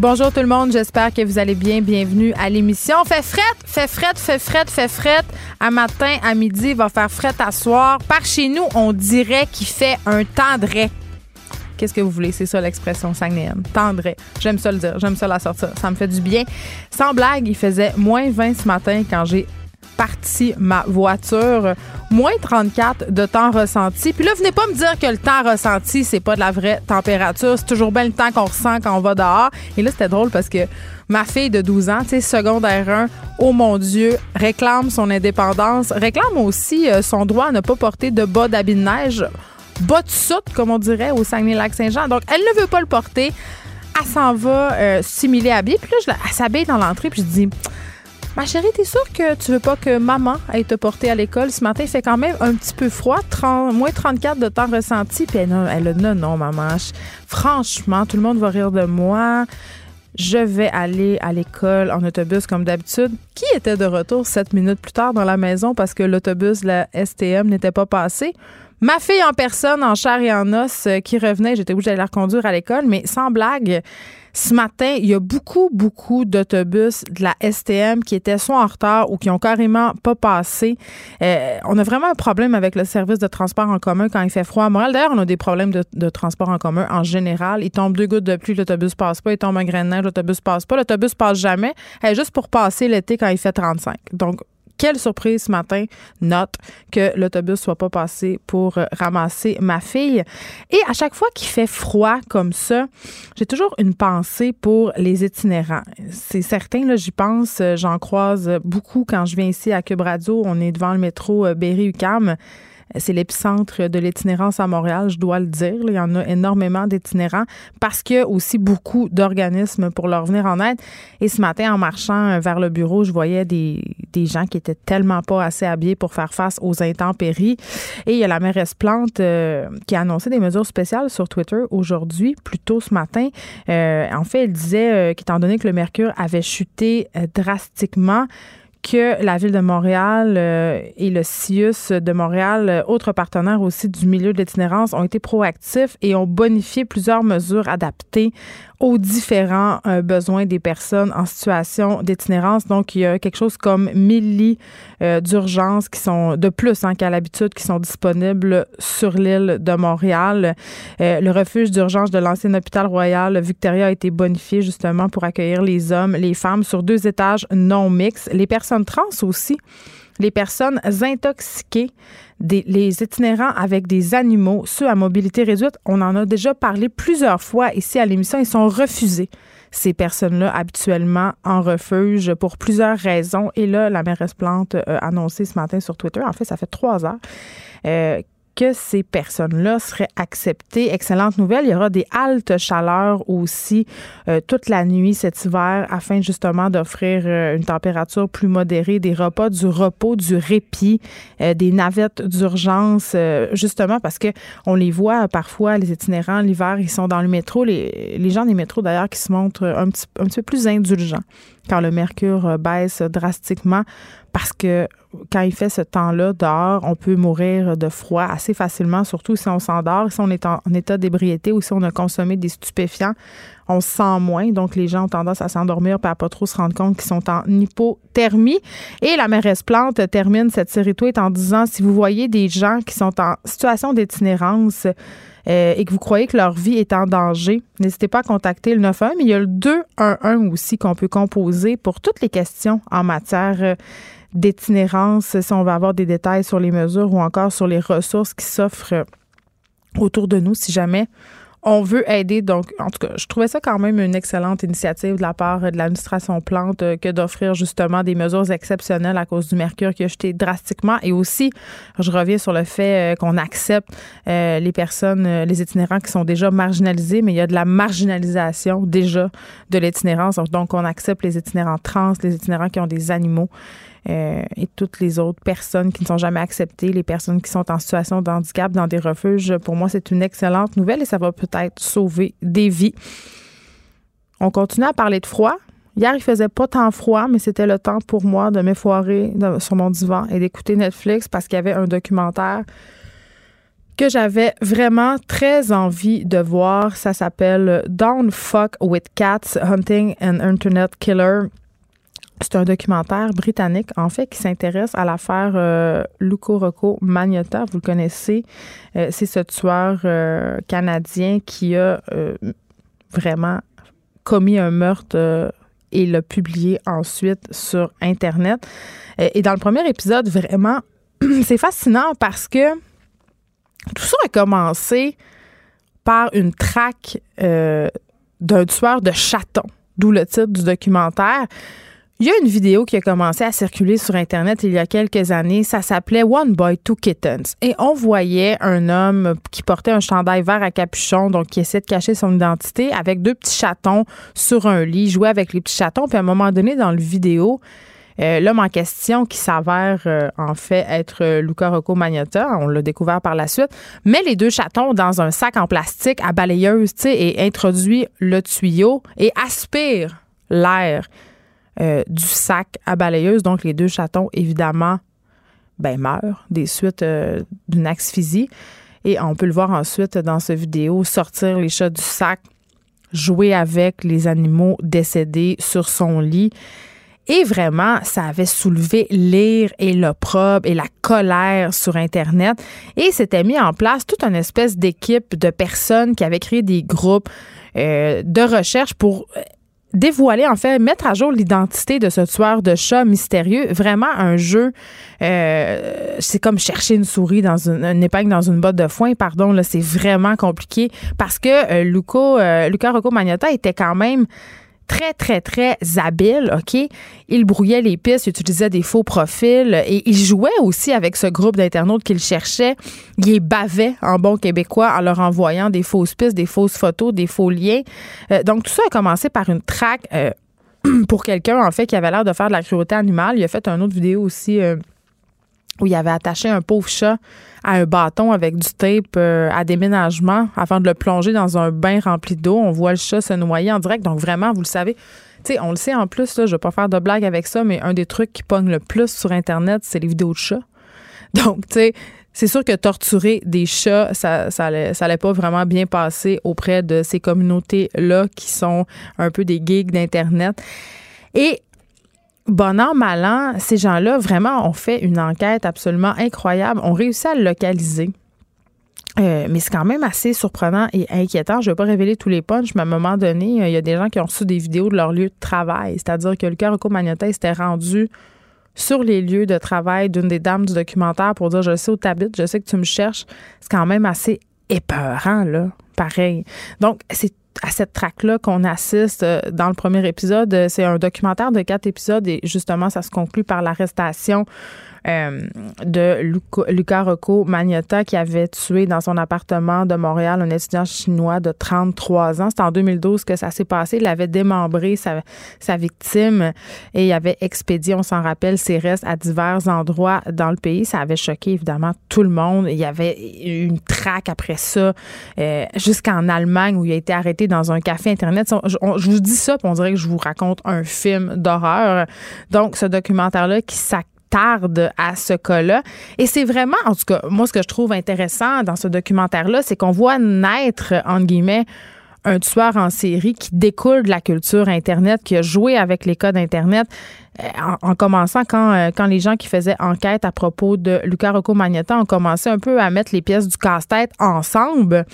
Bonjour tout le monde, j'espère que vous allez bien. Bienvenue à l'émission. Fait fret, fait fret, fait fret, fait fret. À matin, à midi, va faire fret à soir. Par chez nous, on dirait qu'il fait un tendret. Qu'est-ce que vous voulez? C'est ça l'expression sangnéenne. Tendret. J'aime ça le dire. J'aime ça la sortir. Ça me fait du bien. Sans blague, il faisait moins 20 ce matin quand j'ai parti ma voiture. Moins 34 de temps ressenti. Puis là, venez pas me dire que le temps ressenti, c'est pas de la vraie température. C'est toujours bien le temps qu'on ressent quand on va dehors. Et là, c'était drôle parce que ma fille de 12 ans, tu sais, secondaire 1, oh mon Dieu, réclame son indépendance, réclame aussi euh, son droit à ne pas porter de bas d'habit de neige, bas de soute, comme on dirait, au Saguenay-Lac-Saint-Jean. Donc, elle ne veut pas le porter. Elle s'en va euh, simuler habillée. Puis là, elle s'habille dans l'entrée. Puis je dis... Ma chérie, t'es sûre que tu veux pas que maman aille te porter à l'école? Ce matin? Il fait quand même un petit peu froid, 30, moins 34 de temps ressenti. Puis elle, elle a non, non, maman. franchement, tout le monde va rire de moi. Je vais aller à l'école en autobus comme d'habitude. Qui était de retour sept minutes plus tard dans la maison parce que l'autobus la STM n'était pas passé? Ma fille en personne, en chair et en os, euh, qui revenait, j'étais obligée d'aller la reconduire à l'école, mais sans blague, ce matin, il y a beaucoup, beaucoup d'autobus de la STM qui étaient soit en retard ou qui ont carrément pas passé. Euh, on a vraiment un problème avec le service de transport en commun quand il fait froid à Montréal. D'ailleurs, on a des problèmes de, transport en commun en général. Il tombe deux gouttes de pluie, l'autobus passe pas. Il tombe un grain de neige, l'autobus passe pas. L'autobus passe jamais. Juste pour passer l'été quand il fait 35. Donc, quelle surprise ce matin, note que l'autobus soit pas passé pour euh, ramasser ma fille. Et à chaque fois qu'il fait froid comme ça, j'ai toujours une pensée pour les itinérants. C'est certain, là, j'y pense, euh, j'en croise beaucoup quand je viens ici à Cube. On est devant le métro euh, Berry-UQAM. C'est l'épicentre de l'itinérance à Montréal, je dois le dire. Il y en a énormément d'itinérants parce qu'il y a aussi beaucoup d'organismes pour leur venir en aide. Et ce matin, en marchant euh, vers le bureau, je voyais des, des gens qui étaient tellement pas assez habillés pour faire face aux intempéries. Et il y a la mairesse Plante euh, qui a annoncé des mesures spéciales sur Twitter aujourd'hui, plus tôt ce matin. Euh, en fait, elle disait qu'étant donné que le mercure avait chuté drastiquement, que la ville de Montréal euh, et le CIUS de Montréal, euh, autres partenaires aussi du milieu de l'itinérance, ont été proactifs et ont bonifié plusieurs mesures adaptées aux différents euh, besoins des personnes en situation d'itinérance. Donc, il y a quelque chose comme 1000 lits euh, d'urgence qui sont de plus hein, qu'à l'habitude, qui sont disponibles sur l'île de Montréal. Euh, le refuge d'urgence de l'ancien hôpital royal Victoria a été bonifié justement pour accueillir les hommes, les femmes sur deux étages non mixtes, les personnes trans aussi les personnes intoxiquées, les itinérants avec des animaux, ceux à mobilité réduite. On en a déjà parlé plusieurs fois ici à l'émission. Ils sont refusés, ces personnes-là, habituellement en refuge pour plusieurs raisons. Et là, la mairesse Plante a annoncé ce matin sur Twitter, en fait, ça fait trois heures, euh, que ces personnes-là seraient acceptées. Excellente nouvelle. Il y aura des haltes chaleur aussi euh, toute la nuit cet hiver afin justement d'offrir euh, une température plus modérée, des repas, du repos, du répit, euh, des navettes d'urgence, justement parce que on les voit parfois, les itinérants, l'hiver, ils sont dans le métro. Les, gens des métros d'ailleurs qui se montrent un petit, un petit peu plus indulgents quand le mercure baisse drastiquement parce que quand il fait ce temps-là dehors, on peut mourir de froid assez facilement, surtout si on s'endort, si on est en, état d'ébriété ou si on a consommé des stupéfiants, on se sent moins. Donc, les gens ont tendance à s'endormir et à pas trop se rendre compte qu'ils sont en hypothermie. Et la mairesse Plante termine cette série tweet en disant si vous voyez des gens qui sont en situation d'itinérance, euh, et que vous croyez que leur vie est en danger, n'hésitez pas à contacter le 91, mais il y a le 211 aussi qu'on peut composer pour toutes les questions en matière euh, d'itinérance, si on va avoir des détails sur les mesures ou encore sur les ressources qui s'offrent autour de nous si jamais on veut aider. Donc, en tout cas, je trouvais ça quand même une excellente initiative de la part de l'administration Plante euh, que d'offrir justement des mesures exceptionnelles à cause du mercure qui a jeté drastiquement. Et aussi, je reviens sur le fait euh, qu'on accepte euh, les personnes, les itinérants qui sont déjà marginalisés, mais il y a de la marginalisation déjà de l'itinérance. Donc, on accepte les itinérants trans, les itinérants qui ont des animaux. Euh, et toutes les autres personnes qui ne sont jamais acceptées, les personnes qui sont en situation de handicap dans des refuges. Pour moi, c'est une excellente nouvelle et ça va peut-être sauver des vies. On continue à parler de froid. Hier, il faisait pas tant froid, mais c'était le temps pour moi de m'effoirer sur mon divan et d'écouter Netflix parce qu'il y avait un documentaire que j'avais vraiment très envie de voir. Ça s'appelle Don't Fuck with Cats, Hunting an Internet Killer. C'est un documentaire britannique, en fait, qui s'intéresse à l'affaire euh, Luco Rocco Magnotta. Vous le connaissez. Euh, c'est ce tueur euh, canadien qui a euh, vraiment commis un meurtre et l'a publié ensuite sur Internet. Et dans le premier épisode, vraiment, c'est fascinant parce que tout ça a commencé par une traque d'un tueur de chatons, d'où le titre du documentaire. Il y a une vidéo qui a commencé à circuler sur Internet il y a quelques années. Ça s'appelait One Boy, Two Kittens. Et on voyait un homme qui portait un chandail vert à capuchon, donc qui essaie de cacher son identité, avec deux petits chatons sur un lit, jouait avec les petits chatons. Puis à un moment donné, dans le vidéo, euh, l'homme en question, qui s'avère euh, en fait être euh, Luca Rocco Magnotta, on l'a découvert par la suite, met les deux chatons dans un sac en plastique à balayeuse, et introduit le tuyau et aspire l'air du sac à balayeuse. Donc, les deux chatons, évidemment, ben, meurent des suites d'une asphyxie. Et on peut le voir ensuite dans cette vidéo, sortir les chats du sac, jouer avec les animaux décédés sur son lit. Et vraiment, ça avait soulevé l'ire et l'opprobre et la colère sur Internet. Et s'était mis en place toute une espèce d'équipe de personnes qui avaient créé des groupes euh, de recherche pour euh, dévoiler, en fait, mettre à jour l'identité de ce tueur de chat mystérieux. Vraiment un jeu, euh, c'est comme chercher une souris dans une, épingle dans une botte de foin, pardon, là, c'est vraiment compliqué parce que Luca, Luca Rocco Magnotta était quand même très, très, très habile, OK? Il brouillait les pistes, il utilisait des faux profils et il jouait aussi avec ce groupe d'internautes qu'il cherchait. Il les bavait en bon québécois en leur envoyant des fausses pistes, des fausses photos, des faux liens. Euh, donc, tout ça a commencé par une traque euh, pour quelqu'un, en fait, qui avait l'air de faire de la cruauté animale. Il a fait une autre vidéo aussi. Euh, où il avait attaché un pauvre chat à un bâton avec du tape euh, à déménagement afin de le plonger dans un bain rempli d'eau. On voit le chat se noyer en direct. Donc vraiment, vous le savez, tu sais, on le sait en plus, là, je vais pas faire de blague avec ça, mais un des trucs qui pogne le plus sur Internet, c'est les vidéos de chats. Donc, tu sais, c'est sûr que torturer des chats, ça, ça, ça pas vraiment bien passer auprès de ces communautés-là qui sont un peu des geeks d'Internet. Et bon an, mal an, ces gens-là, vraiment, ont fait une enquête absolument incroyable. On réussi à le localiser. Euh, mais c'est quand même assez surprenant et inquiétant. Je ne vais pas révéler tous les punchs, mais à un moment donné, euh, il y a des gens qui ont reçu des vidéos de leur lieu de travail. C'est-à-dire que le cœur Magnotta s'était rendu sur les lieux de travail d'une des dames du documentaire pour dire Je sais où tu habites, je sais que tu me cherches. C'est quand même assez épeurant, là. Pareil. Donc, c'est à cette traque-là qu'on assiste euh, dans le premier épisode. Euh, c'est un documentaire de quatre épisodes et justement, ça se conclut par l'arrestation euh, de Luca, Rocco Magnotta qui avait tué dans son appartement de Montréal un étudiant chinois de 33 ans. C'est en 2012 que ça s'est passé. Il avait démembré sa, sa victime et il avait expédié, on s'en rappelle, ses restes à divers endroits dans le pays. Ça avait choqué évidemment tout le monde. Il y avait une traque après ça euh, jusqu'en Allemagne où il a été arrêté dans un café Internet. Je, vous dis ça, puis on dirait que je vous raconte un film d'horreur. Donc, ce documentaire-là qui s'accorde tarde à ce cas-là. Et c'est vraiment, en tout cas, moi, ce que je trouve intéressant dans ce documentaire-là, c'est qu'on voit naître, entre guillemets, un tueur en série qui découle de la culture Internet, qui a joué avec les codes Internet. Euh, en, commençant quand, euh, quand les gens qui faisaient enquête à propos de Luca Rocco Magnotta ont commencé un peu à mettre les pièces du casse-tête ensemble,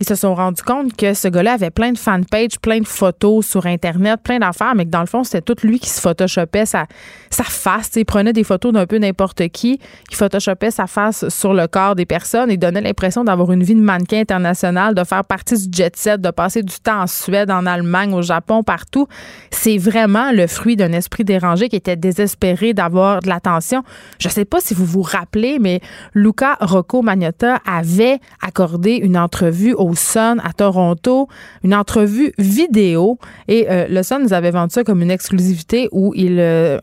ils se sont rendus compte que ce gars-là avait plein de fanpages, plein de photos sur Internet, plein d'affaires, mais que dans le fond, c'était tout lui qui se photoshopait sa, sa face. Il prenait des photos d'un peu n'importe qui, qui photoshopait sa face sur le corps des personnes et donnait l'impression d'avoir une vie de mannequin international, de faire partie du jet set, de passer du temps en Suède, en Allemagne, au Japon, partout. C'est vraiment le fruit d'un esprit dérangé était désespéré d'avoir de l'attention. Je ne sais pas si vous vous rappelez, mais Luca Rocco Magnotta avait accordé une entrevue au Sun à Toronto, une entrevue vidéo. Et euh, le Sun nous avait vendu ça comme une exclusivité où il, euh,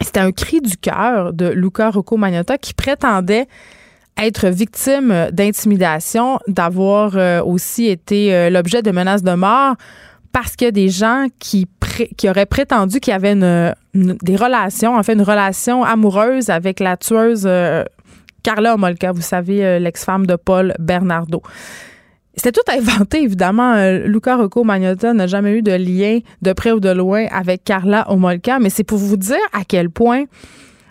C'était un cri du cœur de Luca Rocco Magnotta qui prétendait être victime d'intimidation, d'avoir euh, aussi été l'objet de menaces de mort parce que des gens qui, qui auraient prétendu qu'il y avait des relations, en fait une relation amoureuse avec la tueuse euh, Carla Omolka, vous savez, l'ex-femme de Paul Bernardo. C'était tout inventé, évidemment. Luca Rocco Magnotta n'a jamais eu de lien de près ou de loin avec Carla Omolka, mais c'est pour vous dire à quel point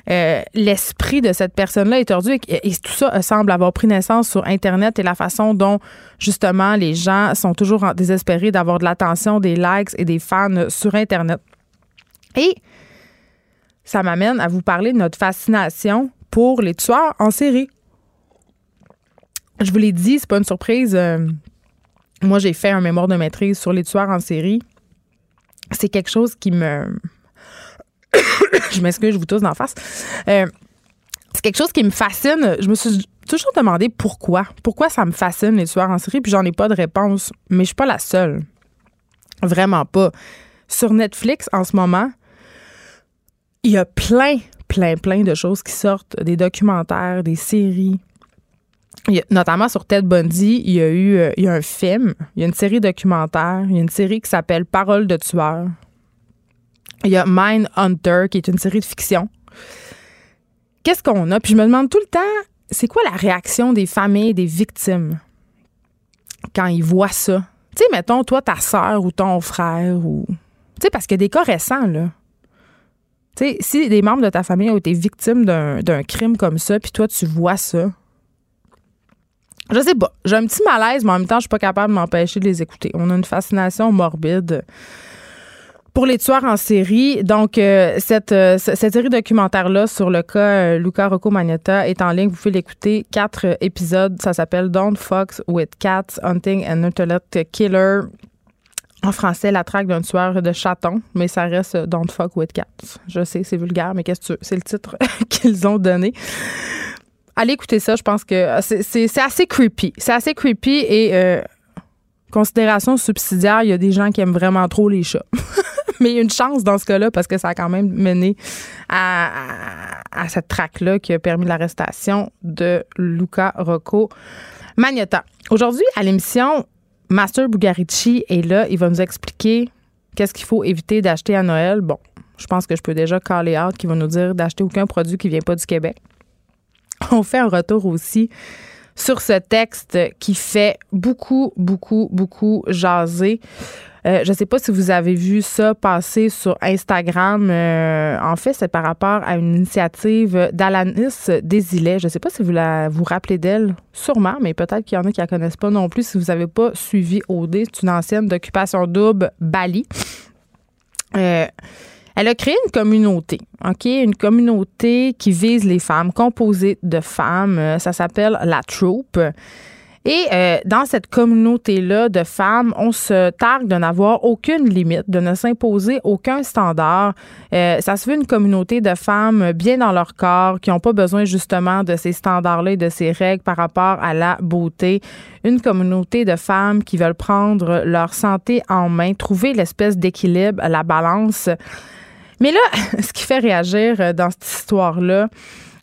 euh, l'esprit de cette personne-là est tordu et, tout ça semble avoir pris naissance sur Internet et la façon dont, justement, les gens sont toujours désespérés d'avoir de l'attention, des likes et des fans sur Internet. Et ça m'amène à vous parler de notre fascination pour les tueurs en série. Je vous l'ai dit, c'est pas une surprise. Euh, moi, j'ai fait un mémoire de maîtrise sur les tueurs en série. C'est quelque chose qui me je m'excuse, je vous tousse d'en face. Euh, c'est quelque chose qui me fascine. Je me suis toujours demandé pourquoi. Pourquoi ça me fascine, les tueurs en série, puis j'en ai pas de réponse. Mais je suis pas la seule. Vraiment pas. Sur Netflix, en ce moment, il y a plein, plein, plein de choses qui sortent, des documentaires, des séries. notamment sur Ted Bundy, il y a eu euh, il y a un film, il y a une série documentaire, il y a une série qui s'appelle Parole de tueur. Il y a Mind Hunter, qui est une série de fiction. Qu'est-ce qu'on a? Puis je me demande tout le temps, c'est quoi la réaction des familles des victimes quand ils voient ça? Tu sais, mettons, toi, ta soeur ou ton frère, ou. Tu sais, parce qu'il y a des cas récents, là. Tu sais, si des membres de ta famille ont été victimes d'un crime comme ça, puis toi, tu vois ça. Je sais pas. J'ai un petit malaise, mais en même temps, je suis pas capable de m'empêcher de les écouter. On a une fascination morbide pour les tueurs en série, donc euh, cette, euh, cette série documentaire-là sur le cas euh, Luca Rocco Magnetta est en ligne. Vous pouvez l'écouter. Quatre épisodes. Ça s'appelle Don't Fox with Cats, Hunting and Intellect Killer. En français, la traque d'un tueur de chatons, mais ça reste Don't Fuck with Cats. Je sais, c'est vulgaire, mais qu'est-ce que tu C'est le titre qu'ils ont donné. Allez écouter ça, je pense que c'est assez creepy. C'est assez creepy et considération subsidiaire, il y a des gens qui aiment vraiment trop les chats. mais il y a une chance dans ce cas-là parce que ça a quand même mené à, cette traque-là qui a permis l'arrestation de Luca Rocco Magnotta. Aujourd'hui, à l'émission, Master Bugarici est là. Il va nous expliquer qu'est-ce qu'il faut éviter d'acheter à Noël. Bon, je pense que je peux déjà caller out qui va nous dire d'acheter aucun produit qui vient pas du Québec. On fait un retour aussi sur ce texte qui fait beaucoup, beaucoup, beaucoup jaser. Euh, je ne sais pas si vous avez vu ça passer sur Instagram. Euh, en fait, c'est par rapport à une initiative d'Alanis Desilets. Je ne sais pas si vous vous rappelez d'elle, sûrement, mais peut-être qu'il y en a qui ne la connaissent pas non plus. Si vous n'avez pas suivi OD, c'est une ancienne d'occupation double Bali. Euh, elle a créé une communauté, OK? Une communauté qui vise les femmes, composée de femmes. Ça s'appelle la Troupe. Et euh, dans cette communauté-là de femmes, on se targue de n'avoir aucune limite, de ne s'imposer aucun standard. Euh, ça se veut une communauté de femmes bien dans leur corps, qui n'ont pas besoin justement de ces standards-là et de ces règles par rapport à la beauté. Une communauté de femmes qui veulent prendre leur santé en main, trouver l'espèce d'équilibre, la balance. Mais là, ce qui fait réagir dans cette histoire-là,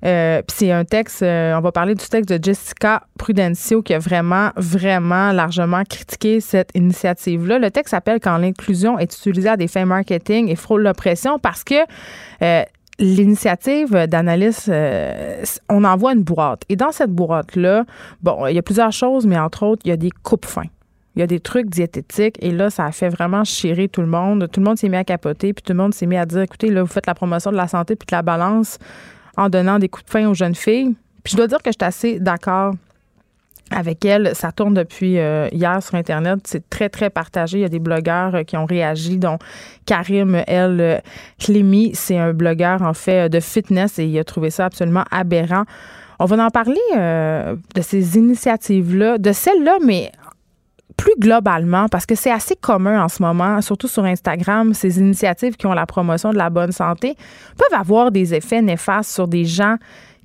euh, puis c'est un texte, euh, on va parler du texte de Jessica Prudencio qui a vraiment, vraiment largement critiqué cette initiative-là. Le texte s'appelle Quand l'inclusion est utilisée à des fins marketing et frôle l'oppression parce que euh, l'initiative d'analyse, on envoie une boîte. Et dans cette boîte-là, bon, il y a plusieurs choses, mais entre autres, il y a des coupes-fins. Il y a des trucs diététiques et là, ça a fait vraiment chirer tout le monde. Tout le monde s'est mis à capoter, puis tout le monde s'est mis à dire, écoutez, là, vous faites la promotion de la santé puis de la balance en donnant des coups de fin aux jeunes filles. Puis je dois dire que je suis assez d'accord avec elle. Ça tourne depuis euh, hier sur Internet. C'est très, très partagé. Il y a des blogueurs euh, qui ont réagi, dont Karim El Clémy. C'est un blogueur, en fait, de fitness et il a trouvé ça absolument aberrant. On va en parler euh, de ces initiatives-là, de celles-là, mais plus globalement, parce que c'est assez commun en ce moment, surtout sur Instagram, ces initiatives qui ont la promotion de la bonne santé peuvent avoir des effets néfastes sur des gens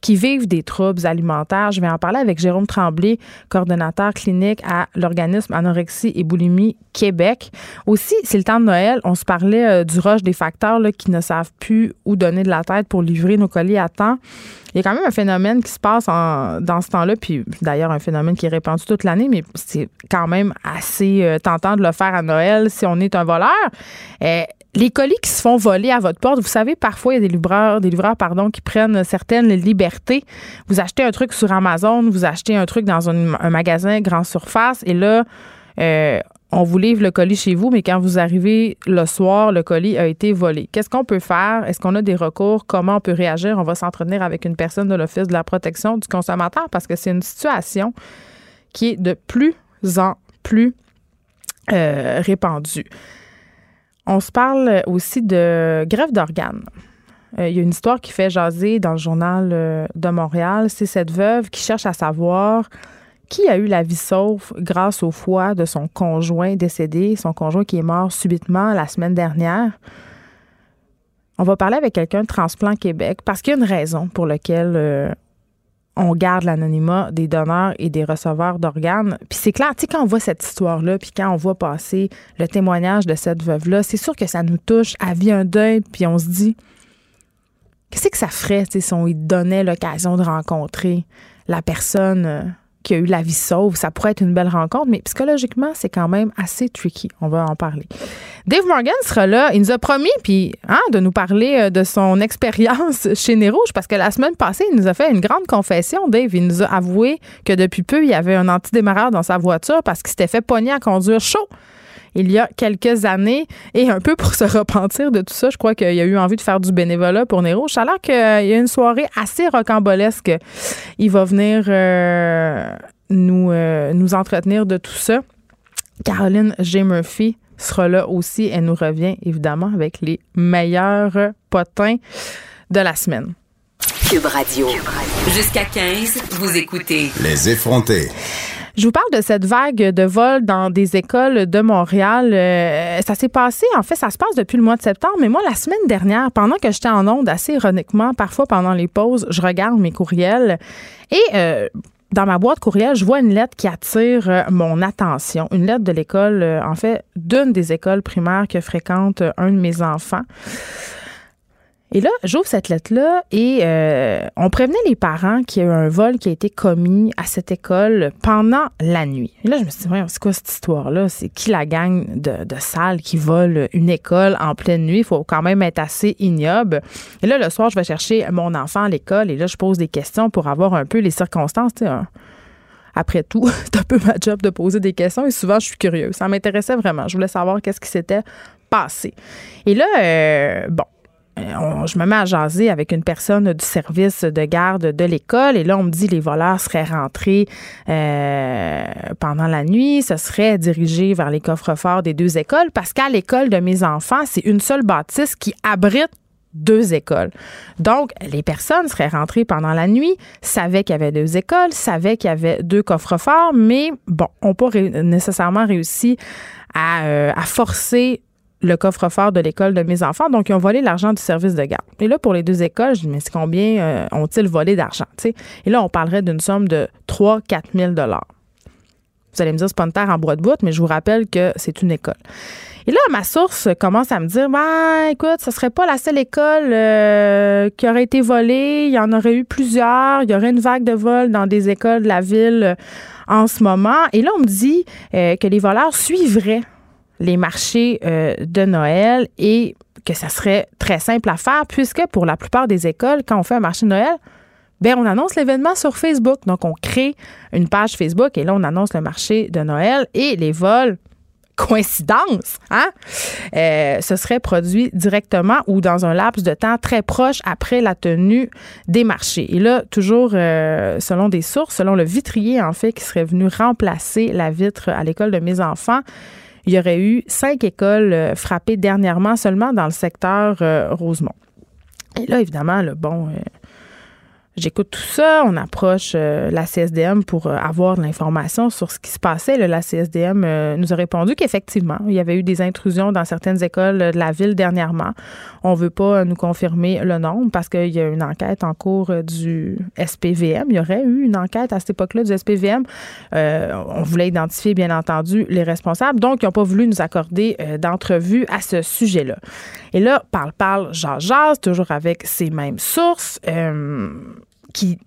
qui vivent des troubles alimentaires. Je vais en parler avec Jérôme Tremblay, coordonnateur clinique à l'organisme Anorexie et Boulimie Québec. Aussi, c'est le temps de Noël. On se parlait euh, du rush des facteurs qui ne savent plus où donner de la tête pour livrer nos colis à temps. Il y a quand même un phénomène qui se passe dans ce temps-là, puis d'ailleurs un phénomène qui est répandu toute l'année, mais c'est quand même assez euh, tentant de le faire à Noël si on est un voleur. Euh, les colis qui se font voler à votre porte, vous savez, parfois, il y a des livreurs, qui prennent certaines libertés. Vous achetez un truc sur Amazon, vous achetez un truc dans un, magasin grand surface, et là, euh, on vous livre le colis chez vous, mais quand vous arrivez le soir, le colis a été volé. Qu'est-ce qu'on peut faire? Est-ce qu'on a des recours? Comment on peut réagir? On va s'entretenir avec une personne de l'Office de la protection du consommateur parce que c'est une situation qui est de plus en plus euh, répandue. On se parle aussi de grève d'organes. Euh, il y a une histoire qui fait jaser dans le journal euh, de Montréal. C'est cette veuve qui cherche à savoir qui a eu la vie sauve grâce au foie de son conjoint décédé, son conjoint qui est mort subitement la semaine dernière. On va parler avec quelqu'un de Transplant Québec parce qu'il y a une raison pour laquelle euh, on garde l'anonymat des donneurs et des receveurs d'organes. Puis c'est clair, tu sais, quand on voit cette histoire-là, puis quand on voit passer le témoignage de cette veuve-là, c'est sûr que ça nous touche à vie un deuil, puis on se dit, qu'est-ce que ça ferait, si on lui donnait l'occasion de rencontrer la personne euh, qui a eu la vie sauve. Ça pourrait être une belle rencontre, mais psychologiquement, c'est quand même assez tricky. On va en parler. Dave Morgan sera là. Il nous a promis hein, de nous parler euh, de son expérience chez Nez parce que la semaine passée, il nous a fait une grande confession. Dave, il nous a avoué que depuis peu, il y avait un antidémarreur dans sa voiture parce qu'il s'était fait pogner à conduire chaud il y a quelques années. Et un peu pour se repentir de tout ça, je crois qu'il a eu envie de faire du bénévolat pour Nero. A l'air qu'il y a une soirée assez rocambolesque. Il va venir euh, nous, euh, nous entretenir de tout ça. Caroline G. Murphy sera là aussi. Elle nous revient évidemment avec les meilleurs potins de la semaine. Cube Radio. Jusqu'à 15, vous écoutez. Les effrontés. Je vous parle de cette vague de vol dans des écoles de Montréal. Euh, ça s'est passé, en fait, ça se passe depuis le mois de septembre, mais moi, la semaine dernière, pendant que j'étais en onde, assez ironiquement, parfois pendant les pauses, je regarde mes courriels et euh, dans ma boîte courriel, je vois une lettre qui attire euh, mon attention. Une lettre de l'école, en fait, d'une des écoles primaires que fréquente un de mes enfants. Et là, j'ouvre cette lettre-là et euh, on prévenait les parents qu'il y a eu un vol qui a été commis à cette école pendant la nuit. Et là, je me suis dit, c'est quoi cette histoire-là? C'est qui la gang de, de salles qui vole une école en pleine nuit? Il faut quand même être assez ignoble. Et là, le soir, je vais chercher mon enfant à l'école et là, je pose des questions pour avoir un peu les circonstances. après tout, c'est un peu ma job de poser des questions et souvent, je suis curieuse. Ça m'intéressait vraiment. Je voulais savoir qu'est-ce qui s'était passé. Et là, euh, bon, euh, je me mets à jaser avec une personne du service de garde de l'école et là on me dit les voleurs seraient rentrés euh, pendant la nuit, ce serait dirigé vers les coffres-forts des deux écoles parce qu'à l'école de mes enfants, c'est une seule bâtisse qui abrite deux écoles. Donc, les personnes seraient rentrées pendant la nuit, savaient qu'il y avait deux écoles, savaient qu'il y avait deux coffres-forts, mais bon, n'ont pas nécessairement réussi à, euh, à forcer le coffre-fort de l'école de mes enfants. Donc, ils ont volé l'argent du service de garde. Et là, pour les deux écoles, je dis, mais combien euh, ont-ils volé d'argent? Et là, on parlerait d'une somme de 3 4 000 Vous allez me dire, c'est pas une terre en bois de bout, mais je vous rappelle que c'est une école. Et là, ma source commence à me dire, bah, écoute, ce serait pas la seule école euh, qui aurait été volée. Il y en aurait eu plusieurs. Il y aurait une vague de vols dans des écoles de la ville euh, en ce moment. Et là, on me dit que les voleurs suivraient les marchés euh, de Noël et que ça serait très simple à faire puisque pour la plupart des écoles, quand on fait un marché de Noël, ben on annonce l'événement sur Facebook. Donc, on crée une page Facebook et là, on annonce le marché de Noël et les vols coïncidence, hein? Euh, ce serait produit directement ou dans un laps de temps très proche après la tenue des marchés. Et là, toujours euh, selon des sources, selon le vitrier, en fait, qui serait venu remplacer la vitre à l'école de mes enfants, il y aurait eu cinq écoles euh, frappées dernièrement seulement dans le secteur euh, Rosemont. Et là, évidemment, le bon. J'écoute tout ça, on approche euh, la CSDM pour euh, avoir de l'information sur ce qui se passait. la CSDM euh, nous a répondu qu'effectivement, il y avait eu des intrusions dans certaines écoles de la ville dernièrement. On veut pas nous confirmer le nombre parce qu'il y a une enquête en cours du SPVM. Il y aurait eu une enquête à cette époque-là du SPVM. on voulait identifier, bien entendu, les responsables. Donc, ils n'ont pas voulu nous accorder d'entrevue à ce sujet-là. Et là, parle, parle, jase, jase, toujours avec ces mêmes sources qui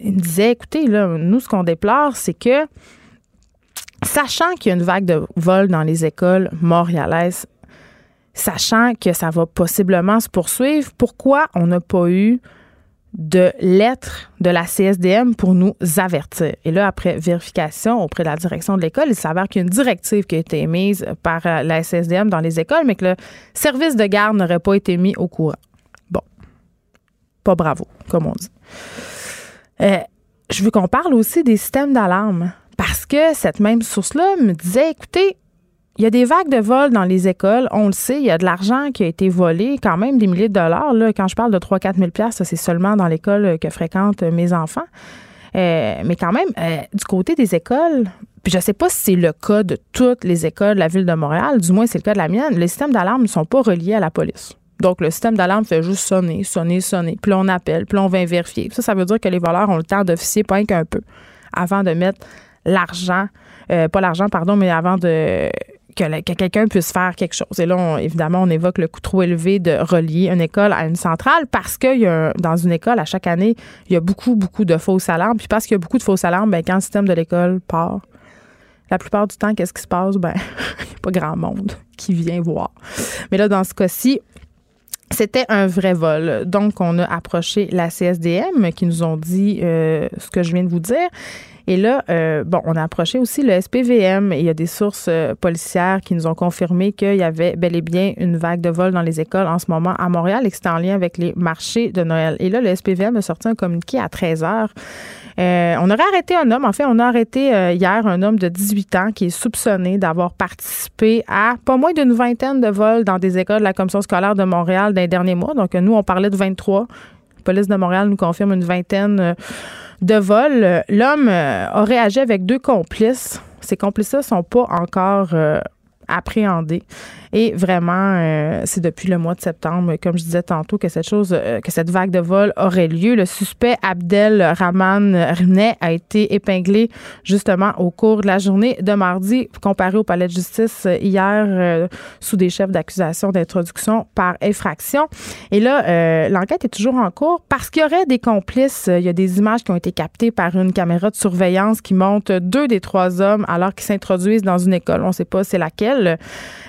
disait, écoutez, là, nous, ce qu'on déplore, c'est que, sachant qu'il y a une vague de vol dans les écoles montréalaises, sachant que ça va possiblement se poursuivre, pourquoi on n'a pas eu de lettres de la CSDM pour nous avertir? Et là, après vérification auprès de la direction de l'école, il s'avère qu'il y a une directive qui a été émise par euh, la CSDM dans les écoles, mais que le service de garde n'aurait pas été mis au courant. Pas bravo, comme on dit. Euh, je veux qu'on parle aussi des systèmes d'alarme parce que cette même source-là me disait, écoutez, il y a des vagues de vol dans les écoles. On le sait, il y a de l'argent qui a été volé, quand même des milliers de dollars. Là, quand je parle de 3-4 000 ça, c'est seulement dans l'école que fréquentent mes enfants. Euh, mais quand même, euh, du côté des écoles, puis je ne sais pas si c'est le cas de toutes les écoles de la ville de Montréal, du moins c'est le cas de la mienne, les systèmes d'alarme ne sont pas reliés à la police. Donc, le système d'alarme fait juste sonner, sonner, sonner. Puis là, on appelle, puis là, on vient vérifier. Ça, ça veut dire que les voleurs ont le temps d'officier pas qu'un peu avant de mettre l'argent, euh, pas l'argent, pardon, mais avant de que, quelqu'un puisse faire quelque chose. Et là, évidemment, on évoque le coût trop élevé de relier une école à une centrale parce que y a, dans une école, à chaque année, il y a beaucoup, beaucoup de fausses alarmes. Puis parce qu'il y a beaucoup de fausses alarmes, ben, quand le système de l'école part, la plupart du temps, qu'est-ce qui se passe? Ben, il n'y a pas grand monde qui vient voir. Mais là, dans ce cas-ci, c'était un vrai vol. Donc, on a approché la CSDM qui nous ont dit euh, ce que je viens de vous dire. Et là, euh, bon, on a approché aussi le SPVM. il y a des sources euh, policières qui nous ont confirmé qu'il y avait bel et bien une vague de vol dans les écoles en ce moment à Montréal et que c'était en lien avec les marchés de Noël. Et là, le SPVM a sorti un communiqué à 13 heures. Euh, on aurait arrêté un homme. En fait, on a arrêté hier un homme de 18 ans qui est soupçonné d'avoir participé à pas moins d'une vingtaine de vols dans des écoles de la Commission scolaire de Montréal dans les derniers mois. Donc, nous, on parlait de 23. La police de Montréal nous confirme une vingtaine de vol. L'homme euh, a réagi avec deux complices. Ces complices-là ne sont pas encore euh, appréhendés. Et vraiment, euh, c'est depuis le mois de septembre, comme je disais tantôt, que cette chose, euh, que cette vague de vol aurait lieu. Le suspect Abdel Rahman Rnet a été épinglé justement au cours de la journée de mardi, comparé au palais de justice hier euh, sous des chefs d'accusation d'introduction par effraction. Et là, l'enquête est toujours en cours parce qu'il y aurait des complices. Il y a des images qui ont été captées par une caméra de surveillance qui montre deux des trois hommes alors qu'ils s'introduisent dans une école. On ne sait pas c'est laquelle.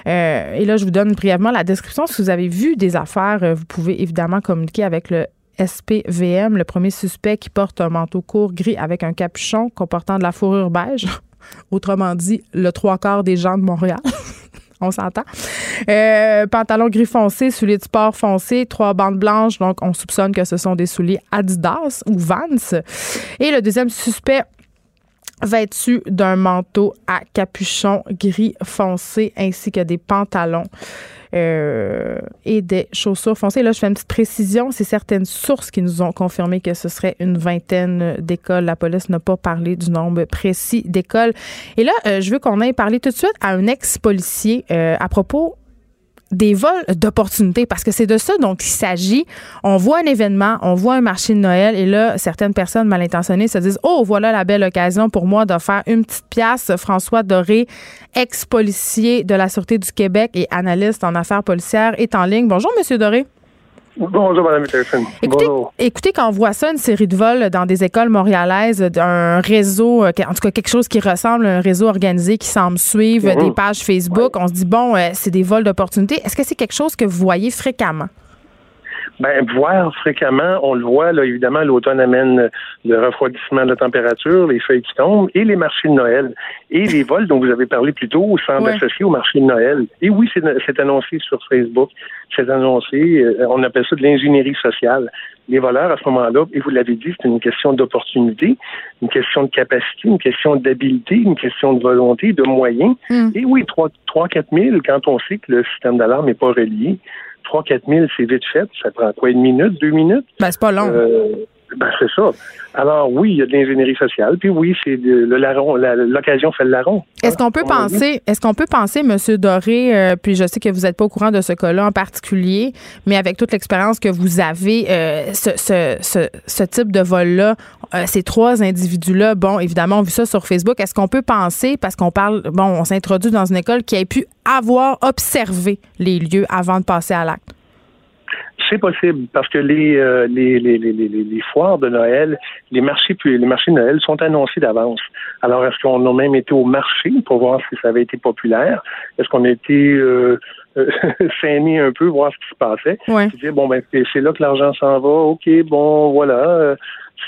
Euh, et là, je vous donne brièvement la description. Si vous avez vu des affaires, euh, vous pouvez évidemment communiquer avec le SPVM, le premier suspect qui porte un manteau court gris avec un capuchon comportant de la fourrure beige. Autrement dit, le trois quarts des gens de Montréal. on s'entend. Euh, pantalon gris foncé, souliers de sport foncé, trois bandes blanches. Donc, on soupçonne que ce sont des souliers Adidas ou Vans. Et le deuxième suspect vêtu d'un manteau à capuchon gris foncé ainsi que des pantalons euh, et des chaussures foncées. Là, je fais une petite précision. C'est certaines sources qui nous ont confirmé que ce serait une vingtaine d'écoles. La police n'a pas parlé du nombre précis d'écoles. Et là, euh, je veux qu'on aille parler tout de suite à un ex-policier euh, à propos des vols d'opportunités parce que c'est de ça dont il s'agit. On voit un événement, on voit un marché de Noël et là, certaines personnes mal intentionnées se disent Oh, voilà la belle occasion pour moi de faire une petite pièce. François Doré, ex-policier de la Sûreté du Québec et analyste en affaires policières, est en ligne. Bonjour, Monsieur Doré. Bonjour, Mme Peterson. Écoutez, écoutez, quand on voit ça, une série de vols dans des écoles montréalaises, d'un réseau, euh, en tout cas quelque chose qui ressemble à un réseau organisé qui semble suivre mhm. des pages Facebook, on se dit, bon, euh, c'est des vols d'opportunités. Est-ce que c'est quelque chose que vous voyez fréquemment? Ben, voir fréquemment, on le voit, là, évidemment, l'automne amène le refroidissement de la température, les feuilles qui tombent, et les marchés de Noël. Et les vols dont vous avez parlé plus tôt semblent associés au marché de Noël. Et oui, c'est annoncé sur Facebook, c'est annoncé, euh, on appelle ça de l'ingénierie sociale. Les voleurs, à ce moment-là, et vous l'avez dit, c'est une question d'opportunité, une question de capacité, une question d'habileté, une question de volonté, de moyens. Hmm. Et oui, 3-4 000, quand on sait que le système d'alarme n'est pas relié, 3 4 000, c'est vite fait. Ça prend quoi, une minute, deux minutes? Ben, c'est pas long. Euh, Ben, c'est ça. Alors oui, il y a de l'ingénierie sociale, puis oui, c'est le larron, l'occasion fait le larron. Est-ce qu'on peut penser, est-ce qu'on peut penser, Monsieur Doré, euh, puis je sais que vous n'êtes pas au courant de ce cas-là en particulier, mais avec toute l'expérience que vous avez, euh, ce, ce, ce, ce, type de vol-là, euh, ces trois individus-là, bon, évidemment, on vu ça sur Facebook. Est-ce qu'on peut penser, parce qu'on parle, bon, on s'introduit dans une école qui a pu avoir observé les lieux avant de passer à l'acte? C'est possible parce que les, euh, les, les, les, les, foires de Noël, les marchés les marchés de Noël sont annoncés d'avance. Alors, est-ce qu'on a même été au marché pour voir si ça avait été populaire? Est-ce qu'on a été euh, euh un peu, voir ce qui se passait? Ouais. bon, ben, c'est là que l'argent s'en va. OK, bon, voilà.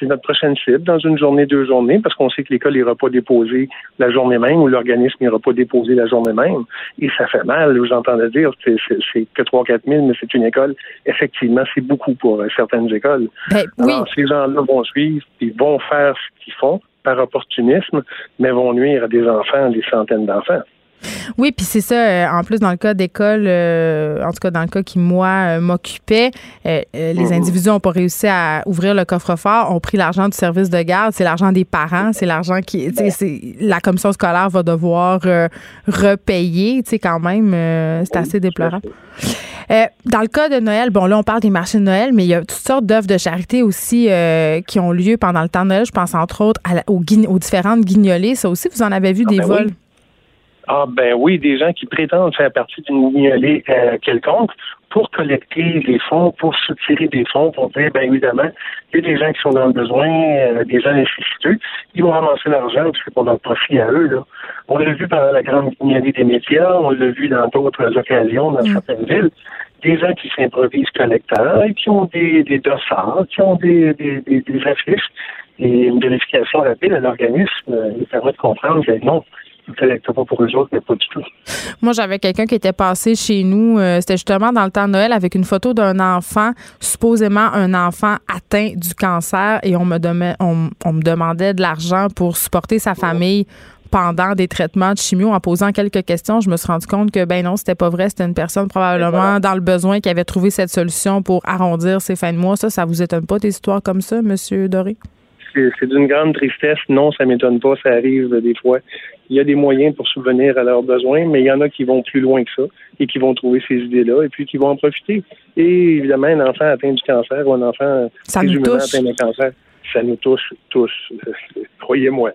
C'est notre prochaine cible dans une journée, deux journées, parce qu'on sait que l'école n'ira pas déposer la journée même ou l'organisme n'ira pas déposer la journée même. Et ça fait mal, vous entendez dire, c'est que 3 4 000, mais c'est une école. Effectivement, c'est beaucoup pour euh, certaines écoles. Ben, Alors, ces gens-là vont suivre, ils vont faire ce qu'ils font par opportunisme, mais vont nuire à des enfants, des centaines d'enfants. Oui, puis c'est ça. Euh, en plus, dans le cas d'école, euh, en tout cas dans le cas qui, moi, euh, m'occupait, les mhm. individus n'ont pas réussi à ouvrir le coffre-fort, ont pris l'argent du service de garde, c'est l'argent des parents, c'est l'argent qui... C'est, la commission scolaire va devoir repayer, tu sais, quand même, c'est assez déplorable. dans le cas de Noël, bon, là, on parle des marchés de Noël, mais il y a toutes sortes d'œuvres de charité aussi qui ont lieu pendant le temps de Noël. Je pense entre autres aux, aux, différentes guignolées. Ça aussi, vous en avez vu ah, des ben vols? Ah ben oui, des gens qui prétendent faire partie d'une guignolée euh, quelconque pour collecter des fonds, pour soutirer des fonds, pour dire, ben évidemment, il y a des gens qui sont dans le besoin, euh, des gens nécessiteux, ils vont ramasser l'argent, parce que pour leur profit à eux. Là. On l'a vu pendant la grande guignolée des médias, on l'a vu dans d'autres occasions dans mm. certaines villes, des gens qui s'improvisent collecteurs et qui ont des, des dossards, qui ont des, des, des, des affiches, et une vérification rapide à l'organisme euh, permet de comprendre que non, pour eux autres, mais pas du tout. Moi, j'avais quelqu'un qui était passé chez nous, euh, c'était justement dans le temps de Noël, avec une photo d'un enfant, supposément un enfant atteint du cancer, et on me, on, me demandait de l'argent pour supporter sa famille pendant des traitements de chimio en posant quelques questions, je me suis rendu compte que ben non, c'était pas vrai, c'était une personne probablement dans le besoin qui avait trouvé cette solution pour arrondir ses fins de mois. Ça, ça vous étonne pas des histoires comme ça, monsieur Doré? c'est d'une grande tristesse. Non, ça m'étonne pas, ça arrive des fois. Il y a des moyens pour subvenir à leurs besoins, mais il y en a qui vont plus loin que ça et qui vont trouver ces idées-là et puis qui vont en profiter. Et évidemment, un enfant atteint du cancer ou un enfant présumément atteint d'un cancer, ça nous touche tous, croyez-moi.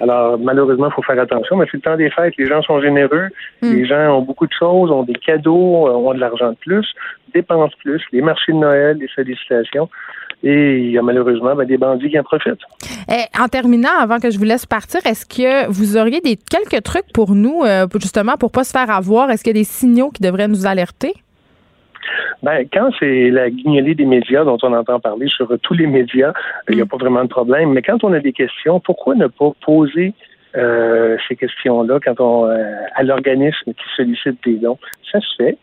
Alors, malheureusement, il faut faire attention, mais c'est le temps des fêtes. Les gens sont généreux, hmm. les gens ont beaucoup de choses, ont des cadeaux, ont de l'argent de plus, dépensent plus, les marchés de Noël, les sollicitations. Et il y a malheureusement ben, des bandits qui en profitent. Eh, en terminant, avant que je vous laisse partir, est-ce que vous auriez des quelques trucs pour nous, euh, justement, pour pas se faire avoir? Est-ce qu'il y a des signaux qui devraient nous alerter? Ben, quand c'est la guignolée des médias dont on entend parler sur tous les médias, il n'y a mm. pas vraiment de problème. Mais quand on a des questions, pourquoi ne pas poser euh, ces questions-là quand on euh, à l'organisme qui sollicite des dons? Ça se fait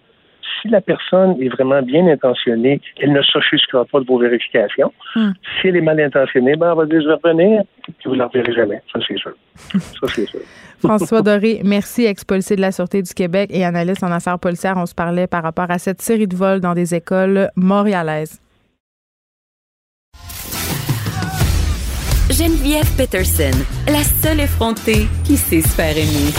si la personne est vraiment bien intentionnée, elle ne s'offusquera pas de vos vérifications. Hmm. Si elle est mal intentionnée, ben, elle va dire je vais revenir, puis vous ne la reverrez jamais. Ça, c'est sûr. Ça, c'est sûr. François Doré, merci, ex-policier de la Sûreté du Québec et analyste en affaires policières. On se parlait par rapport à cette série de vols dans des écoles montréalaises. Geneviève Peterson, la seule effrontée qui sait se faire aimer.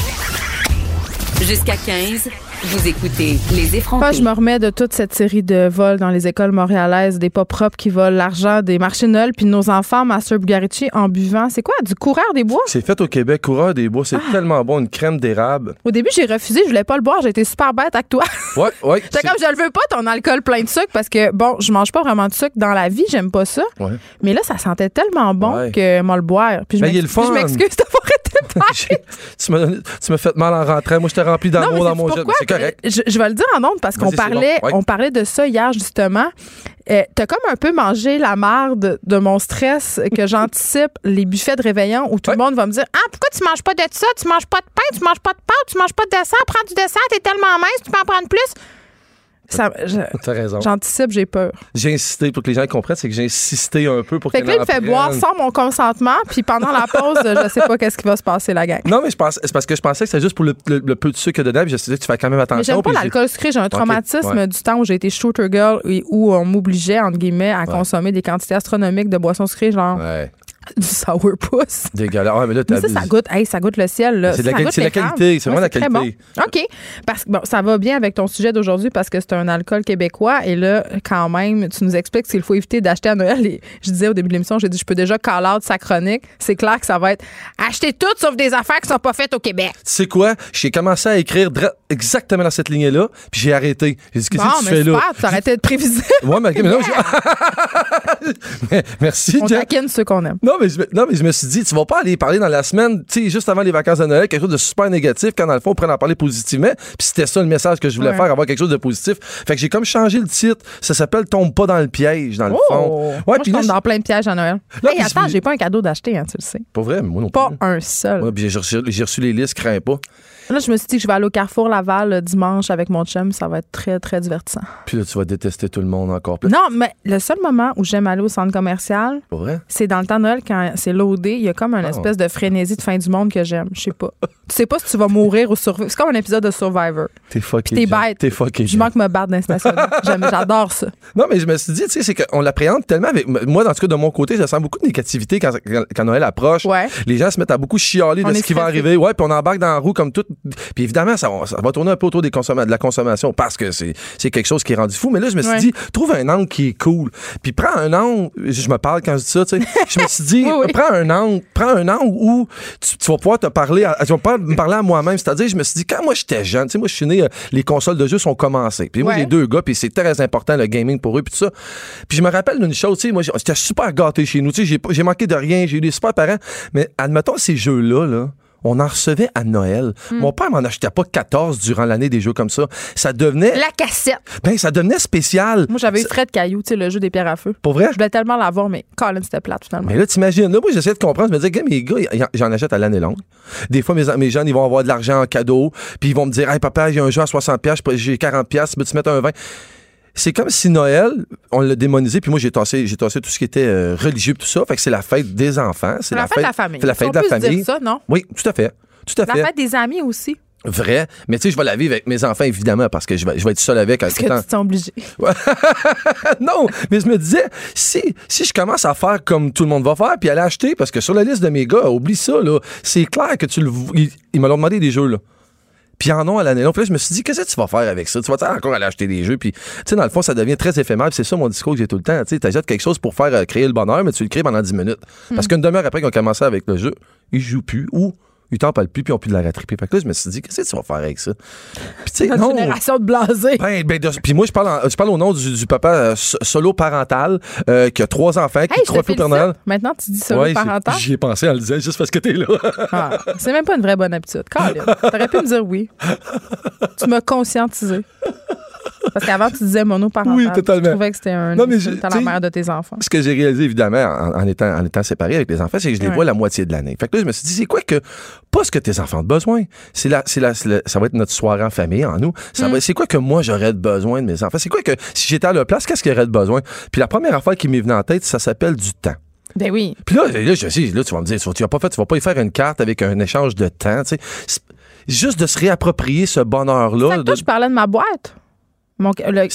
Jusqu'à 15. Vous écoutez Les effrontés. je me remets de toute cette série de vols dans les écoles montréalaises, des pas propres qui volent l'argent des marchés de Noël, puis nos enfants, Master Bugarici, en buvant. C'est quoi, du coureur des bois? C'est fait au Québec, coureur des bois. C'est ah. tellement bon, une crème d'érable. Au début, j'ai refusé, je voulais pas le boire. J'ai été super bête avec toi. Ouais, ouais. J'étais comme, je le veux pas, ton alcool plein de sucre, parce que, bon, je mange pas vraiment de sucre dans la vie, j'aime pas ça. Ouais. Mais là, ça sentait tellement bon que moi le boire. Puis je m'excuse d'avoir été tu m'as fait mal en rentrant. Moi, je t'ai rempli d'amour dans mon jeu. C'est correct. Je, vais le dire en ondes parce qu'on parlait, on parlait de ça hier, justement. Euh, T'as comme un peu mangé la marde de mon stress que j'anticipe les buffets de réveillon où tout le monde va me dire Ah, pourquoi tu manges pas de ça? Tu manges pas de pain, tu manges pas de pâte, tu manges pas de dessert, prends du dessert, t'es tellement mince, tu peux en prendre plus? Ça, je- T'as raison. J'anticipe, j'ai peur. J'ai insisté pour que les gens comprennent, c'est que j'ai insisté un peu pour Fait que là, il me fait boire sans mon consentement, puis pendant la pause, je sais pas qu'est-ce qui va se passer, la gang. Non, mais je pense, c'est parce que je pensais que c'était juste pour le, le- le peu de sucre dedans, puis je me suis dit, tu fais quand même attention. Mais j'aime pas l'alcool sucré. J'ai un traumatisme ouais. du temps où j'ai été shooter girl et où on m'obligeait, entre guillemets, à consommer des quantités astronomiques de boissons sucrées, genre Ouais, du sourpuss. dégueulasse. Ouais, mais là, Mais ça, goûte, hey, ça goûte le ciel. là. C'est de la Ça c'est qualité, c'est vraiment la qualité. bon. OK. Parce que bon, ça va bien avec ton sujet d'aujourd'hui parce que c'est un alcool québécois. Et là, quand même, tu nous expliques qu'il faut éviter d'acheter à Noël. Et je disais au début de l'émission, j'ai dit, je peux déjà call out sa chronique. C'est clair que ça va être acheter tout sauf des affaires qui sont pas faites au Québec. Tu sais quoi? J'ai commencé à écrire exactement dans cette ligne-là, puis j'ai arrêté. J'ai dit, qu'est-ce Bon, que tu mais fais là? tu arrêtais de prévisible. Ouais, mais, mais non, Mais Merci, On taquine ceux qu'on aime. Non mais, je, me- non, mais je me suis dit, tu vas pas aller parler dans la semaine, tu sais, juste avant les vacances de Noël, quelque chose de super négatif, quand dans le fond, on pourrait en parler positivement. Puis c'était ça le message que je voulais Ouais. faire, avoir quelque chose de positif. Fait que j'ai comme changé le titre. Ça s'appelle Tombe pas dans le piège, dans le Oh! fond. Moi, je là, tombe dans plein de pièges à Noël. Là, hey, attends, j'ai pas un cadeau d'acheter, hein, tu le sais. Pas vrai, mais moi non Pas plus. un seul. Ouais, puis j'ai reçu, j'ai reçu les listes, crains pas. Là, je me suis dit que je vais aller au Carrefour Laval le dimanche avec mon chum. Ça va être très, très divertissant. Puis là, tu vas détester tout le monde encore plus. Non, mais le seul moment où j'aime aller au centre commercial, c'est dans le temps de Noël quand c'est loadé. Il y a comme une Ah. espèce de frénésie de fin du monde que j'aime. Je sais pas. tu sais pas si tu vas mourir ou survivre. C'est comme un épisode de Survivor. T'es fucké. T'es bête. T'es fucké. Je manque me battre dans J'adore ça. Non, mais je me suis dit, tu sais, c'est qu'on l'appréhende tellement avec. Moi, dans tout cas, de mon côté, je sens beaucoup de négativité quand, Noël approche. Ouais. Les gens se mettent à beaucoup chialer On de ce qui va arriver. Ouais, puis on embarque dans la roue comme tout. Puis évidemment, ça, ça va tourner un peu autour des de la consommation parce que c'est c'est quelque chose qui est rendu fou. Mais là, je me suis Ouais. dit, trouve un angle qui est cool. Puis prends un angle. Je me parle quand je dis ça, tu sais. Je me suis dit, Oui, oui. prends un angle. Prends un angle où tu, tu vas pouvoir te parler. À, tu vas pouvoir me parler à moi-même. C'est-à-dire, je me suis dit, quand moi j'étais jeune, tu sais, moi je suis né, euh, les consoles de jeux sont commencées. Puis moi, Ouais. j'ai deux gars, puis c'est très important le gaming pour eux, puis tout ça. Puis je me rappelle d'une chose, tu sais, moi j'étais super gâté chez nous, tu sais, j'ai manqué de rien, j'ai eu des super parents. Mais admettons ces jeux-là, là. On en recevait à Noël. Hmm. Mon père m'en achetait pas 14 durant l'année des jeux comme ça. Ça devenait, La cassette. ben, ça devenait spécial. Moi, j'avais eu Fred Caillou, tu sais, le jeu des pierres à feu. Pour vrai? Je voulais tellement l'avoir, mais Colin, c'était plate, finalement. Mais là, t'imagines, là, moi, j'essayais de comprendre. Je me disais, gars, mes gars, j'en achète à l'année longue. Des fois, mes, mes jeunes, ils vont avoir de l'argent en cadeau, puis ils vont me dire, hey, papa, j'ai un jeu à 60$, piastres, j'ai 40$, piastres, peux-tu mettre un 20$? C'est comme si Noël, on l'a démonisé, puis moi, j'ai tassé, j'ai tassé tout ce qui était euh, religieux, tout ça. Fait que c'est la fête des enfants. C'est la, fête de la famille. C'est la fête on de la peut famille. dire ça, non? Oui, tout à fait. Tout à La fait. fête des amis aussi. Vrai. Mais tu sais, je vais la vivre avec mes enfants, évidemment, parce que je vais, je vais être seul avec. Parce que étant- tu t'es obligé. non, mais je me disais, si, si je commence à faire comme tout le monde va faire, puis aller acheter, parce que sur la liste de mes gars, oublie ça, là, c'est clair que tu le. Ils, ils me l'ont demandé des jeux, là. Puis en ont à l'année longue. Puis là, je me suis dit, qu'est-ce que tu vas faire avec ça? Tu vas encore aller acheter des jeux? Puis, tu sais, dans le fond, ça devient très éphémère. C'est ça mon discours que j'ai tout le temps. Tu sais, t'achètes quelque chose pour faire euh, créer le bonheur, mais tu le crées pendant 10 minutes. Parce qu'une demi-heure après qu'on commencé avec le jeu, ils jouent plus ou ils t'en parlent plus, puis ils ont plus de la rattraper. Fait que là, je me suis dit, qu'est-ce que tu vas faire avec ça? Puis, tu sais, Notre non. génération de blasés. Ben, ben, de- puis moi, je parle, en- je parle au nom du, du papa euh, so- solo parental euh, qui a trois enfants, qui Hey, je croit te plus au Père félicite. Noël. Maintenant, tu dis solo Ouais, parental? J'y ai pensé en le disant juste parce que t'es là. Ah, c'est même pas une vraie bonne habitude. Colin, t'aurais pu me dire oui. Tu m'as conscientisé. Parce qu'avant, tu disais monoparental. Oui, totalement. Je trouvais que c'était un Non, mais je- la mère de tes enfants. Ce que j'ai réalisé, évidemment, en, en étant, en étant séparé avec les enfants, c'est que je les Ouais. vois la moitié de l'année. Fait que là, je me suis dit, c'est quoi que. Pas ce que tes enfants ont besoin. C'est c'est ça va être notre soirée en famille, en nous. Ça Mm. c'est quoi que moi, j'aurais de besoin de mes enfants? C'est quoi que, si j'étais à leur place, qu'est-ce qu'il y aurait de besoin? Puis la première affaire qui m'est venue en tête, ça s'appelle du temps. Ben oui. Puis là, là, je sais, là, tu vas me dire, tu vas, pas, faire- tu vas pas y faire une carte avec un échange de temps, tu sais. Juste de se réapproprier ce bonheur-là. Fait de- je parlais de ma boîte. Mon- le-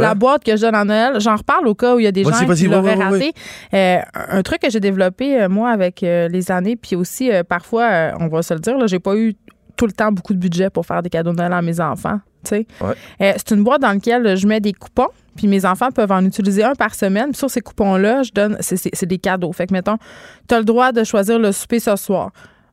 la, boîte que je donne à Noël, j'en reparle au cas où il y a des gens qui oui, l'auraient oui, oui, raté. Euh, un truc que j'ai développé, euh, moi, avec euh, les années, puis aussi, parfois, on va se le dire, là, j'ai pas eu tout le temps beaucoup de budget pour faire des cadeaux de Noël à mes enfants. tu sais. Ouais. C'est une boîte dans laquelle je mets des coupons, puis mes enfants peuvent en utiliser un par semaine. Puis sur ces coupons-là, je donne, c'est, c'est- c'est des cadeaux. Fait que, mettons, tu as le droit de choisir le souper ce soir.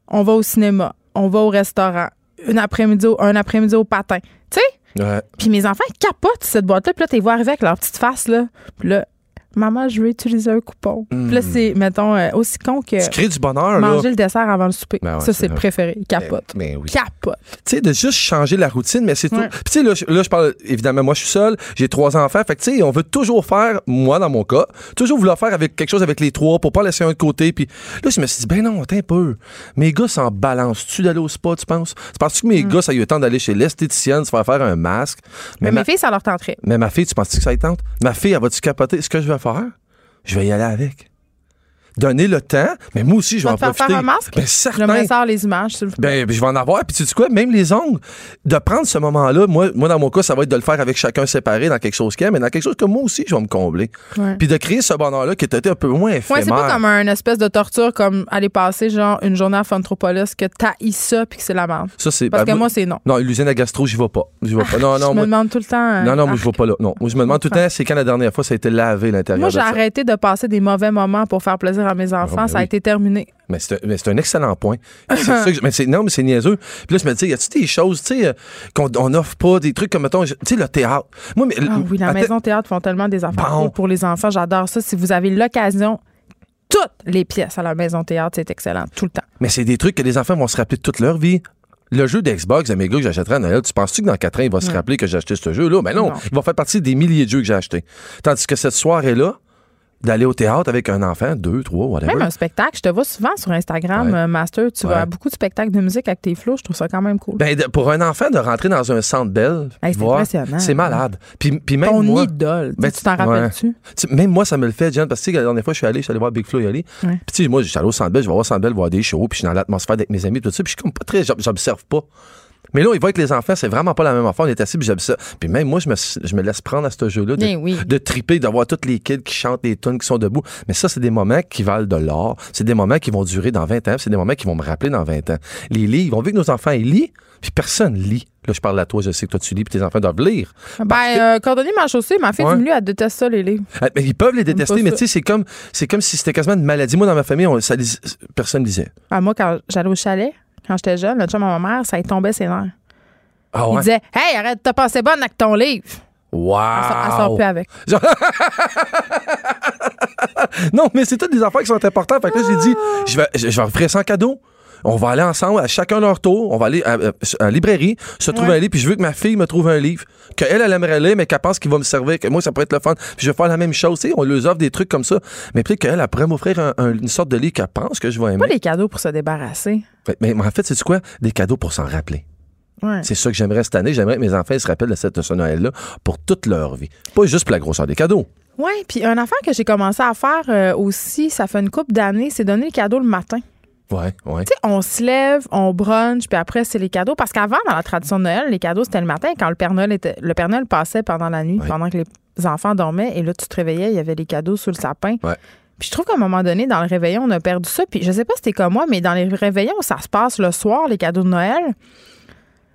On va au cinéma, on va au restaurant, une après-midi un après-midi au patin. Tu sais? Ouais. Puis mes enfants, capotent cette boîte-là. Puis là, tu les vois avec leur petite face, là. Puis là, Maman, je veux utiliser un coupon. Puis là, c'est, mettons, euh, aussi con que Tu crées du bonheur, là. manger le dessert avant le souper. Ben ouais, ça, c'est le préféré. Il Capote. Mais oui. Capote. Tu sais, de juste changer la routine, mais c'est Ouais. tout. Puis tu sais, là, je- là, je parle, évidemment, moi, je suis seul, j'ai trois enfants. Fait que tu sais, on veut toujours faire, moi, dans mon cas, toujours vouloir faire avec quelque chose avec les trois pour pas laisser un de côté. Puis là, je me suis dit, ben non, attends un peu. Mes gars s'en balancent-tu d'aller au spa, tu penses? C'est parce que mes gars, ça a eu le temps d'aller chez l'esthéticienne, se faire faire un masque? Mais, Mais, ma, mes filles, ça leur tenterait. mais ma fille, tu penses que ça y tente? Ma fille, elle va-tu capoter? Ce que je vais je vais y aller avec. Donner le temps, mais moi aussi, je vais en profiter. faire un masque? Ben, certain. Avoir les images, s'il vous plaît. Ben, je vais en avoir. Puis tu sais quoi, même les ongles, de prendre ce moment-là, moi, moi, dans mon cas, ça va être de le faire avec chacun séparé dans quelque chose qui aime, mais dans quelque chose que moi aussi, je vais me combler. Ouais. Puis de créer ce bonheur-là qui était un peu moins éphémère. Ouais, c'est pas comme un espèce de torture comme aller passer genre une journée à Funtropolis que t'haïs ça puis que c'est la merde. Ça, c'est. Parce ben, que moi, c'est non. Non, l'usine à gastro, j'y vais pas. J'y vais pas. Non, je non, me moi. demande tout le temps. Non, non, moi, je ah, vais pas là. Non. Moi, je me demande tout le temps, c'est quand la dernière fois ça a été lavé l'intérieur Moi, j'ai arrêté de passer des mauvais moments pour faire plaisir à mes enfants. ben ça a oui. été terminé. Mais c'est un, excellent point. Que je- mais c'est, non, mais c'est niaiseux. Puis là, je me dis, y a-tu des choses, tu sais, euh, qu'on on offre pas, des trucs comme, mettons, tu sais, le théâtre. Moi, mais. Ah oui, la maison théâtre font tellement des affaires Bon. pour les enfants. J'adore ça. Si vous avez l'occasion, toutes les pièces à la maison théâtre, c'est excellent, tout le temps. Mais c'est des trucs que les enfants vont se rappeler toute leur vie. Le jeu d'Xbox à mes gars que j'achèterai à Noël, tu penses-tu que dans 4 ans, il va se rappeler que j'ai acheté ce jeu-là? Ben non, Non. il va faire partie des milliers de jeux que j'ai achetés. Tandis que cette soirée-là, d'aller au théâtre avec un enfant, deux, trois, whatever. Même un spectacle, je te vois souvent sur Instagram, Ouais. euh, Master, tu Ouais. vas à beaucoup de spectacles de musique avec tes flots, je trouve ça quand même cool. Ben, de- pour un enfant, de rentrer dans un centre belle, Hey, c'est impressionnant. c'est malade. Puis, puis même Ton moi, idole, Ben, tu t'en tu- rappelles-tu? Même moi, ça me le fait, Jen, parce que la dernière fois, je suis allé, je suis allé voir Big Flo y aller. Puis, moi, je suis allé au Centre Bell, je vais voir Centre voir des shows, puis je suis dans l'atmosphère avec mes amis, tout ça, puis je suis comme pas très, j'ob- j'observe pas. Mais là, il voit que les enfants, c'est vraiment pas la même affaire. On est assis, puis j'observe. Puis même moi, je me, je me laisse prendre à ce jeu-là, de, oui. de triper, d'avoir tous les kids qui chantent les tunes, qui sont debout. Mais ça, c'est des moments qui valent de l'or. C'est des moments qui vont durer dans 20 ans, c'est des moments qui vont me rappeler dans 20 ans. Les livres, on veut que nos enfants ils lisent, puis personne lit. Là, je parle à toi, je sais que toi, tu lis, puis tes enfants doivent lire. Ben, euh, Cordonnier m'a chaussé, ma fille Ouais. du milieu, elle déteste ça, les livres. Ah, ben, ils peuvent les J'aime détester, mais ça. tu sais, c'est comme, c'est comme si c'était quasiment une maladie. Moi, dans ma famille, on, ça personne lisait. Ah, moi, quand j'allais au chalet, quand j'étais jeune, le chum à ma mère, ça y tombait ses nerfs. Ah Il disait Hey, arrête de te passer bonne avec ton livre. Wow! Elle sort- plus avec. non, mais c'est toutes des affaires qui sont importantes. Fait que là, j'ai dit, je vais, je, je vais offrir ça en cadeau. On va aller ensemble, à chacun leur tour. On va aller à, à- à la librairie, se trouver Ouais. un livre. Puis je veux que ma fille me trouve un livre. Qu'elle, elle aimerait lire, mais qu'elle pense qu'il va me servir. Que moi, ça pourrait être le fun. Puis je vais faire la même chose. Tu sais, on leur offre des trucs comme ça. Mais peut-être qu'elle, elle pourrait m'offrir un- un- une sorte de livre qu'elle pense que je vais aimer. Pas les cadeaux pour se débarrasser. Mais, mais en fait, c'est quoi? Des cadeaux pour s'en rappeler. Ouais. C'est ça que j'aimerais cette année. J'aimerais que mes enfants se rappellent de, cette, ce Noël-là pour toute leur vie. Pas juste pour la grosseur des cadeaux. Oui, puis un affaire que j'ai commencé à faire euh, aussi, ça fait une couple d'années, c'est donner les cadeaux le matin. Ouais, ouais. Tu sais, on se lève, on brunch, puis après, c'est les cadeaux. Parce qu'avant, dans la tradition de Noël, les cadeaux, c'était le matin, quand le Père Noël, était, le Père Noël passait pendant la nuit, Ouais. pendant que les enfants dormaient, et là, tu te réveillais, il y avait les cadeaux sous le sapin. Ouais. Puis je trouve qu'à un moment donné, dans le réveillon, on a perdu ça. Puis je sais pas si c'était comme moi, mais dans les réveillons, ça se passe le soir, les cadeaux de Noël.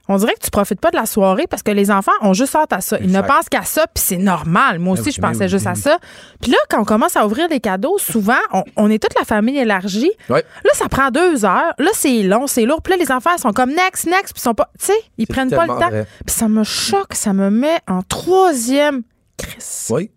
On dirait que tu profites pas de la soirée parce que les enfants ont juste hâte à ça. Ils ne pensent qu'à ça, puis c'est normal. Moi Ben aussi, oui, je ben pensais oui, juste ben à ça. Puis là, quand on commence à ouvrir les cadeaux, souvent, on, on est toute la famille élargie. Là, ça prend deux heures. Là, c'est long, c'est lourd. Puis là, les enfants, ils sont comme next, next. Puis ils sont pas. Tu sais, ils prennent pas le temps. vrai. Puis ça me choque, ça me met en troisième crise. Oui.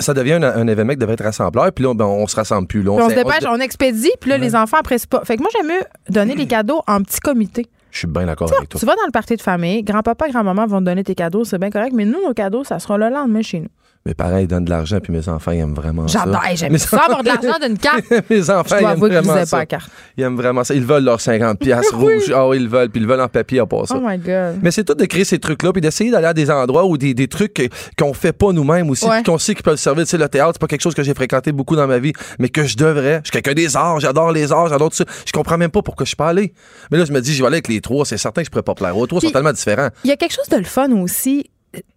Ça- devient un, un événement qui devrait être rassembleur, puis là, ben, on se rassemble plus. Là, Puis on se dépêche, on expédie, puis là, les enfants apprécient pas. Fait que moi, j'aime mieux donner les cadeaux en petit comité. Je suis bien d'accord avec toi. tu vas dans le party de famille, grand-papa, grand-maman vont te donner tes cadeaux, c'est bien correct, mais nous, nos cadeaux, ça sera le lendemain chez nous. Mais pareil, ils donnent de l'argent, puis mes enfants, ils aiment vraiment ça. J'adore. Hey, J'aime Mes ça avoir de l'argent d'une carte. mes enfants, ils aiment que vraiment ça. pas la carte. Ils aiment vraiment ça. Ils veulent leurs 50 piastres Oui. rouges. Ah oui, ils le veulent, puis ils le veulent en papier à part ça. Oh my God. Mais c'est tout de créer ces trucs-là, puis d'essayer d'aller à des endroits ou des, des trucs qu'on fait pas nous-mêmes aussi, Ouais. qu'on sait qu'ils peuvent servir. Tu sais, le théâtre, c'est pas quelque chose que j'ai fréquenté beaucoup dans ma vie, mais que je devrais. Je suis quelqu'un des arts, j'adore les arts, j'adore tout ça. Je comprends même pas pourquoi je suis pas allé. Mais là, je me dis, je vais aller avec les trois, c'est certain que je pourrais pas plaire. aux trois sont Puis- tellement différents. Il y a quelque chose de le fun aussi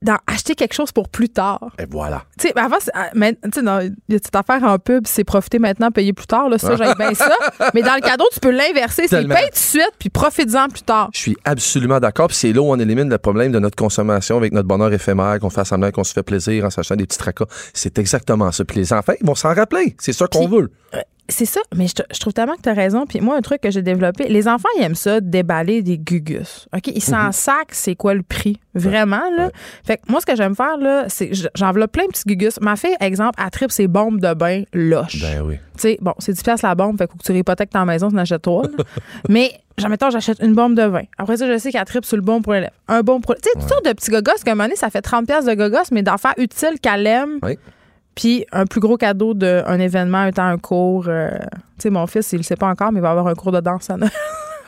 dans acheter quelque chose pour plus tard. Et voilà. Tu sais, avant, ah, mais, dans- il y a cette affaire en pub, c'est profiter maintenant, payer plus tard. Là, ça, j'aime bien ça. Mais dans le cadeau, tu peux l'inverser. C'est paye tout de suite, puis profite-en plus tard. Je suis absolument d'accord. Puis c'est là où on élimine le problème de notre consommation avec notre bonheur éphémère, qu'on fait semblant qu'on se fait plaisir en s'achetant des petits tracas. C'est exactement ça. Puis les enfants, ils vont s'en rappeler. C'est ça qu'on veut. C'est ça, mais je, je trouve tellement que tu as raison. Puis moi, un truc que j'ai développé, les enfants, ils aiment ça, déballer des gugus. OK? Ils s'en sac, c'est quoi le prix? Vraiment, là. Fait que moi, ce que j'aime faire, là, c'est j'enveloppe plein de petits gugus. Ma fille, exemple, elle tripe ses bombes de bain loches. Ben oui. Tu sais, bon, c'est 10 piastres la bombe, fait que tu réhypothèques ta maison, tu en achètes trois. Mais, mettons, j'achète une bombe de vin. Après ça, je sais qu'elle tripe sur le bon pour lèvres. Un bon pour. Tu sais, toutes sortes de petits gogos, qu'à un moment donné, ça fait 30 piastres de gogos, mais d'en faire utile qu'elle aime. Oui. Puis un plus gros cadeau d'un événement, un temps, un cours. euh, tu sais, mon fils, il le sait pas encore, mais il va avoir un cours de danse à Noël.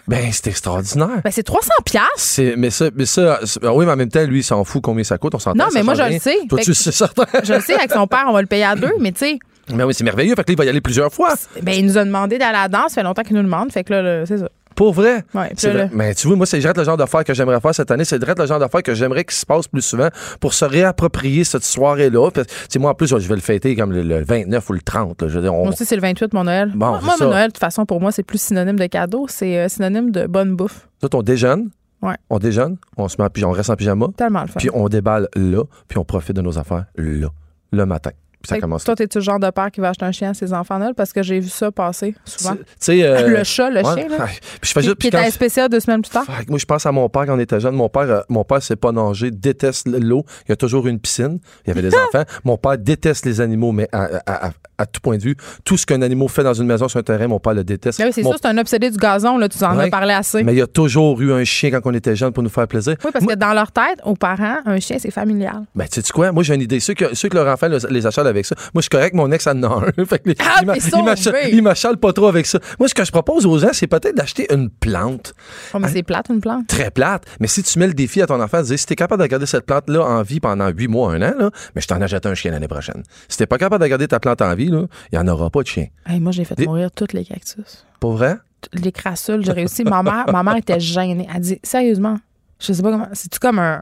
Ben, c'est extraordinaire. Ben, c'est 300 piastres. Mais ça, mais ça, ah oui, mais en même temps, lui, il s'en fout combien ça coûte. On s'entend. Non, mais moi, je le sais. Toi, Fait tu sais certain. Je le sais, avec son père, on va le payer à deux, mais tu sais, mais oui, c'est merveilleux. Fait que là, il va y aller plusieurs fois. ben, il nous a demandé d'aller à la danse, ça fait longtemps qu'il nous le demande, fait que là, là, c'est ça. Pour vrai? Ouais, vrai. Mais tu vois, moi, c'est direct le genre d'affaires que j'aimerais faire cette année. C'est direct le genre d'affaires que j'aimerais qu'il se passe plus souvent pour se réapproprier cette soirée-là. Moi, en plus, je vais le fêter comme le, le 29 ou le 30. là. Je veux dire, on- Moi aussi, c'est le 28, mon Noël. Bon, moi, moi, mon Noël, de toute façon, pour moi, c'est plus synonyme de cadeau. C'est euh, synonyme de bonne bouffe. Autres, on déjeune. Ouais. On déjeune. On se met en pyjama, on reste en pyjama. Tellement le fun. Puis on déballe là. Puis on profite de nos affaires là. Le matin. Ça commence toi, là. t'es-tu le genre de père qui va acheter un chien à ses enfants à Noël? Parce que j'ai vu ça passer souvent. Tu euh, le chat, le ouais. chien, là. Puis je puis quand- SPCA deux semaines plus tard. Fait moi, je pense à mon père quand on était jeune. Mon père, euh, mon père sait pas nager, déteste l'eau. Il y a toujours une piscine. Il y avait des enfants. Mon père déteste les animaux, mais à, à- à- à tout point de vue, tout ce qu'un animal fait dans une maison sur un terrain, mon père le déteste. Oui, c'est Mon- ça, c'est un obsédé du gazon, là. Tu en Ouais. as parlé assez. Mais il y a toujours eu un chien quand on était jeune pour nous faire plaisir. Oui, parce que dans leur tête, aux parents, un chien, c'est familial. Ben, tu sais quoi? Moi, j'ai une idée. Ceux, que, ceux que leur enfant le- les achètent avec ça, moi, je suis correct, mon ex en a un. fait que les- Ah, il m'a- t'es il m'achète- sauvé. il m'achète pas trop avec ça. Moi, ce que je propose aux gens, c'est peut-être d'acheter une plante. Oh, mais c'est plate, une plante. très plate. Mais si tu mets le défi à ton enfant, de dire si t'es capable de garder cette plante-là en vie pendant huit mois, un an, là, mais je t'en achète un chien l'année prochaine. Si t'es pas capable de garder ta plante en vie, là, il n'y en aura pas de chien. Hey, moi, j'ai fait Des- mourir tous les cactus. Pour vrai? Les crassules, j'ai réussi. Ma mère, ma mère était gênée. Elle dit, sérieusement, je sais pas comment. C'est-tu comme un,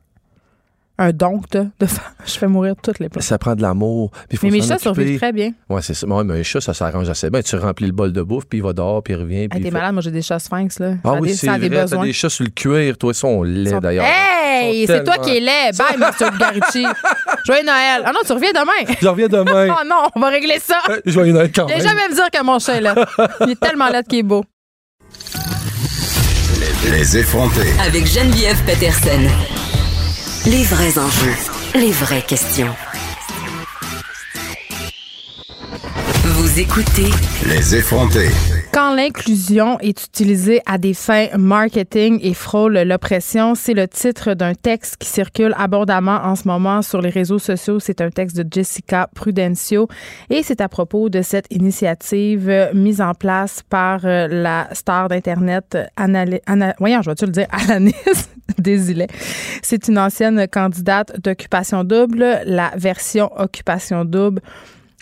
un don que t'as de faire? Je fais mourir toutes les plantes. Ça prend de l'amour. Mais mes chats survivent très bien. Ouais, c'est ça. Ouais, mais un chat, ça s'arrange assez bien. Tu remplis le bol de bouffe, puis il va dehors, puis il revient. Hey, Puis t'es malade, moi j'ai des chats sphinx, là. Ah Ça oui, c'est vrai. T'as des chats sur le cuir. Toi, ils sont laids, Sont- d'ailleurs. Hey, c'est toi qui es laid. Bye, Monsieur Bugarici. Joyeux Noël. Ah non, tu reviens demain. Je reviens demain. Oh non, on va régler ça. Joyeux Noël quand même. jamais me dire que mon chat est là. Il est tellement laid qu'il est beau. Les effrontés. Avec Geneviève Peterson. Les vrais enjeux, les vraies questions. Vous écoutez Les effrontés. Quand l'inclusion est utilisée à des fins marketing et frôle l'oppression, c'est le titre d'un texte qui circule abondamment en ce moment sur les réseaux sociaux. C'est un texte de Jessica Prudencio et c'est à propos de cette initiative mise en place par euh, la star d'Internet, Ana- voyons, je vais-tu le dire, Alanis Desilets. C'est une ancienne candidate d'occupation double, la version occupation double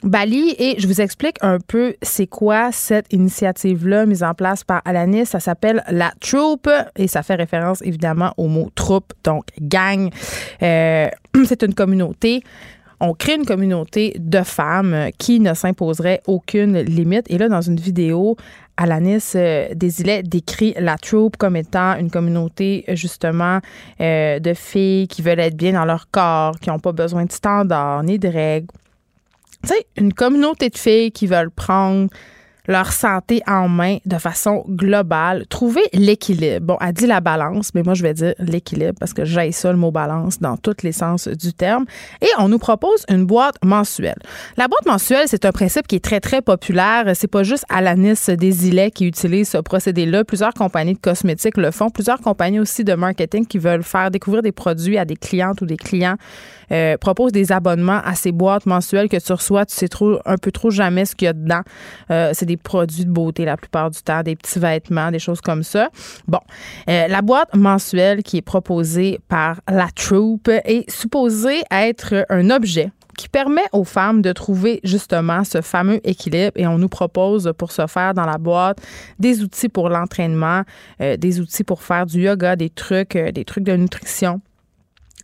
Bali et je vous explique un peu c'est quoi cette initiative-là mise en place par Alanis. Ça s'appelle la Troupe et ça fait référence évidemment au mot troupe, donc gang. Euh, c'est une communauté. On crée une communauté de femmes qui ne s'imposerait aucune limite. Et là, dans une vidéo, Alanis euh, Desilets décrit la troupe comme étant une communauté justement euh, de filles qui veulent être bien dans leur corps, qui n'ont pas besoin de standards ni de règles tu sais, une communauté de filles qui veulent prendre leur santé en main de façon globale, trouver l'équilibre. Bon, elle dit la balance, mais moi je vais dire l'équilibre parce que j'ai ça le mot balance dans tous les sens du terme. Et on nous propose une boîte mensuelle. La boîte mensuelle, c'est un principe qui est très très populaire. C'est pas juste Alanis Desilets qui utilise ce procédé-là. Plusieurs compagnies de cosmétiques le font. Plusieurs compagnies aussi de marketing qui veulent faire découvrir des produits à des clientes ou des clients euh, proposent des abonnements à ces boîtes mensuelles que tu reçois. Tu sais trop, un peu trop jamais ce qu'il y a dedans. Euh, c'est produits de beauté la plupart du temps, des petits vêtements, des choses comme ça. Bon, euh, la boîte mensuelle qui est proposée par la troupe est supposée être un objet qui permet aux femmes de trouver justement ce fameux équilibre et on nous propose pour ce faire dans la boîte des outils pour l'entraînement, euh, des outils pour faire du yoga, des trucs, euh, des trucs de nutrition.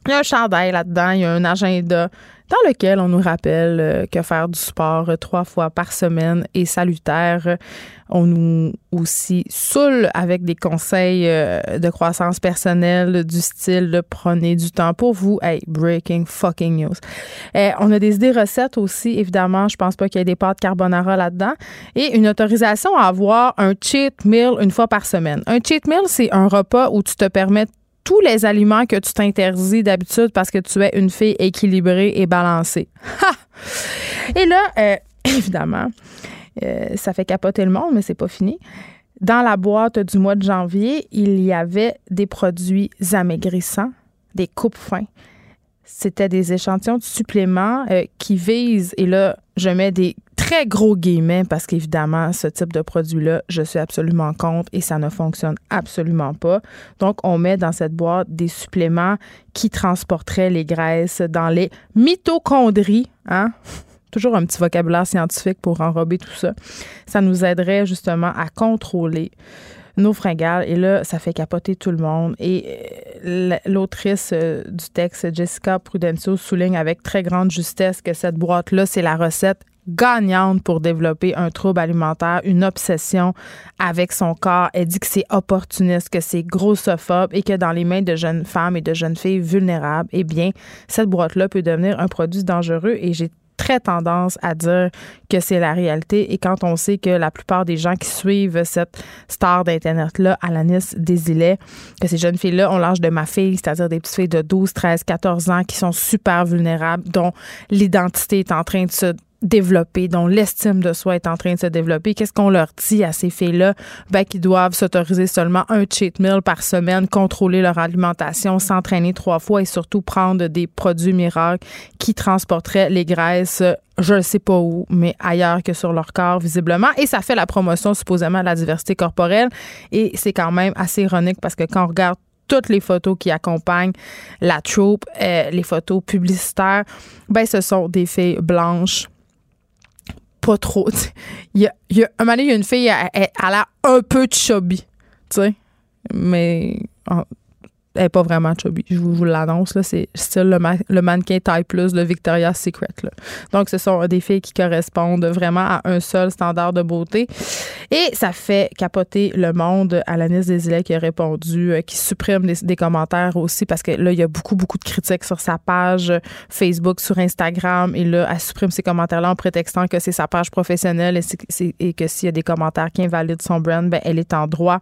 Il y a un chandail là-dedans, il y a un agenda, dans lequel on nous rappelle euh, que faire du sport trois fois par semaine est salutaire. On nous aussi saoule avec des conseils euh, de croissance personnelle du style de prenez du temps pour vous. Hey, breaking fucking news. Euh, on a des idées recettes aussi, évidemment. Je pense pas qu'il y ait des pâtes carbonara là-dedans. Et une autorisation à avoir un cheat meal une fois par semaine. Un cheat meal, c'est un repas où tu te permets tous les aliments que tu t'interdis d'habitude parce que tu es une fille équilibrée et balancée. Et là, euh, évidemment, euh, ça fait capoter le monde, mais c'est pas fini. Dans la boîte du mois de janvier, il y avait des produits amaigrissants, des coupes fins. C'était des échantillons de suppléments euh, qui visent, et là, je mets des très gros guillemets parce qu'évidemment, ce type de produit-là, je suis absolument contre et ça ne fonctionne absolument pas. Donc, on met dans cette boîte des suppléments qui transporteraient les graisses dans les mitochondries, hein? Toujours un petit vocabulaire scientifique pour enrober tout ça. Ça nous aiderait justement à contrôler nos fringales. Et là, ça fait capoter tout le monde. Et euh, l'autrice euh, du texte, Jessica Prudencio, souligne avec très grande justesse que cette boîte-là, c'est la recette gagnante pour développer un trouble alimentaire, une obsession avec son corps. Elle dit que c'est opportuniste, que c'est grossophobe et que dans les mains de jeunes femmes et de jeunes filles vulnérables, eh bien, cette boîte-là peut devenir un produit dangereux et j'ai très tendance à dire que c'est la réalité. Et quand on sait que la plupart des gens qui suivent cette star d'Internet-là, Alanis Desilets, que ces jeunes filles-là ont l'âge de ma fille, c'est-à-dire des petites filles de 12, 13, 14 ans qui sont super vulnérables, dont l'identité est en train de se développer, dont l'estime de soi est en train de se développer. Qu'est-ce qu'on leur dit à ces filles-là? Ben, qu'ils doivent s'autoriser seulement un cheat meal par semaine, contrôler leur alimentation, s'entraîner trois fois et surtout prendre des produits miracles qui transporteraient les graisses je ne sais pas où, mais ailleurs que sur leur corps, visiblement. Et ça fait la promotion supposément de la diversité corporelle. Et c'est quand même assez ironique parce que quand on regarde toutes les photos qui accompagnent la troupe, euh, les photos publicitaires, ben ce sont des filles blanches pas trop. Il y a, un moment donné, il y a une fille, elle, a un peu chubby, tu sais. Mais elle n'est pas vraiment chubby. Je vous, l'annonce. C'est style le, le, mannequin taille plus de Victoria's Secret. Là. Donc, ce sont des filles qui correspondent vraiment à un seul standard de beauté. Et ça fait capoter le monde. Alanis Desilets qui a répondu, euh, qui supprime des, des, commentaires aussi parce que là, il y a beaucoup, beaucoup de critiques sur sa page Facebook, sur Instagram. Et là, elle supprime ces commentaires-là en prétextant que c'est sa page professionnelle et, et que s'il y a des commentaires qui invalident son brand, ben, elle est en droit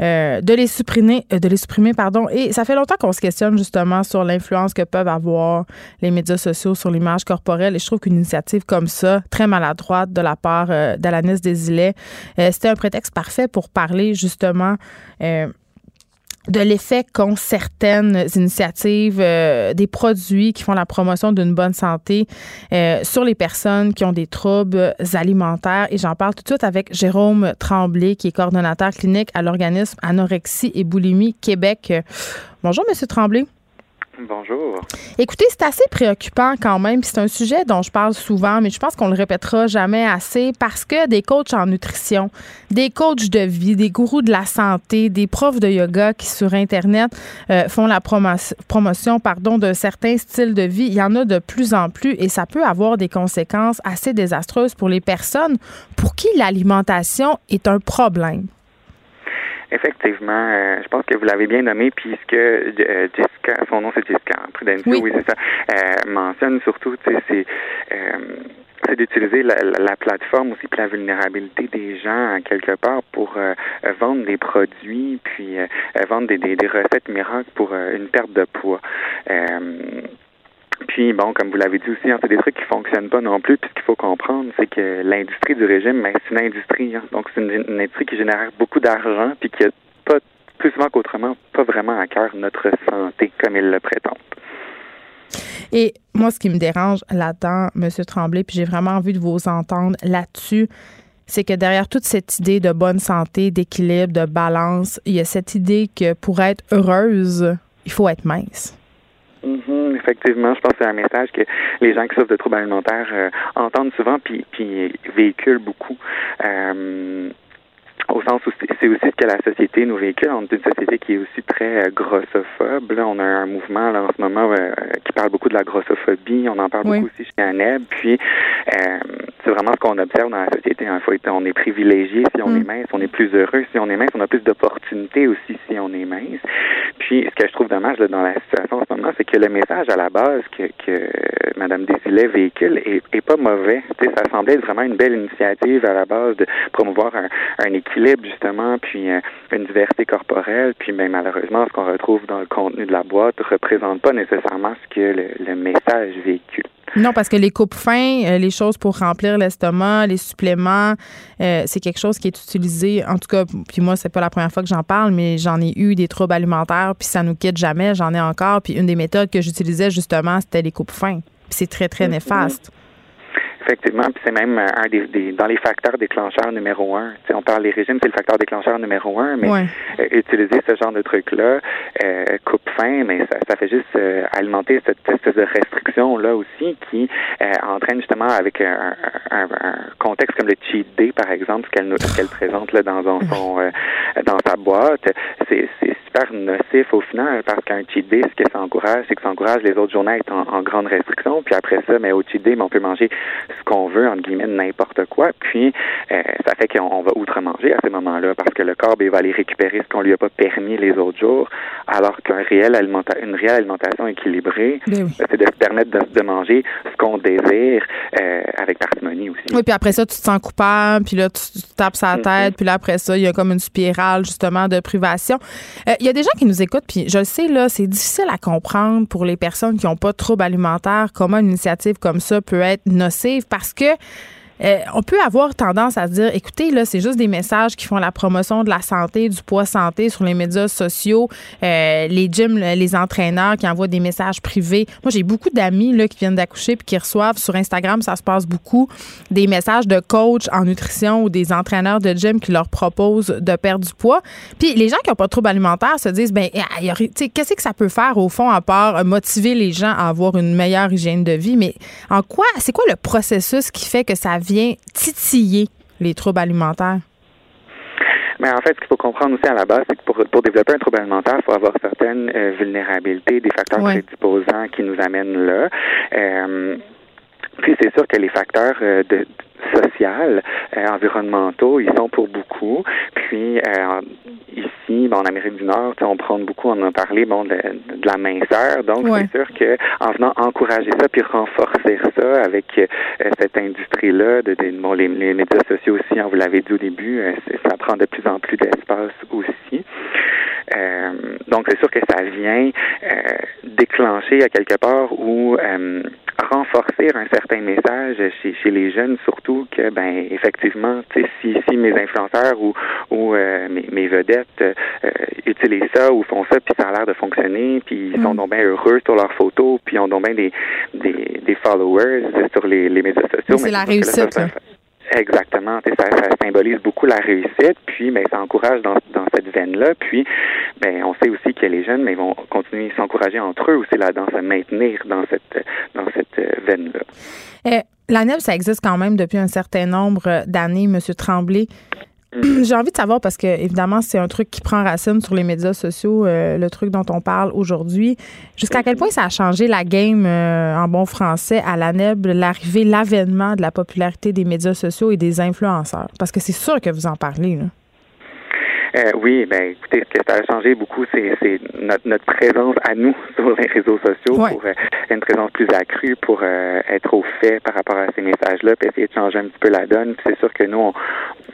euh, de les supprimer, euh, de les supprimer, pardon. Et ça fait longtemps qu'on se questionne justement sur l'influence que peuvent avoir les médias sociaux sur l'image corporelle. Et je trouve qu'une initiative comme ça, très maladroite de la part euh, d'Alanis Desilets, euh, c'était un prétexte parfait pour parler justement de l'effet qu'ont certaines initiatives, euh, des produits qui font la promotion d'une bonne santé euh, sur les personnes qui ont des troubles alimentaires. Et j'en parle tout de suite avec Jérôme Tremblay, qui est coordonnateur clinique à l'organisme Anorexie et Boulimie Québec. Bonjour, Monsieur Tremblay. Bonjour. Écoutez, c'est assez préoccupant quand même. C'est un sujet dont je parle souvent, mais je pense qu'on le répétera jamais assez parce que des coachs en nutrition, des coachs de vie, des gourous de la santé, des profs de yoga qui sur Internet euh, font la promotion pardon, de certains styles de vie, il y en a de plus en plus et ça peut avoir des conséquences assez désastreuses pour les personnes pour qui l'alimentation est un problème. Effectivement, euh, je pense que vous l'avez bien nommé, puisque euh, Jessica, son nom c'est Jessica Prudencio, oui, c'est ça, euh, mentionne surtout, c'est c'est d'utiliser la, la, plateforme aussi pour la vulnérabilité des gens quelque part pour vendre des produits puis vendre des, des, des, recettes miracles pour une perte de poids. Puis, bon, comme vous l'avez dit aussi, hein, c'est des trucs qui fonctionnent pas non plus. Puis, ce qu'il faut comprendre, c'est que l'industrie du régime, ben, c'est une industrie. Hein. donc, c'est une, industrie qui génère beaucoup d'argent, puis qui a pas, plus souvent qu'autrement, pas vraiment à cœur notre santé, comme il le prétend. Et moi, ce qui me dérange là-dedans, M. Tremblay, puis j'ai vraiment envie de vous entendre là-dessus, c'est que derrière toute cette idée de bonne santé, d'équilibre, de balance, il y a cette idée que pour être heureuse, il faut être mince. Mm-hmm. effectivement, je pense que c'est un message que les gens qui souffrent de troubles alimentaires euh, entendent souvent puis, puis véhiculent beaucoup. Euh, au sens où c'est aussi ce que la société nous véhicule. On est une société qui est aussi très grossophobe. Là, on a un mouvement là, en ce moment qui parle beaucoup de la grossophobie. On en parle beaucoup aussi chez Anneb. Puis, c'est vraiment ce qu'on observe dans la société. Hein. on est privilégié si on mm. est mince, on est plus heureux si on est mince, on a plus d'opportunités aussi si on est mince. Puis, ce que je trouve dommage là, dans la situation en ce moment, c'est que le message à la base que, que Mme Desilets véhicule est, est pas mauvais. sais, ça semblait être vraiment une belle initiative à la base de promouvoir un, un équilibre justement, puis euh, une diversité corporelle. Puis, ben, malheureusement, ce qu'on retrouve dans le contenu de la boîte représente pas nécessairement ce que le, le message véhicule. Non, parce que les coupes fins, euh, les choses pour remplir l'estomac, les suppléments, euh, c'est quelque chose qui est utilisé. En tout cas, puis moi, c'est pas la première fois que j'en parle, mais j'en ai eu des troubles alimentaires, puis ça nous quitte jamais. J'en ai encore. Puis une des méthodes que j'utilisais justement, c'était les coupes fins. Puis c'est très très mm-hmm. néfaste. Effectivement, puis c'est même euh, un des, dans les facteurs déclencheurs numéro un. sais, on parle des régimes, c'est le facteur déclencheur numéro un, mais euh, utiliser ce genre de truc-là euh, coupe faim, mais ça, ça fait juste alimenter cette espèce de restriction là aussi qui entraîne justement avec un, un, contexte comme le cheat day par exemple, ce qu'elle qu'elle présente là dans son dans sa boîte, c'est super nocif au final parce qu'un cheat day, ce que ça encourage, c'est que ça encourage les autres journées à être en, grande restriction, puis après ça, mais au cheat day, on peut manger ce qu'on veut, entre guillemets, n'importe quoi. Puis, euh, ça fait qu'on va outre-manger à ces moments-là parce que le corps ben, va aller récupérer ce qu'on lui a pas permis les autres jours, alors qu'un réel alimenta une réelle alimentation équilibrée, ben c'est de se permettre de, manger ce qu'on désire euh, avec parcimonie aussi. Oui, puis après ça, tu te sens coupable, puis là, tu, tapes sa tête, puis là, après ça, il y a comme une spirale, justement, de privation. Euh, il y a des gens qui nous écoutent, puis je le sais, là, c'est difficile à comprendre pour les personnes qui n'ont pas de troubles alimentaires, comment une initiative comme ça peut être nocive parce que euh, on peut avoir tendance à se dire, écoutez, là, c'est juste des messages qui font la promotion de la santé, du poids santé sur les médias sociaux, euh, les gyms, les entraîneurs qui envoient des messages privés. Moi, j'ai beaucoup d'amis là qui viennent d'accoucher puis qui reçoivent sur Instagram, ça se passe beaucoup, des messages de coach en nutrition ou des entraîneurs de gym qui leur proposent de perdre du poids. Puis les gens qui n'ont pas de troubles alimentaires se disent, ben, qu'est-ce que ça peut faire au fond à part motiver les gens à avoir une meilleure hygiène de vie, mais en quoi, c'est quoi le processus qui fait que ça vient titiller les troubles alimentaires? Mais en fait, ce qu'il faut comprendre aussi à la base, c'est que pour, pour développer un trouble alimentaire, il faut avoir certaines euh, vulnérabilités, des facteurs prédisposants qui nous amènent là. Euh, puis c'est sûr que les facteurs euh, de, social, euh, environnementaux, ils sont pour beaucoup. Puis euh, ici, bon, en Amérique du Nord, on prend beaucoup, on en a parlé, bon, de, la minceur. Donc c'est sûr que en venant encourager ça puis renforcer ça avec euh, cette industrie-là, de, bon, les, les, médias sociaux aussi, hein, vous l'avez dit au début, ça prend de plus en plus d'espace aussi. donc c'est sûr que ça vient déclencher à quelque part ou renforcer un certain message chez, chez les jeunes, surtout que, ben, effectivement, si, si mes influenceurs ou, ou euh, mes, mes, vedettes euh, utilisent ça ou font ça, puis ça a l'air de fonctionner, puis ils sont mm. donc bien heureux sur leurs photos, puis ils ont donc bien des, des, des followers sur les, les médias sociaux. C'est la réussite. Exactement. Ça, symbolise beaucoup la réussite, puis ben, ça encourage dans, dans cette veine-là. Puis ben, on sait aussi que les jeunes mais vont continuer à s'encourager entre eux aussi là-dedans, se maintenir dans cette dans cette euh, veine-là. Eh, la NEB, ça existe quand même depuis un certain nombre d'années, M. Tremblay. J'ai envie de savoir parce que évidemment c'est un truc qui prend racine sur les médias sociaux, euh, le truc dont on parle aujourd'hui. Jusqu'à quel point ça a changé la game euh, en bon français à la NEB, l'arrivée, l'avènement de la popularité des médias sociaux et des influenceurs? Parce que c'est sûr que vous en parlez. Là. Euh, oui, ben écoutez, ce que ça a changé beaucoup, c'est, notre, notre présence à nous sur les réseaux sociaux pour euh, une présence plus accrue, pour euh, être au fait par rapport à ces messages-là, puis essayer de changer un petit peu la donne. Puis c'est sûr que nous, on,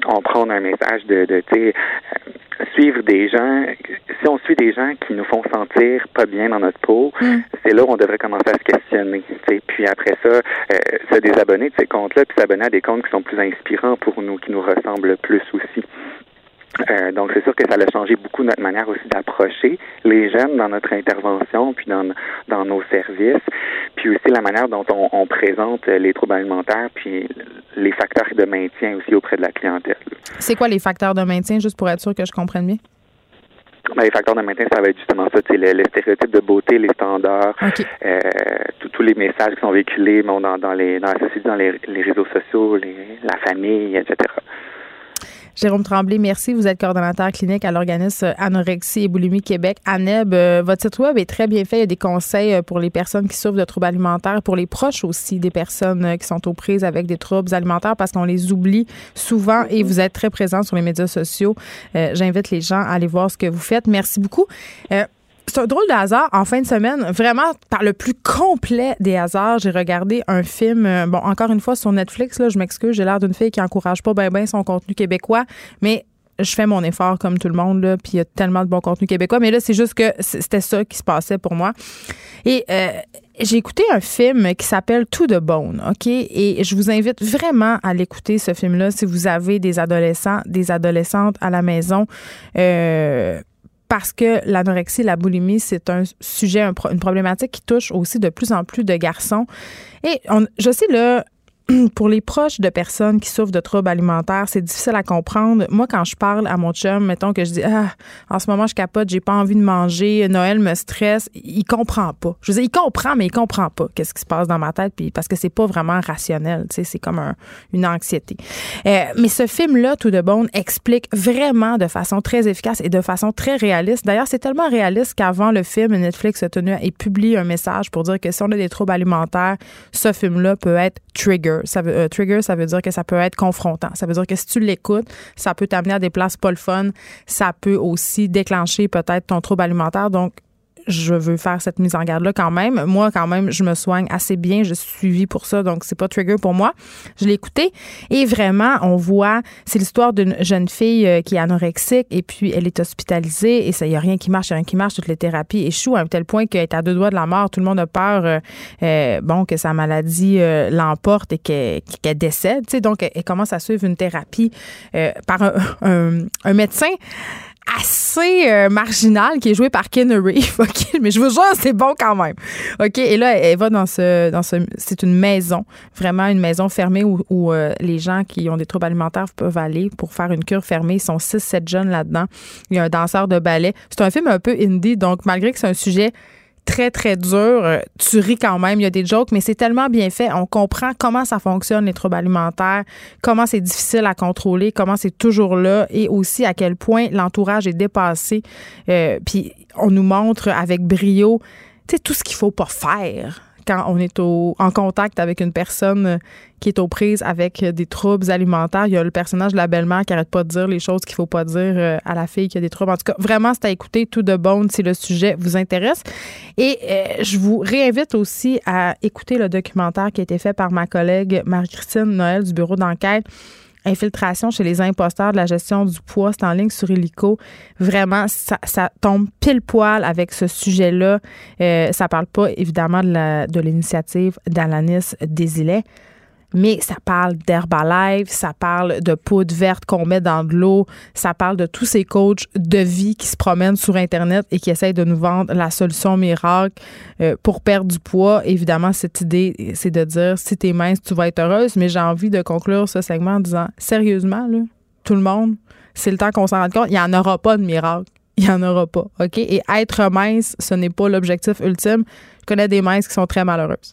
on prend un message de, de tu sais, suivre des gens. Si on suit des gens qui nous font sentir pas bien dans notre peau, mm. c'est là où on devrait commencer à se questionner. sais. Puis après ça, se désabonner de ces comptes-là, puis s'abonner à des comptes qui sont plus inspirants pour nous, qui nous ressemblent plus aussi. Euh, donc, c'est sûr que ça a changé beaucoup notre manière aussi d'approcher les jeunes dans notre intervention, puis dans, dans nos services, puis aussi la manière dont on, on présente les troubles alimentaires, puis les facteurs de maintien aussi auprès de la clientèle. C'est quoi les facteurs de maintien, juste pour être sûr que je comprenne bien? Ben, les facteurs de maintien, ça va être justement ça, les, les stéréotypes de beauté, les standards, euh, tous les messages qui sont véhiculés bon, dans, dans, les, dans la société, dans les, les réseaux sociaux, les, la famille, etc. Jérôme Tremblay, merci. Vous êtes coordonnateur clinique à l'organisme Anorexie et Boulimie Québec. ANEB, euh, votre site web est très bien fait. Il y a des conseils euh, pour les personnes qui souffrent de troubles alimentaires, pour les proches aussi des personnes euh, qui sont aux prises avec des troubles alimentaires parce qu'on les oublie souvent et vous êtes très présent sur les médias sociaux. J'invite les gens à aller voir ce que vous faites. Merci beaucoup c'est un drôle de hasard. En fin de semaine, vraiment par le plus complet des hasards, j'ai regardé un film, euh, bon, encore une fois sur Netflix, là, je m'excuse, j'ai l'air d'une fille qui encourage pas bien ben son contenu québécois, mais je fais mon effort comme tout le monde, là, puis il y a tellement de bon contenu québécois, mais là, c'est juste que c'était ça qui se passait pour moi. Et euh, j'ai écouté un film qui s'appelle To the Bone, OK? Et je vous invite vraiment à l'écouter, ce film-là, si vous avez des adolescents, des adolescentes à la maison. Euh, parce que l'anorexie, la boulimie, c'est un sujet, une problématique qui touche aussi de plus en plus de garçons. Et on, je sais, là, pour les proches de personnes qui souffrent de troubles alimentaires, c'est difficile à comprendre. Moi, quand je parle à mon chum, mettons que je dis ah, en ce moment je capote, j'ai pas envie de manger, Noël me stresse, il comprend pas. Je veux dire, il comprend, mais il comprend pas qu'est-ce qui se passe dans ma tête, puis parce que c'est pas vraiment rationnel, c'est comme une anxiété. Euh, mais ce film-là, tout de bon, explique vraiment de façon très efficace et de façon très réaliste. D'ailleurs, c'est tellement réaliste qu'avant le film, Netflix a tenu et publie un message pour dire que si on a des troubles alimentaires, ce film-là peut être trigger ça veut, euh, trigger, ça veut dire que ça peut être confrontant. Ça veut dire que si tu l'écoutes, ça peut t'amener à des places pas le fun. Ça peut aussi déclencher peut-être ton trouble alimentaire. Donc, je veux faire cette mise en garde là quand même. Moi quand même, je me soigne assez bien, je suis suivie pour ça donc c'est pas trigger pour moi. Je l'ai écouté et vraiment on voit c'est l'histoire d'une jeune fille euh, qui est anorexique et puis elle est hospitalisée et ça y a rien qui marche, y a rien qui marche, toutes les thérapies échouent à un tel point qu'elle est à deux doigts de la mort, tout le monde a peur euh, euh, bon que sa maladie l'emporte et qu'elle décède, tu sais donc elle, commence à suivre une thérapie par un médecin assez euh, marginal qui est joué par Ken Reeves. OK, mais je vous jure, c'est bon quand même. OK, et là, elle va dans ce. Dans ce c'est une maison, vraiment une maison fermée où, euh, les gens qui ont des troubles alimentaires peuvent aller pour faire une cure fermée. Ils sont 6-7 jeunes là-dedans. Il y a un danseur de ballet. C'est un film un peu indie, donc malgré que c'est un sujet très, très dur. Euh, tu ris quand même, il y a des jokes, mais c'est tellement bien fait. On comprend comment ça fonctionne, les troubles alimentaires, comment c'est difficile à contrôler, comment c'est toujours là et aussi à quel point l'entourage est dépassé. Euh, puis on nous montre avec brio, tu tout ce qu'il faut pas faire quand on est en contact avec une personne qui est aux prises avec des troubles alimentaires. Il y a le personnage de la belle-mère qui arrête pas de dire les choses qu'il faut pas dire euh, à la fille qui a des troubles. En tout cas, vraiment, c'est à écouter tout de bon si le sujet vous intéresse. Et euh, je vous réinvite aussi à écouter le documentaire qui a été fait par ma collègue Marie-Christine Noël du bureau d'enquête infiltration chez les imposteurs de la gestion du poids. C'est en ligne sur Illico. Vraiment, ça, tombe pile poil avec ce sujet-là. Euh, ça parle pas évidemment de l'initiative d'Alanis Desilets mais ça parle d'Herbalife, ça parle de poudre verte qu'on met dans de l'eau, ça parle de tous ces coachs de vie qui se promènent sur Internet et qui essayent de nous vendre la solution miracle euh, pour perdre du poids. Évidemment, cette idée, c'est de dire si t'es mince, tu vas être heureuse, mais j'ai envie de conclure ce segment en disant sérieusement, là, tout le monde, c'est le temps qu'on s'en rende compte, il n'y en aura pas de miracle. Il n'y en aura pas. OK? Et être mince, ce n'est pas l'objectif ultime. Je connais des minces qui sont très malheureuses.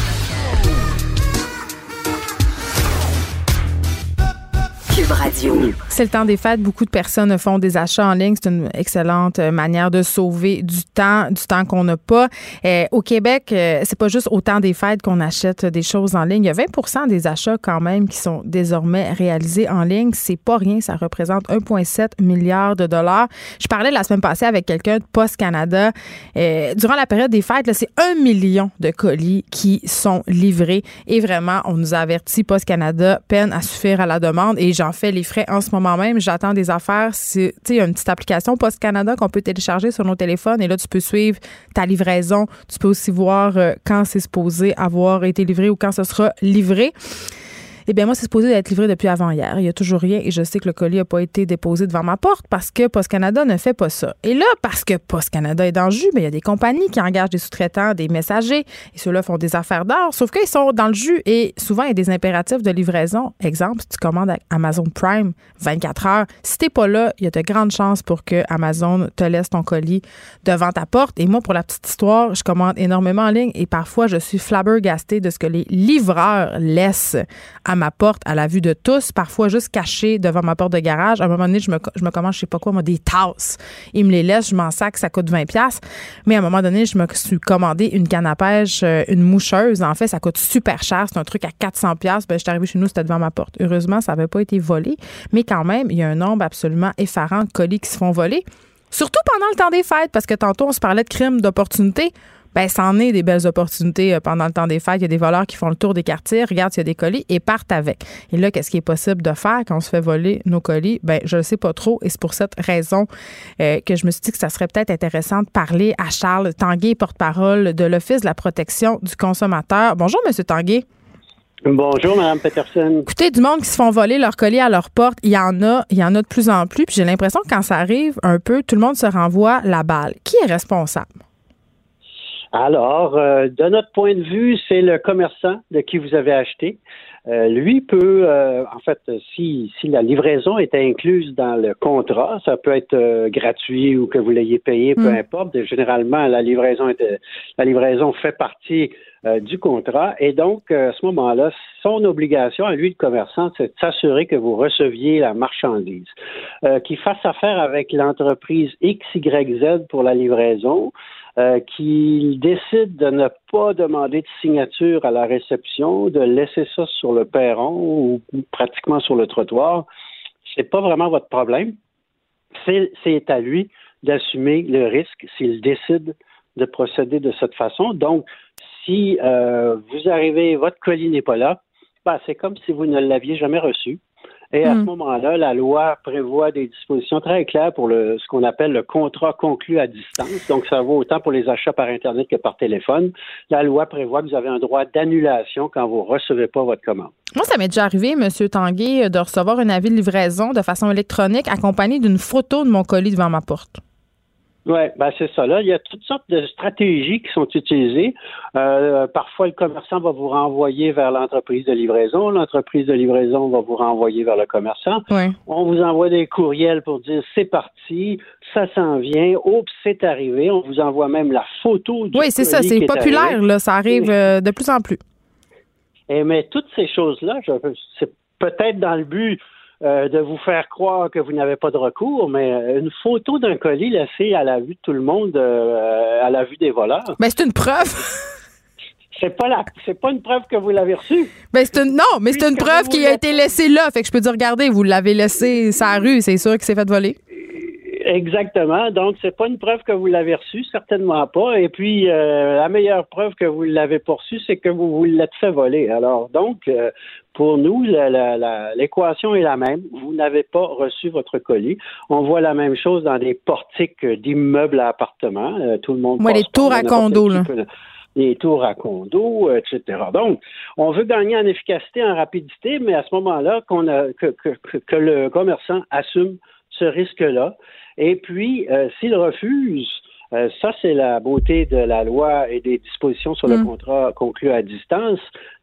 C'est le temps des fêtes. Beaucoup de personnes font des achats en ligne. C'est une excellente manière de sauver du temps, du temps qu'on n'a pas. Euh, au Québec, euh, c'est pas juste au temps des fêtes qu'on achète des choses en ligne. Il y a 20% des achats quand même qui sont désormais réalisés en ligne. C'est pas rien. Ça représente 1,7 milliard de dollars. Je parlais la semaine passée avec quelqu'un de Post Canada. Euh, durant la période des fêtes, c'est un million de colis qui sont livrés. Et vraiment, on nous a averti, Post Canada peine à suffire à la demande. Et j'en fais les frais en ce moment même. J'attends des affaires. Il y a une petite application Post Canada qu'on peut télécharger sur nos téléphones et là, tu peux suivre ta livraison. Tu peux aussi voir euh, quand c'est supposé avoir été livré ou quand ce sera livré. Eh bien, moi, c'est supposé être livré depuis avant-hier. Il n'y a toujours rien et je sais que le colis n'a pas été déposé devant ma porte parce que Post Canada ne fait pas ça. Et là, parce que Post Canada est dans le jus, mais il y a des compagnies qui engagent des sous-traitants, des messagers et ceux-là font des affaires d'or. Sauf qu'ils sont dans le jus et souvent, il y a des impératifs de livraison. Exemple, si tu commandes Amazon Prime 24 heures, si t'es pas là, il y a de grandes chances pour que Amazon te laisse ton colis devant ta porte. Et moi, pour la petite histoire, je commande énormément en ligne et parfois, je suis flabbergastée de ce que les livreurs laissent à à la vue de tous, parfois juste cachés devant ma porte de garage. À un moment donné, je me, je me commande, je sais pas quoi, moi, des tasses. Ils me les laissent, je m'en sac, ça coûte 20 pièces. Mais à un moment donné, je me suis commandé une canne à pêche, euh, une moucheuse. En fait, ça coûte super cher. C'est un truc à 400 pièces. Ben, je suis arrivée chez nous, c'était devant ma porte. Heureusement, ça n'avait pas été volé. Mais quand même, il y a un nombre absolument effarant de colis qui se font voler. Surtout pendant le temps des fêtes, parce que tantôt, on se parlait de crimes d'opportunité ben c'en est des belles opportunités euh, pendant le temps des fêtes. Il y a des voleurs qui font le tour des quartiers, regardent s'il y a des colis et partent avec. Et là, qu'est-ce qui est possible de faire quand on se fait voler nos colis? Ben je ne sais pas trop et c'est pour cette raison euh, que je me suis dit que ça serait peut-être intéressant de parler à Charles Tanguay, porte-parole de l'Office de la protection du consommateur. Bonjour, Monsieur Tanguay. Bonjour, Mme Peterson. Écoutez, du monde qui se font voler leurs colis à leur porte, il y en a, il y en a de plus en plus. Puis j'ai l'impression que quand ça arrive un peu, tout le monde se renvoie la balle. Qui est responsable? Alors, euh, de notre point de vue, c'est le commerçant de qui vous avez acheté. Euh, lui peut, euh, en fait, si, si la livraison est incluse dans le contrat, ça peut être gratuit ou que vous l'ayez payé, peu mm. importe. Généralement, la livraison, est, la livraison fait partie du contrat. Et donc, à ce moment-là, son obligation à lui, le commerçant, c'est de s'assurer que vous receviez la marchandise. Qu'il fasse affaire avec l'entreprise XYZ pour la livraison. Euh, qu'il décide de ne pas demander de signature à la réception, de laisser ça sur le perron ou pratiquement sur le trottoir, c'est pas vraiment votre problème. C'est à lui d'assumer le risque s'il décide de procéder de cette façon. Donc, si euh, vous arrivez, votre colis n'est pas là, ben, c'est comme si vous ne l'aviez jamais reçu. Et à ce hmm. moment-là, la loi prévoit des dispositions très claires pour le, ce qu'on appelle le contrat conclu à distance. Donc, ça vaut autant pour les achats par Internet que par téléphone. La loi prévoit que vous avez un droit d'annulation quand vous ne recevez pas votre commande. Moi, ça m'est déjà arrivé, M. Tanguay, de recevoir un avis de livraison de façon électronique accompagné d'une photo de mon colis devant ma porte. Oui, ben c'est ça. Là, il y a toutes sortes de stratégies qui sont utilisées. Euh, parfois, le commerçant va vous renvoyer vers l'entreprise de livraison. L'entreprise de livraison va vous renvoyer vers le commerçant. On vous envoie des courriels pour dire c'est parti, ça s'en vient, oups, c'est arrivé. On vous envoie même la photo du Oui, c'est ça, c'est populaire, là. Ça arrive euh, de plus en plus. Et mais toutes ces choses-là, c'est peut-être dans le but euh, de vous faire croire que vous n'avez pas de recours, mais euh, une photo d'un colis laissé à la vue de tout le monde, euh, à la vue des voleurs. Mais c'est une preuve. c'est pas la, c'est pas une preuve que vous l'avez reçue. Ben c'est une, non, mais c'est une preuve qui a été laissée là. Fait que je peux dire, regardez, vous l'avez laissé sa rue, c'est sûr qu'il s'est fait voler. Exactement. Donc, c'est pas une preuve que vous l'avez reçue, certainement pas. Et puis, la meilleure preuve que vous l'avez poursu, c'est que vous vous l'êtes fait voler. Alors, donc, pour nous, l'équation est la même. Vous n'avez pas reçu votre colis. On voit la même chose dans des portiques d'immeubles à appartements. Euh, tout le monde. Oui, les tours à condo, là. Les tours à condo, etc. Donc, on veut gagner en efficacité, en rapidité, mais à ce moment-là, qu'on a, que, que, le commerçant assume ce risque-là. Et puis, euh, s'il refuse, euh, ça, c'est la beauté de la loi et des dispositions sur le mm. contrat conclu à distance.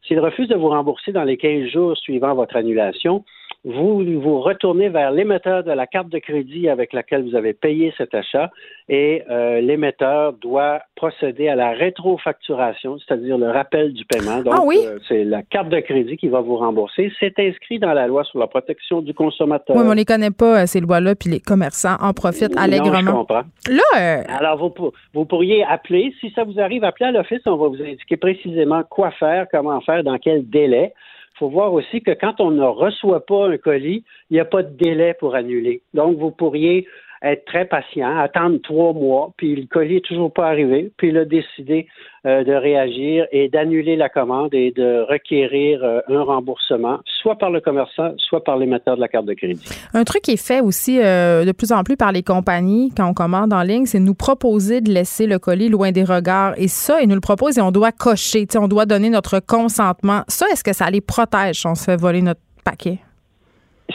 S'il refuse de vous rembourser dans les 15 jours suivant votre annulation, vous vous retournez vers l'émetteur de la carte de crédit avec laquelle vous avez payé cet achat et euh, l'émetteur doit procéder à la rétrofacturation, c'est-à-dire le rappel du paiement. Donc, ah oui? Euh, c'est la carte de crédit qui va vous rembourser. C'est inscrit dans la loi sur la protection du consommateur. Oui, mais on ne les connaît pas, euh, ces lois-là, puis les commerçants en profitent allègrement. Non, je comprends. Là, Alors, vous, vous pourriez appeler. Si ça vous arrive, appelez à l'office. On va vous indiquer précisément quoi faire, comment faire, dans quel délai. Faut voir aussi que quand on ne reçoit pas un colis, il n'y a pas de délai pour annuler. Donc, vous pourriez être très patient, attendre trois mois, puis le colis n'est toujours pas arrivé, puis il a décidé euh, de réagir et d'annuler la commande et de requérir euh, un remboursement, soit par le commerçant, soit par l'émetteur de la carte de crédit. Un truc qui est fait aussi euh, de plus en plus par les compagnies quand on commande en ligne, c'est nous proposer de laisser le colis loin des regards. Et ça, ils nous le proposent et on doit cocher, on doit donner notre consentement. Ça, est-ce que ça les protège si on se fait voler notre paquet?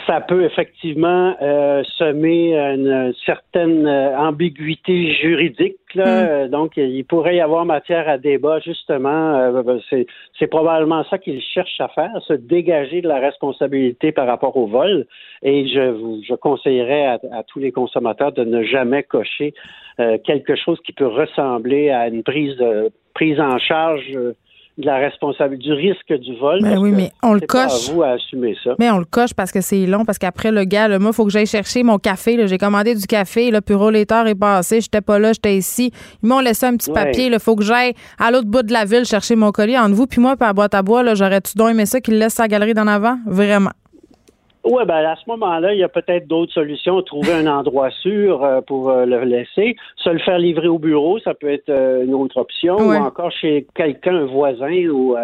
Ça peut effectivement euh, semer une certaine euh, ambiguïté juridique. Là. Mm. Donc, il pourrait y avoir matière à débat, justement. Euh, ben, c'est probablement ça qu'ils cherchent à faire, se dégager de la responsabilité par rapport au vol. Et je, je conseillerais à, à tous les consommateurs de ne jamais cocher quelque chose qui peut ressembler à une prise de prise en charge de la responsabilité, du risque du vol. Ben oui, mais on le coche. Pas à vous à assumer ça. Mais on le coche parce que c'est long, parce qu'après, le gars, le moi, il faut que j'aille chercher mon café. J'ai commandé du café, le bureau l'état est passé, j'étais pas là, j'étais ici. Ils m'ont laissé un petit papier, il faut que j'aille à l'autre bout de la ville chercher mon colis entre vous. Puis moi, par boîte à bois, j'aurais-tu donc aimé ça qu'il laisse sa galerie d'en avant? Vraiment. Oui, ben à ce moment-là, il y a peut-être d'autres solutions. Trouver un endroit sûr euh, pour euh, le laisser. Se le faire livrer au bureau, ça peut être euh, une autre option. Ou encore chez quelqu'un, un voisin ou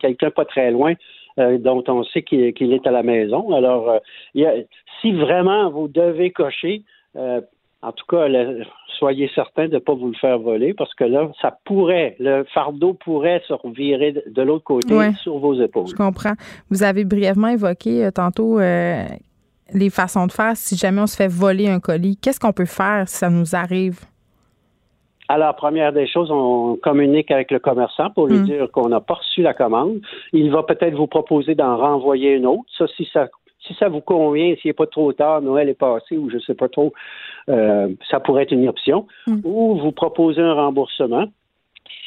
quelqu'un pas très loin dont on sait qu'il est à la maison. Alors, si vraiment vous devez cocher, en tout cas, soyez certain de ne pas vous le faire voler parce que là, ça pourrait, le fardeau pourrait se revirer de l'autre côté sur vos épaules. Je comprends. Vous avez brièvement évoqué euh, tantôt euh, les façons de faire si jamais on se fait voler un colis. Qu'est-ce qu'on peut faire si ça nous arrive? Alors, première des choses, on communique avec le commerçant pour lui hmm. dire qu'on n'a pas reçu la commande. Il va peut-être vous proposer d'en renvoyer une autre. Ça, si ça si ça vous convient, s'il n'est pas trop tard, Noël est passé ou je ne sais pas trop, euh, ça pourrait être une option. Mm. Ou vous proposez un remboursement.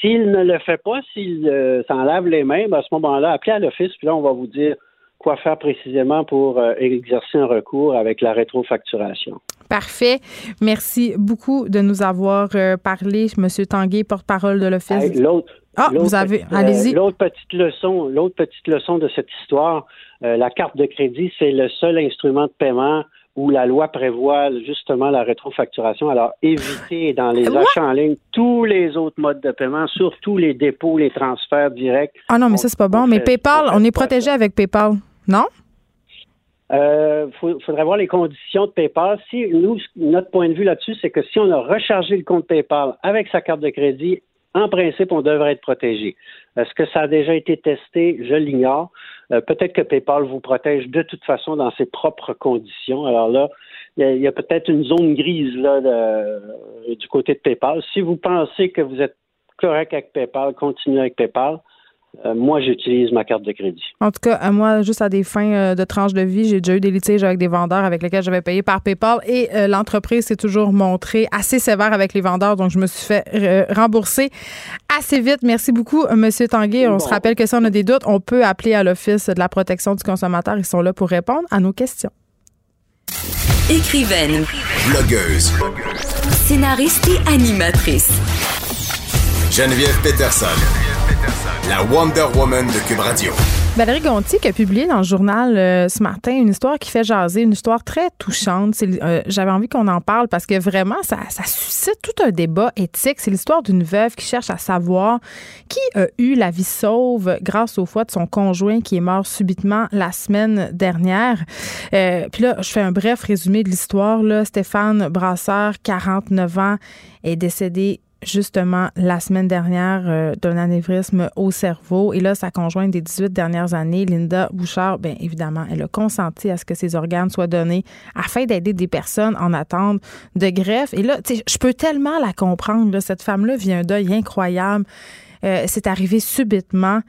S'il ne le fait pas, s'il euh, s'en lave les mains, ben, à ce moment-là, appelez à l'office, puis là, on va vous dire quoi faire précisément pour euh, exercer un recours avec la rétrofacturation. Parfait. Merci beaucoup de nous avoir parlé, M. Tanguay, porte-parole de l'Office. l'autre, ah, vous avez. Allez-y. l'autre petite leçon, l'autre petite leçon de cette histoire, la carte de crédit, c'est le seul instrument de paiement où la loi prévoit justement la rétrofacturation. Alors, évitez dans les achats en ligne tous les autres modes de paiement, surtout les dépôts, les transferts directs. Ah non, mais ça, c'est pas bon. Mais PayPal, on est protégé avec PayPal, non? Il euh, faudrait voir les conditions de PayPal. Si nous, notre point de vue là-dessus, c'est que si on a rechargé le compte PayPal avec sa carte de crédit, en principe, on devrait être protégé. Est-ce que ça a déjà été testé? Je l'ignore. Euh, peut-être que PayPal vous protège de toute façon dans ses propres conditions. Alors là, il y a, peut-être une zone grise là, du côté de PayPal. Si vous pensez que vous êtes correct avec PayPal, continuez avec PayPal. Euh, moi, j'utilise ma carte de crédit. En tout cas, moi, juste à des fins euh, de tranche de vie, j'ai déjà eu des litiges avec des vendeurs avec lesquels j'avais payé par PayPal et euh, l'entreprise s'est toujours montrée assez sévère avec les vendeurs, donc je me suis fait rembourser assez vite. Merci beaucoup, Monsieur Tanguay. On se rappelle que si on a des doutes, on peut appeler à l'Office de la protection du consommateur. Ils sont là pour répondre à nos questions. Écrivaine. Blogueuse. Scénariste et animatrice. Geneviève Peterson la Wonder Woman de Cube Radio. Valérie Gontier qui a publié dans le journal euh, ce matin une histoire qui fait jaser, une histoire très touchante. Euh, j'avais envie qu'on en parle parce que vraiment, ça, suscite tout un débat éthique. C'est l'histoire d'une veuve qui cherche à savoir qui a eu la vie sauve grâce au foie de son conjoint qui est mort subitement la semaine dernière. Euh, puis là, je fais un bref résumé de l'histoire. Stéphane Brasseur, 49 ans, est décédé justement la semaine dernière euh, d'un anévrisme au cerveau. Et là, sa conjointe des 18 dernières années, Linda Bouchard, bien évidemment, elle a consenti à ce que ses organes soient donnés afin d'aider des personnes en attente de greffe. Et là, je peux tellement la comprendre. cette femme-là vit un deuil incroyable. Euh, c'est arrivé subitement.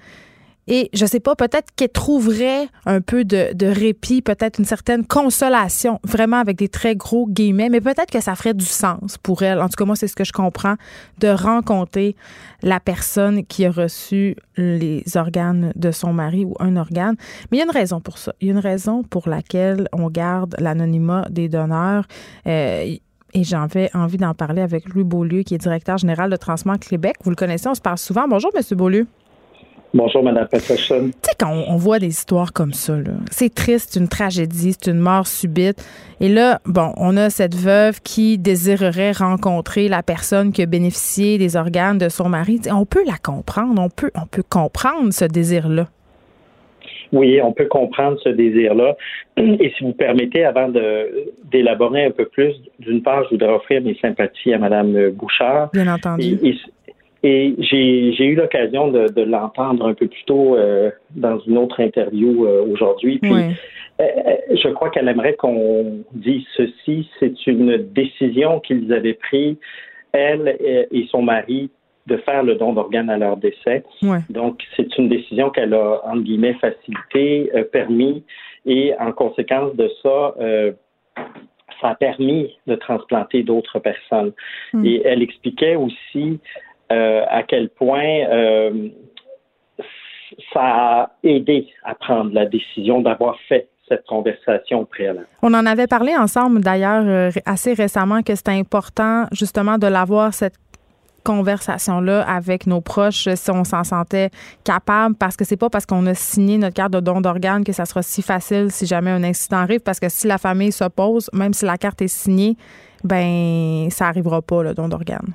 Et je sais pas, peut-être qu'elle trouverait un peu de, répit, peut-être une certaine consolation, vraiment avec des très gros guillemets, mais peut-être que ça ferait du sens pour elle. En tout cas, moi, c'est ce que je comprends, de rencontrer la personne qui a reçu les organes de son mari ou un organe. Mais il y a une raison pour ça. Il y a une raison pour laquelle on garde l'anonymat des donneurs. Euh, et j'avais envie d'en parler avec Louis Beaulieu, qui est directeur général de Transport Québec. Vous le connaissez, on se parle souvent. Bonjour, Monsieur Beaulieu. Bonjour, Mme Peterson. Tu sais, quand on, voit des histoires comme ça, c'est triste, c'est une tragédie, c'est une mort subite. Et là, bon, on a cette veuve qui désirerait rencontrer la personne qui a bénéficié des organes de son mari. on peut la comprendre, on peut, on peut comprendre ce désir-là. Oui, on peut comprendre ce désir-là. Et si vous permettez, avant d'élaborer un peu plus, d'une part, je voudrais offrir mes sympathies à Mme Bouchard. Bien entendu. Et j'ai eu l'occasion de, de l'entendre un peu plus tôt euh, dans une autre interview euh, aujourd'hui. Puis euh, je crois qu'elle aimerait qu'on dise ceci. C'est une décision qu'ils avaient prise, elle et son mari, de faire le don d'organes à leur décès. Donc, c'est une décision qu'elle a, entre guillemets, facilité, permis, et en conséquence de ça, ça a permis de transplanter d'autres personnes. Hmm. Et elle expliquait aussi euh, à quel point euh, ça a aidé à prendre la décision d'avoir fait cette conversation préalable. On en avait parlé ensemble d'ailleurs euh, assez récemment que c'était important justement de l'avoir cette conversation-là avec nos proches si on s'en sentait capable parce que c'est pas parce qu'on a signé notre carte de don d'organes que ça sera si facile si jamais un incident arrive parce que si la famille s'oppose, même si la carte est signée, ben ça arrivera pas le don d'organes.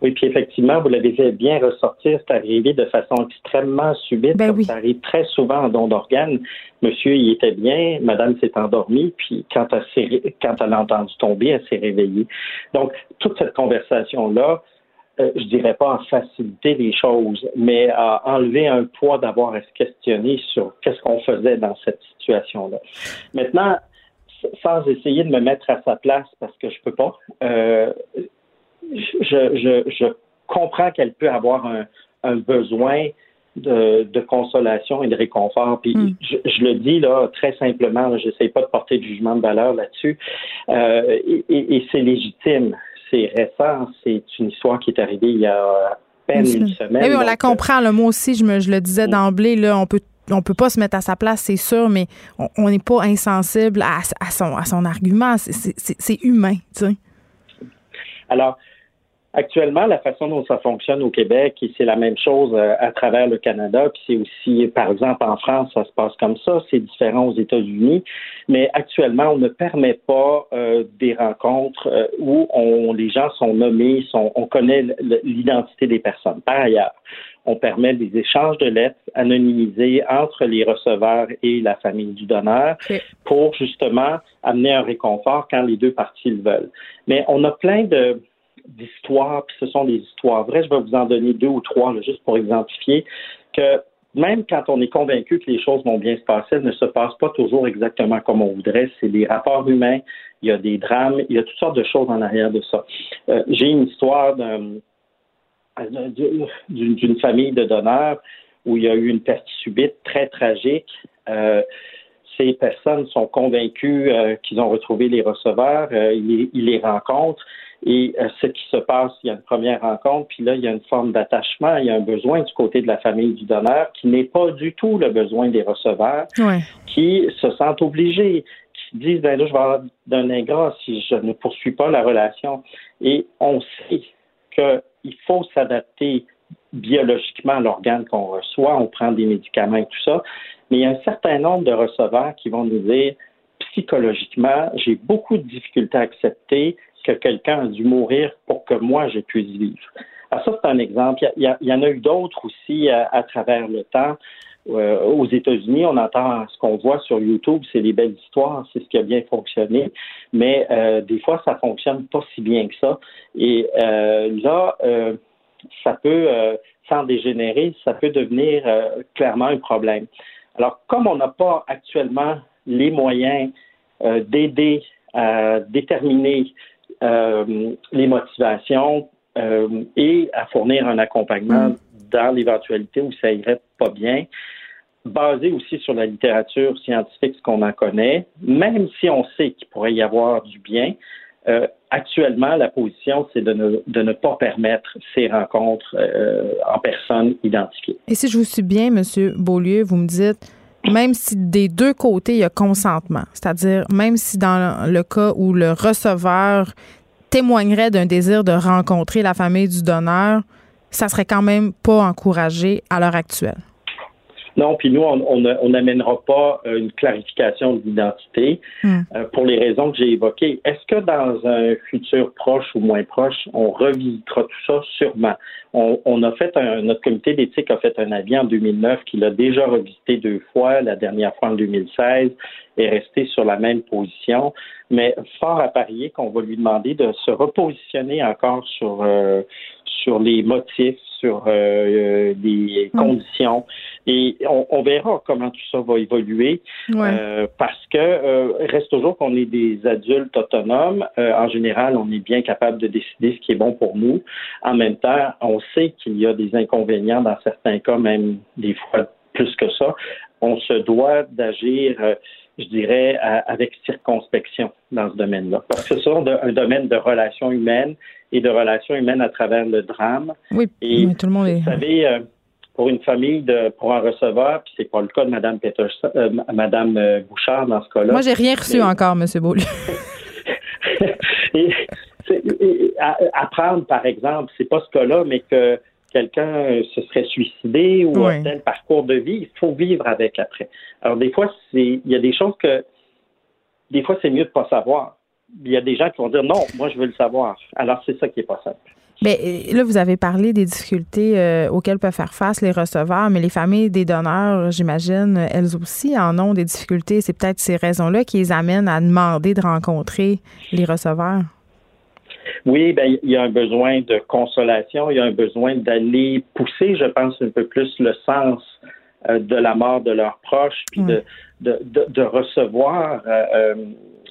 Oui, puis effectivement, vous l'avez fait bien ressortir, c'est arrivé de façon extrêmement subite, ben ça arrive très souvent en don d'organes. Monsieur, il était bien, madame s'est endormie, puis quand elle, quand elle a entendu tomber, elle s'est réveillée. Donc, toute cette conversation-là, euh, je dirais pas en faciliter les choses, mais à enlever un poids d'avoir à se questionner sur qu'est-ce qu'on faisait dans cette situation-là. Maintenant, sans essayer de me mettre à sa place parce que je peux pas, euh, je, je, comprends qu'elle peut avoir un, besoin de, consolation et de réconfort. Puis hmm. je, le dis là très simplement, je n'essaie pas de porter de jugement de valeur là-dessus. Euh, et, c'est légitime. C'est récent. C'est une histoire qui est arrivée il y a à peine une semaine. Oui, on la comprend. Le mot aussi, je, me, je le disais d'emblée, là, on peut on peut pas se mettre à sa place, c'est sûr, mais on n'est pas insensible à, son, à son argument. C'est humain, tu sais. Alors, Actuellement, la façon dont ça fonctionne au Québec, et c'est la même chose euh, à travers le Canada, puis c'est aussi, par exemple, en France, ça se passe comme ça, c'est différent aux États-Unis, mais actuellement, on ne permet pas euh, des rencontres euh, où on, les gens sont nommés, sont, on connaît l'identité des personnes. Par ailleurs, on permet des échanges de lettres anonymisés entre les receveurs et la famille du donneur pour justement amener un réconfort quand les deux parties le veulent. Mais on a plein de d'histoires, puis ce sont des histoires vraies. Je vais vous en donner deux ou trois, juste pour exemplifier, que même quand on est convaincu que les choses vont bien se passer, elles ne se passent pas toujours exactement comme on voudrait. C'est des rapports humains, il y a des drames, il y a toutes sortes de choses en arrière de ça. Euh, j'ai une histoire d'une famille de donneurs où il y a eu une perte subite très tragique. Euh, ces personnes sont convaincues euh, qu'ils ont retrouvé les receveurs, ils, les rencontrent et euh, ce qui se passe, il y a une première rencontre, puis là, il y a une forme d'attachement, il y a un besoin du côté de la famille du donneur qui n'est pas du tout le besoin des receveurs, qui se sentent obligés, qui disent, ben là, je vais avoir d'un ingrat si je ne poursuis pas la relation. Et on sait qu'il faut s'adapter biologiquement à l'organe qu'on reçoit, on prend des médicaments et tout ça, mais il y a un certain nombre de receveurs qui vont nous dire, psychologiquement, j'ai beaucoup de difficultés à accepter que quelqu'un a dû mourir pour que moi, je puisse vivre. Alors ça, c'est un exemple. Il y, en a eu d'autres aussi euh, à, travers le temps. Euh, aux États-Unis, on entend ce qu'on voit sur YouTube, c'est des belles histoires, c'est ce qui a bien fonctionné, mais euh, des fois, ça fonctionne pas si bien que ça. Et là, ça peut, sans dégénérer, ça peut devenir clairement un problème. Alors, comme on n'a pas actuellement les moyens d'aider à déterminer euh, les motivations euh, et à fournir un accompagnement mm. dans l'éventualité où ça irait pas bien, basé aussi sur la littérature scientifique, ce qu'on en connaît, même si on sait qu'il pourrait y avoir du bien. Euh, actuellement, la position, c'est de ne, de ne, pas permettre ces rencontres en personne identifiées. Et si je vous suis bien, M. Beaulieu, vous me dites, même si des deux côtés, il y a consentement, c'est-à-dire même si dans le cas où le receveur témoignerait d'un désir de rencontrer la famille du donneur, ça serait quand même pas encouragé à l'heure actuelle. Non, puis nous, on n'amènera pas euh, une clarification de l'identité hmm. euh, pour les raisons que j'ai évoquées. Est-ce que dans un futur proche ou moins proche, on revisitera tout ça? Sûrement. On, a fait un, notre comité d'éthique a fait un avis en 2009 qu'il a déjà revisité deux fois, la dernière fois en 2016, et resté sur la même position. Mais fort à parier qu'on va lui demander de se repositionner encore sur euh, sur les motifs, sur euh, des mm. conditions. Et on, verra comment tout ça va évoluer euh, parce que euh, reste toujours qu'on est des adultes autonomes. Euh, en général, on est bien capable de décider ce qui est bon pour nous. En même temps, on sait qu'il y a des inconvénients dans certains cas, même des fois plus que ça. On se doit d'agir je dirais, avec circonspection dans ce domaine-là. Parce que c'est un domaine de relations humaines et de relations humaines à travers le drame. Oui, et tout le monde est... Vous savez, euh, pour une famille, de, pour un receveur, puis c'est pas le cas de Mme Peterson, euh, Mme euh, Bouchard dans ce cas-là. Moi, j'ai rien reçu encore, M. Beaulieu. et, apprendre, par exemple, c'est pas ce cas-là, mais que quelqu'un se serait suicidé ou un tel parcours de vie, il faut vivre avec après. Alors, des fois, il y a des choses que, des fois, c'est mieux de pas savoir. Il y a des gens qui vont dire non, moi, je veux le savoir. Alors, c'est ça qui est pas simple. Mais euh, là, vous avez parlé des difficultés euh, auxquelles peuvent faire face les receveurs, mais les familles des donneurs, j'imagine, elles aussi en ont des difficultés. C'est peut-être ces raisons-là qui les amènent à demander de rencontrer les receveurs. Oui, ben, il y a un besoin de consolation, il y a un besoin d'aller pousser, je pense, un peu plus le sens euh, de la mort de leurs proches, puis de, de, de, recevoir euh,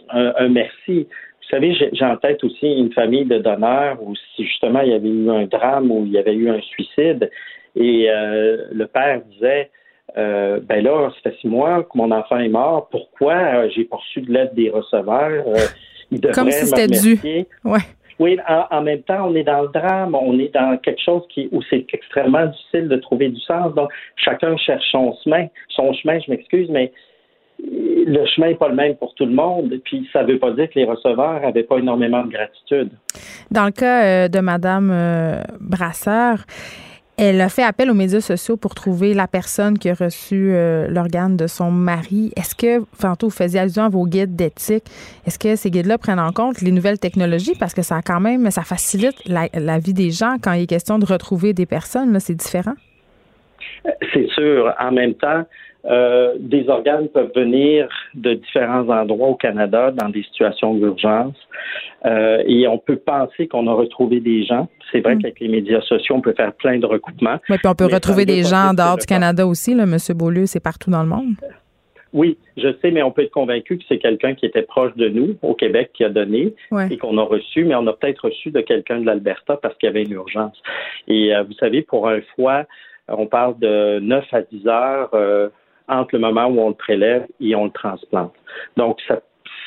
un, un, merci. Vous savez, j'ai en tête aussi une famille de donneurs où si justement il y avait eu un drame ou il y avait eu un suicide et euh, le père disait euh, ben là, ça fait six mois que mon enfant est mort. Pourquoi j'ai poursu de l'aide des receveurs? Comme si c'était dû. Ouais. Oui, en, même temps, on est dans le drame, on est dans quelque chose qui, où c'est extrêmement difficile de trouver du sens. Donc, chacun cherche son chemin, son chemin, je m'excuse, mais le chemin n'est pas le même pour tout le monde. Puis ça ne veut pas dire que les receveurs n'avaient pas énormément de gratitude. Dans le cas euh, de Madame euh, Brasseur, elle a fait appel aux médias sociaux pour trouver la personne qui a reçu euh, l'organe de son mari. Est-ce que, tantôt, vous faisiez allusion à vos guides d'éthique, est-ce que ces guides-là prennent en compte les nouvelles technologies? Parce que ça, quand même, ça facilite la, vie des gens quand il est question de retrouver des personnes. Là, c'est différent? C'est sûr. En même temps, euh, des organes peuvent venir de différents endroits au Canada dans des situations d'urgence. Euh, et on peut penser qu'on a retrouvé des gens. C'est vrai mm. qu'avec les médias sociaux, on peut faire plein de recoupements. Oui, puis on peut retrouver des gens en dehors du Canada aussi, là, M. Beaulieu, c'est partout dans le monde. Oui, je sais, mais on peut être convaincu que c'est quelqu'un qui était proche de nous au Québec qui a donné et qu'on a reçu, mais on a peut-être reçu de quelqu'un de l'Alberta parce qu'il y avait une urgence. Et euh, vous savez, pour un foie, on parle de 9 à 10 heures euh, entre le moment où on le prélève et on le transplante. Donc, ça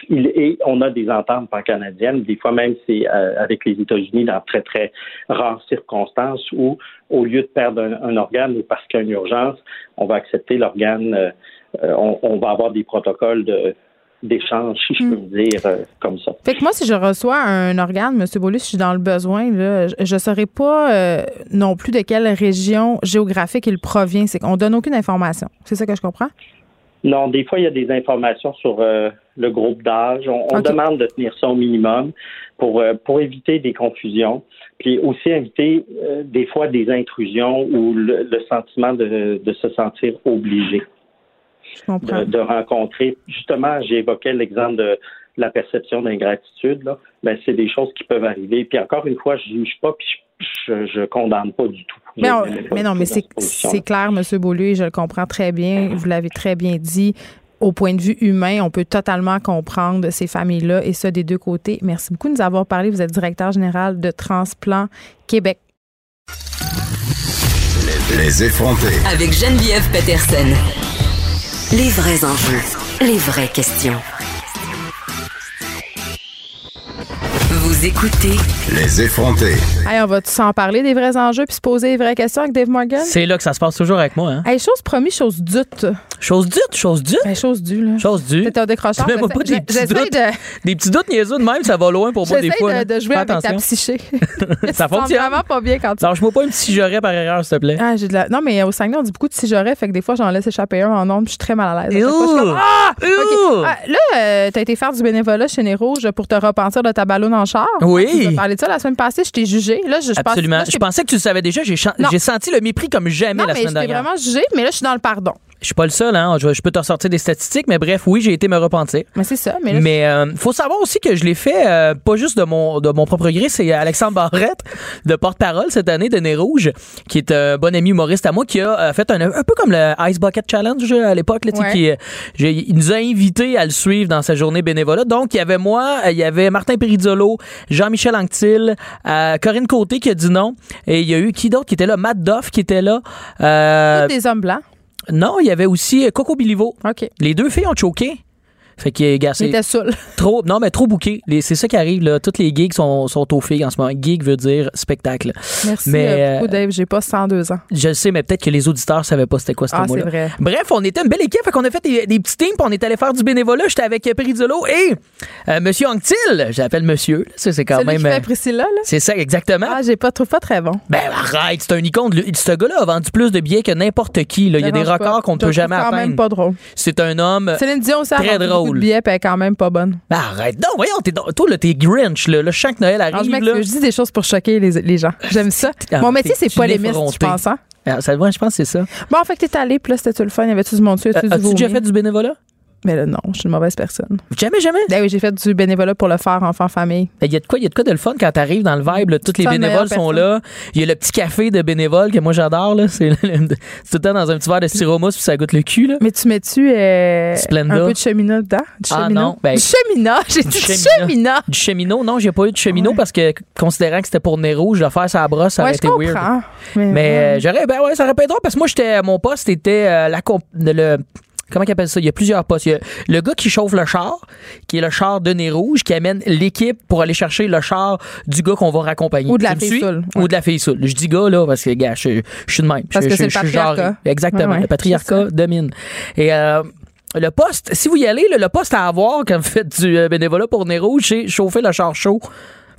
il, et on a des ententes pan-canadiennes, des fois même c'est euh, avec les États-Unis dans très, très rares circonstances où, au lieu de perdre un, organe ou parce qu'il y a une urgence, on va accepter l'organe, euh, on, on, va avoir des protocoles de, d'échange, si je peux hmm. dire euh, comme ça. Fait que moi, si je reçois un organe, M. Beaulieu, si je suis dans le besoin, là, je ne saurais pas euh, non plus de quelle région géographique il provient. C'est qu'on donne aucune information. C'est ça que je comprends? Non, des fois, il y a des informations sur euh, le groupe d'âge. On, demande de tenir ça au minimum pour, pour éviter des confusions. Puis aussi éviter des fois des intrusions ou le, sentiment de, de se sentir obligé de, rencontrer. Justement, j'évoquais l'exemple de la perception d'ingratitude. Là. Ben, c'est des choses qui peuvent arriver. Puis encore une fois, je ne juge pas, puis je, je condamne pas du tout. Mais, non, mais c'est clair, M. Beaulieu, je le comprends très bien. Vous l'avez très bien dit. Au point de vue humain, on peut totalement comprendre ces familles-là et ça des deux côtés. Merci beaucoup de nous avoir parlé. Vous êtes directeur général de Transplant Québec. Les effrontés. Avec Geneviève Peterson. Les vrais enjeux, les vraies questions. Vous écoutez Les effrontés. Hey, on va tous en parler des vrais enjeux puis se poser les vraies questions avec Dave Morgan? C'est là que ça se passe toujours avec moi. Hein. Hey, chose promis, chose dute. Chose dure, chose dure. Ben, chose due, là. Chose dure. C'est un décrocheur. J'essaie- pas des petits j'essaie doutes. de- Des petits doutes niaiseux de même, ça va loin pour moi des J'essaie fois. de, là. de jouer Fais avec ta psyché. Ça fonctionne. vraiment pas bien quand tu Lâche-moi pas un petit j'aurais par erreur, s'il te plaît. Ah, j'ai de la... Non, mais au Saguenay, on dit beaucoup de j'aurais, fait que des fois, j'en laisse échapper un en puis je suis très mal à l'aise. Comme, Ah! Ah, là, euh, t'as été faire du bénévolat chez Nez Rouge pour te repentir de ta ballonne en char. Oui. Tu as parlé de ça la semaine passée, je t'ai jugé. Là, je, je pense- Absolument. là, Je pensais que tu le savais déjà. J'ai senti le mépris comme jamais Non, la mais semaine je t'ai dernière. vraiment jugé, mais là, je suis dans le pardon. Je suis pas le seul, hein. Je, je peux te ressortir des statistiques, mais bref, oui, j'ai été me repentir. Mais c'est ça. Mais là, Mais euh, faut savoir aussi que je l'ai fait euh, pas juste de mon de mon propre gré, c'est Alexandre Barrette, de porte-parole cette année de Nez Rouge, qui est un bon ami humoriste à moi, qui a euh, fait un, un peu comme le Ice Bucket Challenge euh, à l'époque, là, Ouais. qui euh, il nous a invités à le suivre dans sa journée bénévolat. Donc il y avait moi, euh, il y avait Martin Perizzolo, Jean-Michel Anctil, euh, Corinne Côté qui a dit non, et il y a eu qui d'autre qui était là, Matt Doff qui était là. Euh, des hommes blancs. Non, il y avait aussi euh, Coco Bilivo. OK. Les deux filles ont choqué. Fait que, gars, c'est trop, non, mais trop bouqué. C'est ça qui arrive, là. Toutes les gigs sont, sont aux filles en ce moment. Gig veut dire spectacle. Merci Mais, euh, beaucoup, euh, Dave. J'ai pas 102 ans. Je le sais, mais peut-être que les auditeurs savaient pas c'était quoi ce Ah, mot-là. c'est vrai. Bref, on était une belle équipe. Fait qu'on a fait des, des petits teams, on est allé faire du bénévolat. J'étais avec euh, Perizzolo et euh, Monsieur Anctil. J'appelle Monsieur. là. Ça, c'est quand Celui même. qui fait Priscilla, là? c'est ça, exactement. Ah, j'ai pas trouvé pas très bon. Ben arrête, c'est un icône. Lui, Ce gars-là a vendu plus de billets que n'importe qui. Là. Il y a des records qu'on ne peut le jamais trouve quand même atteindre. pas drôle. C'est un homme. Céline Dion aussi a Très vendu beaucoup de billets, puis elle est quand même pas bonne. Ben, arrête. Non, voyons, t'es, toi, là, t'es Grinch. Là. Là, je sens que Noël Alors, je arrive. là. m'excuse, je dis des choses pour choquer les, les gens. J'aime ça. Ah, Mon métier, c'est polémiste, je pense. Hein? Ah, ça, ouais, je pense que c'est ça. Bon, en fait, t'es allé, puis là, c'était-tu le fun? Y avait-tu du monde dessus? Euh, du As-tu déjà fait du bénévolat? Mais là, non, je suis une mauvaise personne. Jamais, jamais. Ben oui, j'ai fait du bénévolat pour le faire enfant-famille. Il y a de quoi, il y a de quoi de le fun quand t'arrives dans le vibe. là, tous les bénévoles sont là. Il y a le petit café de bénévoles que moi j'adore. Là. C'est, tout le temps dans un petit verre de styromousse puis ça goûte le cul. Là. Mais tu mets-tu euh, un peu de cheminat dedans? Du Ah, non, ben- du cheminat? J'ai dit Du du cheminot, non, j'ai pas eu de cheminot Ouais. parce que considérant que c'était pour nez rouge, le faire sa brosse, ça Ouais, aurait je été weird. Mais, Mais ouais. euh, j'aurais, ben ouais, ça aurait pas été drôle parce que moi, j'étais, mon poste était euh, la comp- le, comment ils appellent ça? Il y a plusieurs postes. Il y a le gars qui chauffe le char, qui est le char de nez rouge, qui amène l'équipe pour aller chercher le char du gars qu'on va raccompagner. Ou de la Tu fille saoule, Ou ouais. de la fille saoule. Je dis gars, là, parce que, gars, je, je suis de même. Parce Je- que c'est le patriarcat. Exactement. Ouais, ouais, le patriarcat domine. Et, euh, le poste, si vous y allez, là, le poste à avoir quand vous faites du euh, bénévolat pour Nez Rouge, c'est chauffer le char chaud.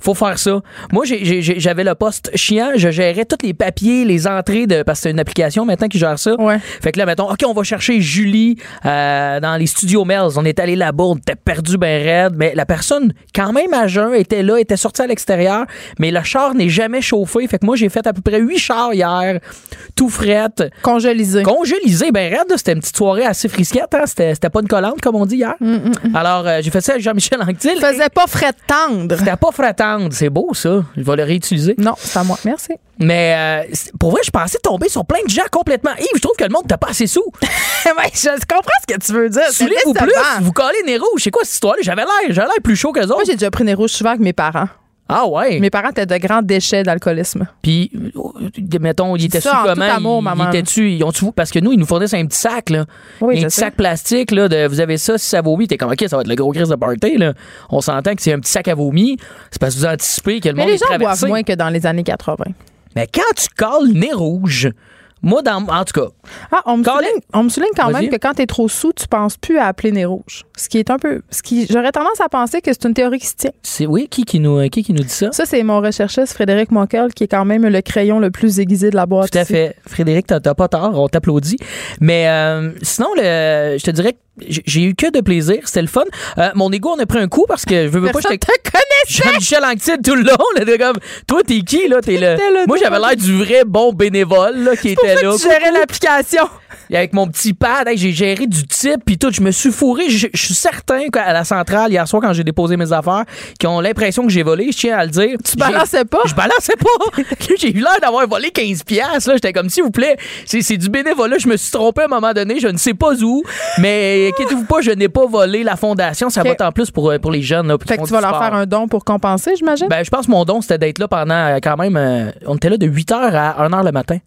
Faut faire ça. Moi, j'avais le poste chiant. Je gérais tous les papiers, les entrées de. Parce que c'est une application maintenant qui gère ça. Ouais. Fait que là, mettons, OK, on va chercher Julie euh, dans les studios Melz. On est allé là-bas, on était perdu ben raide. Mais la personne, quand même à jeun, était là, était sortie à l'extérieur. Mais le char n'est jamais chauffé. Fait que moi, j'ai fait à peu près huit chars hier, tout frette. Congelisé. Congélisé, ben raide, c'était une petite soirée assez frisquette, hein? c'était, pas une collante comme on dit hier. Alors, euh, j'ai fait ça avec Jean-Michel Anctil. Faisait pas frais tendre. C'était pas c'est beau ça. Je vais le réutiliser. Non, c'est à moi. Merci. Mais euh, pour vrai, je pensais tomber sur plein de gens complètement. Yves, je trouve que le monde t'a pas assez sous. je comprends ce que tu veux dire. Soulez-vous plus, vous collez les rouges. C'est quoi cette histoire-là? J'avais l'air, j'avais l'air plus chaud que les Moi, autres. j'ai déjà pris rouges souvent avec mes parents. Ah ouais. Mes parents étaient de grands déchets d'alcoolisme. Puis, euh, mettons, ils étaient ça sous en tout comment? amour, ils, maman. ils étaient-tu, ils ont parce que nous, ils nous fournissent un petit sac, là. Oui, un petit sac plastique, là, de, vous avez ça, si ça vomit, t'es comme, OK, ça va être le gros crise de party, là. On s'entend que c'est un petit sac à vomi. C'est parce que vous anticipez que le Mais monde les est traversé. boivent moins que dans les années 80. Mais quand tu colles nez rouge, moi, dans, en tout cas, Ah, on me Colin- souligne, on me souligne quand même que quand t'es trop sous, tu penses plus à appeler nez rouge. Ce qui est un peu. Ce qui, j'aurais tendance à penser que c'est une théorie qui se tient. c'est, oui, qui, qui nous, qui, qui nous dit ça? Ça, c'est mon recherchiste Frédéric Monkel, qui est quand même le crayon le plus aiguisé de la boîte. Tout à ici. fait. Frédéric, t'as t'as pas tort, on t'applaudit. Mais euh, sinon, le, je te dirais que j'ai- eu que de plaisir, c'était le fun. Euh, mon ego en a pris un coup parce que je veux pas, Personne j'étais te connaissait. Jean-Michel Anctil tout le long. Là, comme, toi, t'es qui, là? T'es le... Moi, j'avais l'air du vrai bon bénévole, là, qui était là. que tu gérais l'application. Avec mon petit pad, hey, j'ai géré du type, puis tout, je me suis fourré. Je je suis certain qu'à la centrale, hier soir, quand j'ai déposé mes affaires, qui ont l'impression que j'ai volé, je tiens à le dire. Tu balançais pas? Je balançais pas. j'ai eu l'air d'avoir volé 15 piastres. Là. J'étais comme, s'il vous plaît, c'est, c'est du bénévolat. Je me suis trompé à un moment donné. Je ne sais pas où. Mais inquiétez-vous pas, je n'ai pas volé la fondation. Ça Ok. va être en plus pour, euh, pour les jeunes. Là, Fait que tu vas leur sport. faire un don pour compenser, j'imagine? Ben, je pense que mon don, c'était d'être là pendant euh, quand même. euh, on était là de 8 h à 1 h le matin.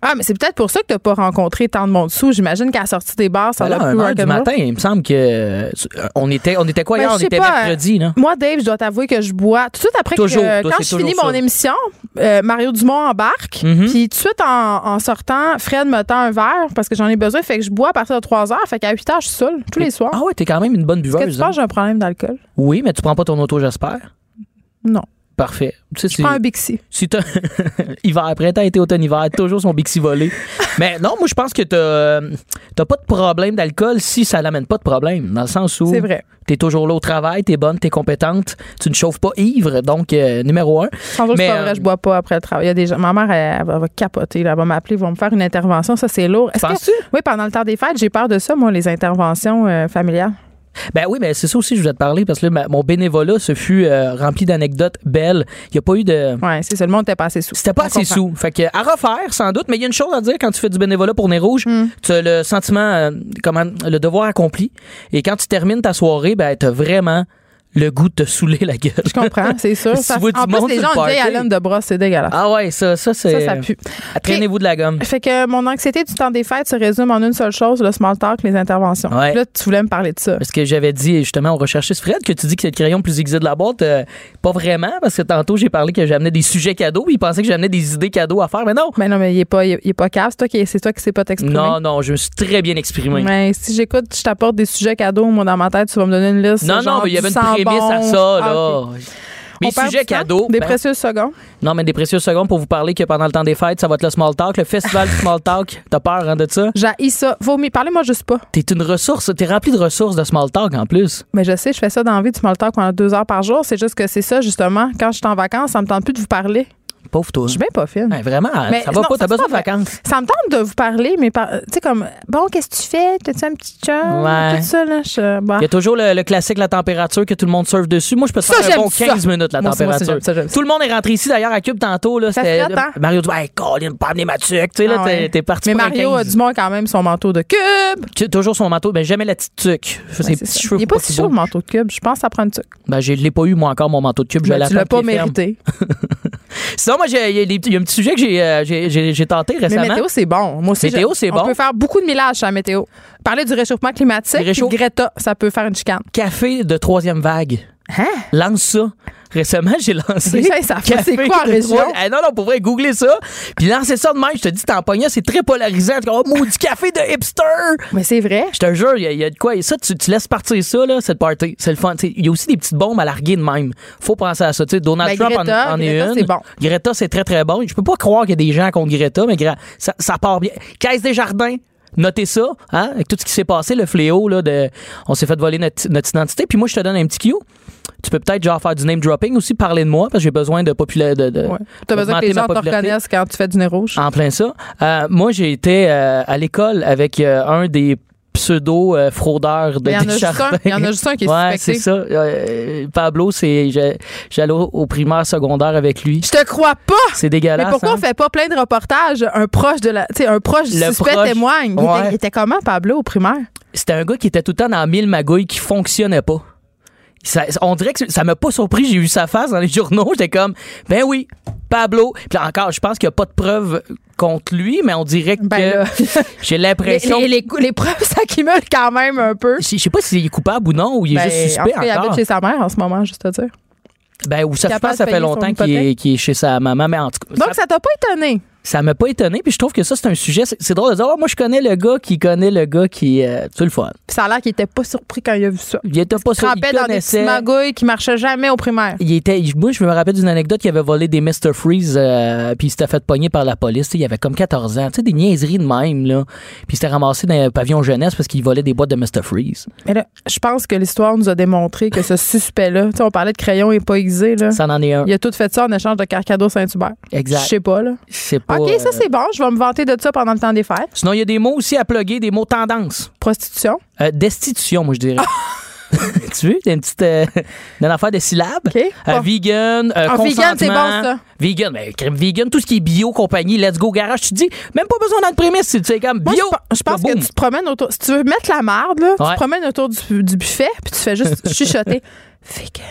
Ah, mais c'est peut-être pour ça que t'as pas rencontré tant de monde sous. J'imagine qu'à la sortie des bars, ça va un plus heure du matin, il me semble que euh, on était, on était quoi Ben, hier? On était pas, mercredi, là. Moi, Dave, je dois t'avouer que je bois tout de suite après Toujours, que toi, quand je finis mon émission, euh, Mario Dumont embarque, Mhm. puis tout de suite en, en sortant, Fred me tend un verre parce que j'en ai besoin, fait que je bois à partir de 3 heures, fait qu'à 8 heures, je suis seule tous les soirs. Ah ouais, t'es quand même une bonne Est-ce que tu buveuse. penses hein? que j'ai un problème d'alcool? Oui, mais tu prends pas ton auto, j'espère? Non. Parfait. Tu sais, Je prends un Bixi. Si t'as hiver, printemps, été, automne, hiver, toujours son Bixi volé. Mais non, moi je pense que t'as euh, t'as pas de problème d'alcool si ça l'amène pas de problème. Dans le sens où C'est vrai. t'es toujours là au travail, t'es bonne, t'es compétente, tu ne chauffes pas ivre, donc euh, numéro un. Sans doute, c'est pas vrai, euh, je bois pas après le travail. Il y a des gens, ma mère, elle, elle va capoter, là, elle va m'appeler, ils vont me faire une intervention. Ça, c'est lourd. Est-ce que- Penses-tu? oui, pendant le temps des fêtes, j'ai peur de ça, moi, les interventions euh, familiales. Ben oui, mais c'est ça aussi que je voulais te parler parce que là, ma- mon bénévolat se fut euh, rempli d'anecdotes belles. Il n'y a pas eu de. Ouais, c'est monde était pas assez sous. C'était pas On assez comprend. sous. Fait que à refaire, sans doute, mais il y a une chose à dire quand tu fais du bénévolat pour Nez Rouge, Hmm. tu as le sentiment, euh, comment, le devoir accompli. Et quand tu termines ta soirée, ben, t'as vraiment le goût de te saouler la gueule. Je comprends, c'est sûr. Si Ça- en plus, les gens le de bras, c'est dégueulasse. Ah ouais, ça, ça c'est. ça, ça pue. Traînez-vous de la gomme. Fait que mon anxiété du temps des fêtes se résume en une seule chose, le small talk, les interventions. Ouais. Là, tu voulais me parler de ça. Parce que j'avais dit, justement, on recherchait ce Fred, que tu dis que c'est le crayon plus aiguisé de la boîte. Euh, pas vraiment, parce que tantôt, j'ai parlé que j'amenais des sujets cadeaux. Il pensait que j'amenais des idées cadeaux à faire, mais non. Mais non, mais il est pas, il est, il est pas. C'est toi qui, c'est toi qui sais pas t'exprimer. Non, non, je me suis très bien exprimé. Mais si j'écoute, je t'apporte des sujets cadeaux, moi, dans ma tête, tu vas me donner une liste. Non, genre non, mais il y du avait une prémisse à bon. ça, là. Ah, ok. Mes On sujets cadeaux. Des ben, précieuses secondes. non, mais des précieuses secondes pour vous parler que pendant le temps des fêtes, ça va être le small talk, le festival du small talk. T'as peur hein, de ça? J'ai ça. Vomi. Parlez-moi juste pas. T'es une ressource, t'es rempli de ressources de small talk en plus. Mais je sais, je fais ça dans la vie du small talk pendant deux heures par jour. C'est juste que c'est ça, justement. Quand je suis en vacances, ça me tente plus de vous parler. Pauvre toi. Je suis bien pas fine. Vraiment, Mais ça va non, pas, t'as besoin de vacances. Ça me tente de vous parler, mais par- tu sais, comme, bon, qu'est-ce que tu fais? T'as-tu un petit chum? Ouais. Tout ça, là. Je, bah. Il y a toujours le, le classique, la température, que tout le monde surfe dessus. Moi, je peux te Ça, faire un bon ça. 15 minutes, la Moi moi température. ça. Tout le monde est rentré ici, d'ailleurs, à Cube tantôt. Là, Ça c'était- frotte, hein? Mario dit, hey, Colin, pas amener ma tuque. Tu sais, là, Ah t'es- parti Mais Mario a 15. du monde quand même son manteau de cube. Toujours son manteau, mais jamais la petite tuque. Ses petits cheveux Il est faut pas si le manteau de cube. Je pense que ça prend une tuque. Ben, je l'ai pas eu, moi, encore, mon manteau de cube. Je l'ai pas mérité. Sinon, moi, j'ai- il y, a un petit sujet que j'ai euh, j'ai- j'ai- j'ai tenté Mais récemment. météo, c'est bon. Moi aussi, Météo, je- c'est on bon. peut faire beaucoup de millage sur la météo. Parler du réchauffement climatique, puis Greta, ça peut faire une chicane. Café de troisième vague. Hein? Lance ça. Récemment, j'ai lancé. Les gens, savent c'est quoi en région? Eh non, non, pour vrai, googler ça. Puis lancer ça de même, je te dis, t'en pognes, c'est très polarisant. Tu dis, oh, maudit café de hipster. Mais c'est vrai. Je te jure, il y, a- il y a de quoi. Et ça, tu, tu laisses partir ça, là, cette party. C'est le fun. Il y a aussi des petites bombes à larguer de même. Faut penser à ça. Tu sais, Donald Ben, Trump en- Greta, en, est Greta, une. bon. Greta, c'est très, très bon. Je peux pas croire qu'il y a des gens contre Greta, mais ça, ça part bien. Caisse des jardins. Notez ça, hein, avec tout ce qui s'est passé, le fléau, là, de, on s'est fait voler notre, notre identité. Puis moi, je te donne un petit cue. Tu peux peut-être genre faire du name dropping aussi, parler de moi, parce que j'ai besoin de populaire. De, de- Ouais. T'as besoin que les gens te reconnaissent quand tu fais du nez rouge. En plein ça. Euh, moi, j'ai été euh, à l'école avec euh, un des de a juste Desjardins. un- il y en a juste un qui est Ouais, suspecté. c'est ça. Euh, Pablo, c'est j'allais au, au primaire secondaire avec lui. Je te crois pas! C'est dégueulasse. Mais pourquoi hein? on fait pas plein de reportages? Un proche de la, tu sais, un proche du Le suspect proche. témoigne. Il, Ouais. était, il était comment, Pablo, au primaire? C'était un gars qui était tout le temps dans mille magouilles qui fonctionnait pas. Ça- on dirait que ça m'a pas surpris. J'ai vu sa face dans les journaux. J'étais comme, ben oui, Pablo. Puis encore, je pense qu'il n'y a pas de preuves contre lui, mais on dirait que Ben là. j'ai Les, l'impression. les, les, les preuves s'accumulent quand même un peu. Je sais pas s'il est coupable ou non, ou il est Ben, juste en suspect il encore. habite chez sa mère en ce moment, juste à dire. Ben, ou ça, que ça fait longtemps qu'il est, est chez sa maman, mais en tout cas, Donc, ça t'a pas étonné? Ça m'a pas étonné, puis je trouve que ça, c'est un sujet, c'est drôle de dire, Ah, moi, je connais le gars qui connaît le gars qui, euh, c'est le fun. Puis ça a l'air qu'il était pas surpris quand il a vu ça. Il était pas Il ça, il trempait dans des connaissait. magouilles qui marchaient jamais au primaire. Il était, moi, je me rappelle d'une anecdote qu'il avait volé des Mr. Freeze, euh, puis il s'était fait pogner par la police. Il avait comme 14 ans. Tu sais, des niaiseries de même, là. Puis il s'était ramassé dans un pavillon jeunesse parce qu'il volait des boîtes de Mr. Freeze. Mais là, je pense que l'histoire nous a démontré que ce suspect-là, tu sais, on parlait de crayon et pas aiguisé, là. Ça en est un. Il a tout fait ça en échange de carcado Saint-Hubert. Exact. Je sais pas, là. Pas, OK, ça euh, c'est bon. Je vais me vanter de ça pendant le temps des fêtes. Sinon, il y a des mots aussi à plugger, des mots tendance. Prostitution. Euh, destitution, moi, je dirais. tu veux? T'as une petite euh, une affaire de syllabes. Euh, vegan, euh, Ah, vegan, c'est bon, ça. Vegan, ben, crème vegan, tout ce qui est bio, compagnie, let's go garage. Tu te dis, même pas besoin d'être prémisse, tu sais, comme Moi, bio. je, pe- je pense que tu te promènes autour. Si tu veux mettre la marde, là, tu te promènes autour du, du buffet, puis tu fais juste chuchoter. Vegan,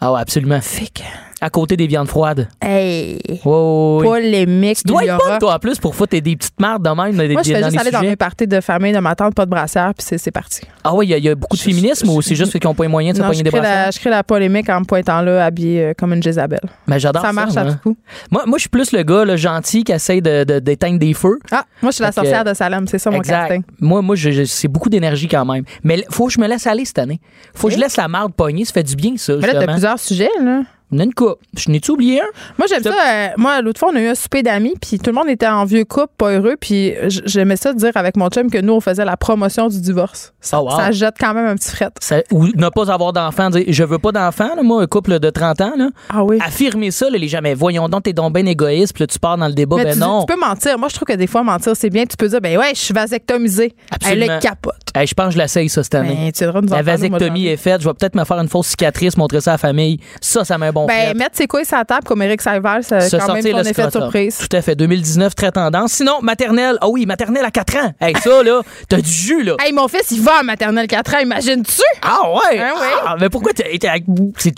Ah ouais, absolument. vegan. À côté des viandes froides. Hey! Oh, oui. Polémique. Tu dois être bonne, toi, en plus, pour foutre des petites mardes de même. Des, Moi, je fais dans juste aller dans mes parties de famille de ma tante, pas de brassière, puis c'est parti. Ah oui, il y, a- il y a beaucoup de féminisme ou c'est juste ceux qui n'ont pas les moyens de se Non, pogner des brassières? la, je crée la polémique en me pointant là, habillée euh, comme une Jézabel. Mais j'adore ça. Ça marche à tout coup. Moi, moi, je suis plus le gars là, gentil qui essaye de- de- d'éteindre des feux. Ah, moi, je suis la sorcière de Salem, c'est ça mon Exact. casting. Moi, moi c'est beaucoup d'énergie quand même. Mais faut que je me laisse aller cette année. Faut que je laisse la marde pogner. Ça fait du bien, ça. Mais là, t'as plusieurs sujets, là. A une coupe. Je n'ai-tu oublié un? Moi, j'aime ça. euh, moi, l'autre fois, on a eu un souper d'amis, puis tout le monde était en vieux couple, pas heureux, puis j'aimais ça dire avec mon chum que nous, on faisait la promotion du divorce. Ça, Oh, wow. ça jette quand même un petit fret. Ça- ou ne pas avoir d'enfant, dire je veux pas d'enfant, moi, un couple de 30 ans, là. Ah oui. Affirmer ça, là, les jamais. Voyons donc, t'es donc bien égoïste, puis là, tu pars dans le débat, Mais ben tu, non. tu peux mentir. Moi, je trouve que des fois, mentir, c'est bien. Tu peux dire, ben ouais, je suis vasectomisée. Elle le capote. Hey, je pense que je l'essaye, ça, cette année. Ben, tu la vasectomie est faite. Je vais peut-être me faire une fausse cicatrice, montrer ça à la famille. Ça, ça un bon Ben, mettre ses couilles sur la table comme Eric Se a quand même son effet de surprise. Tout à fait. 2019, très tendance. Sinon, maternelle. Ah oui, maternelle à 4 ans. Hey, ça, là, t'as du jus, là. Hey, mon fils, il va à maternelle 4 ans, imagines-tu? Ah ouais? Ah ouais. Ah, mais pourquoi t'es avec... c'est-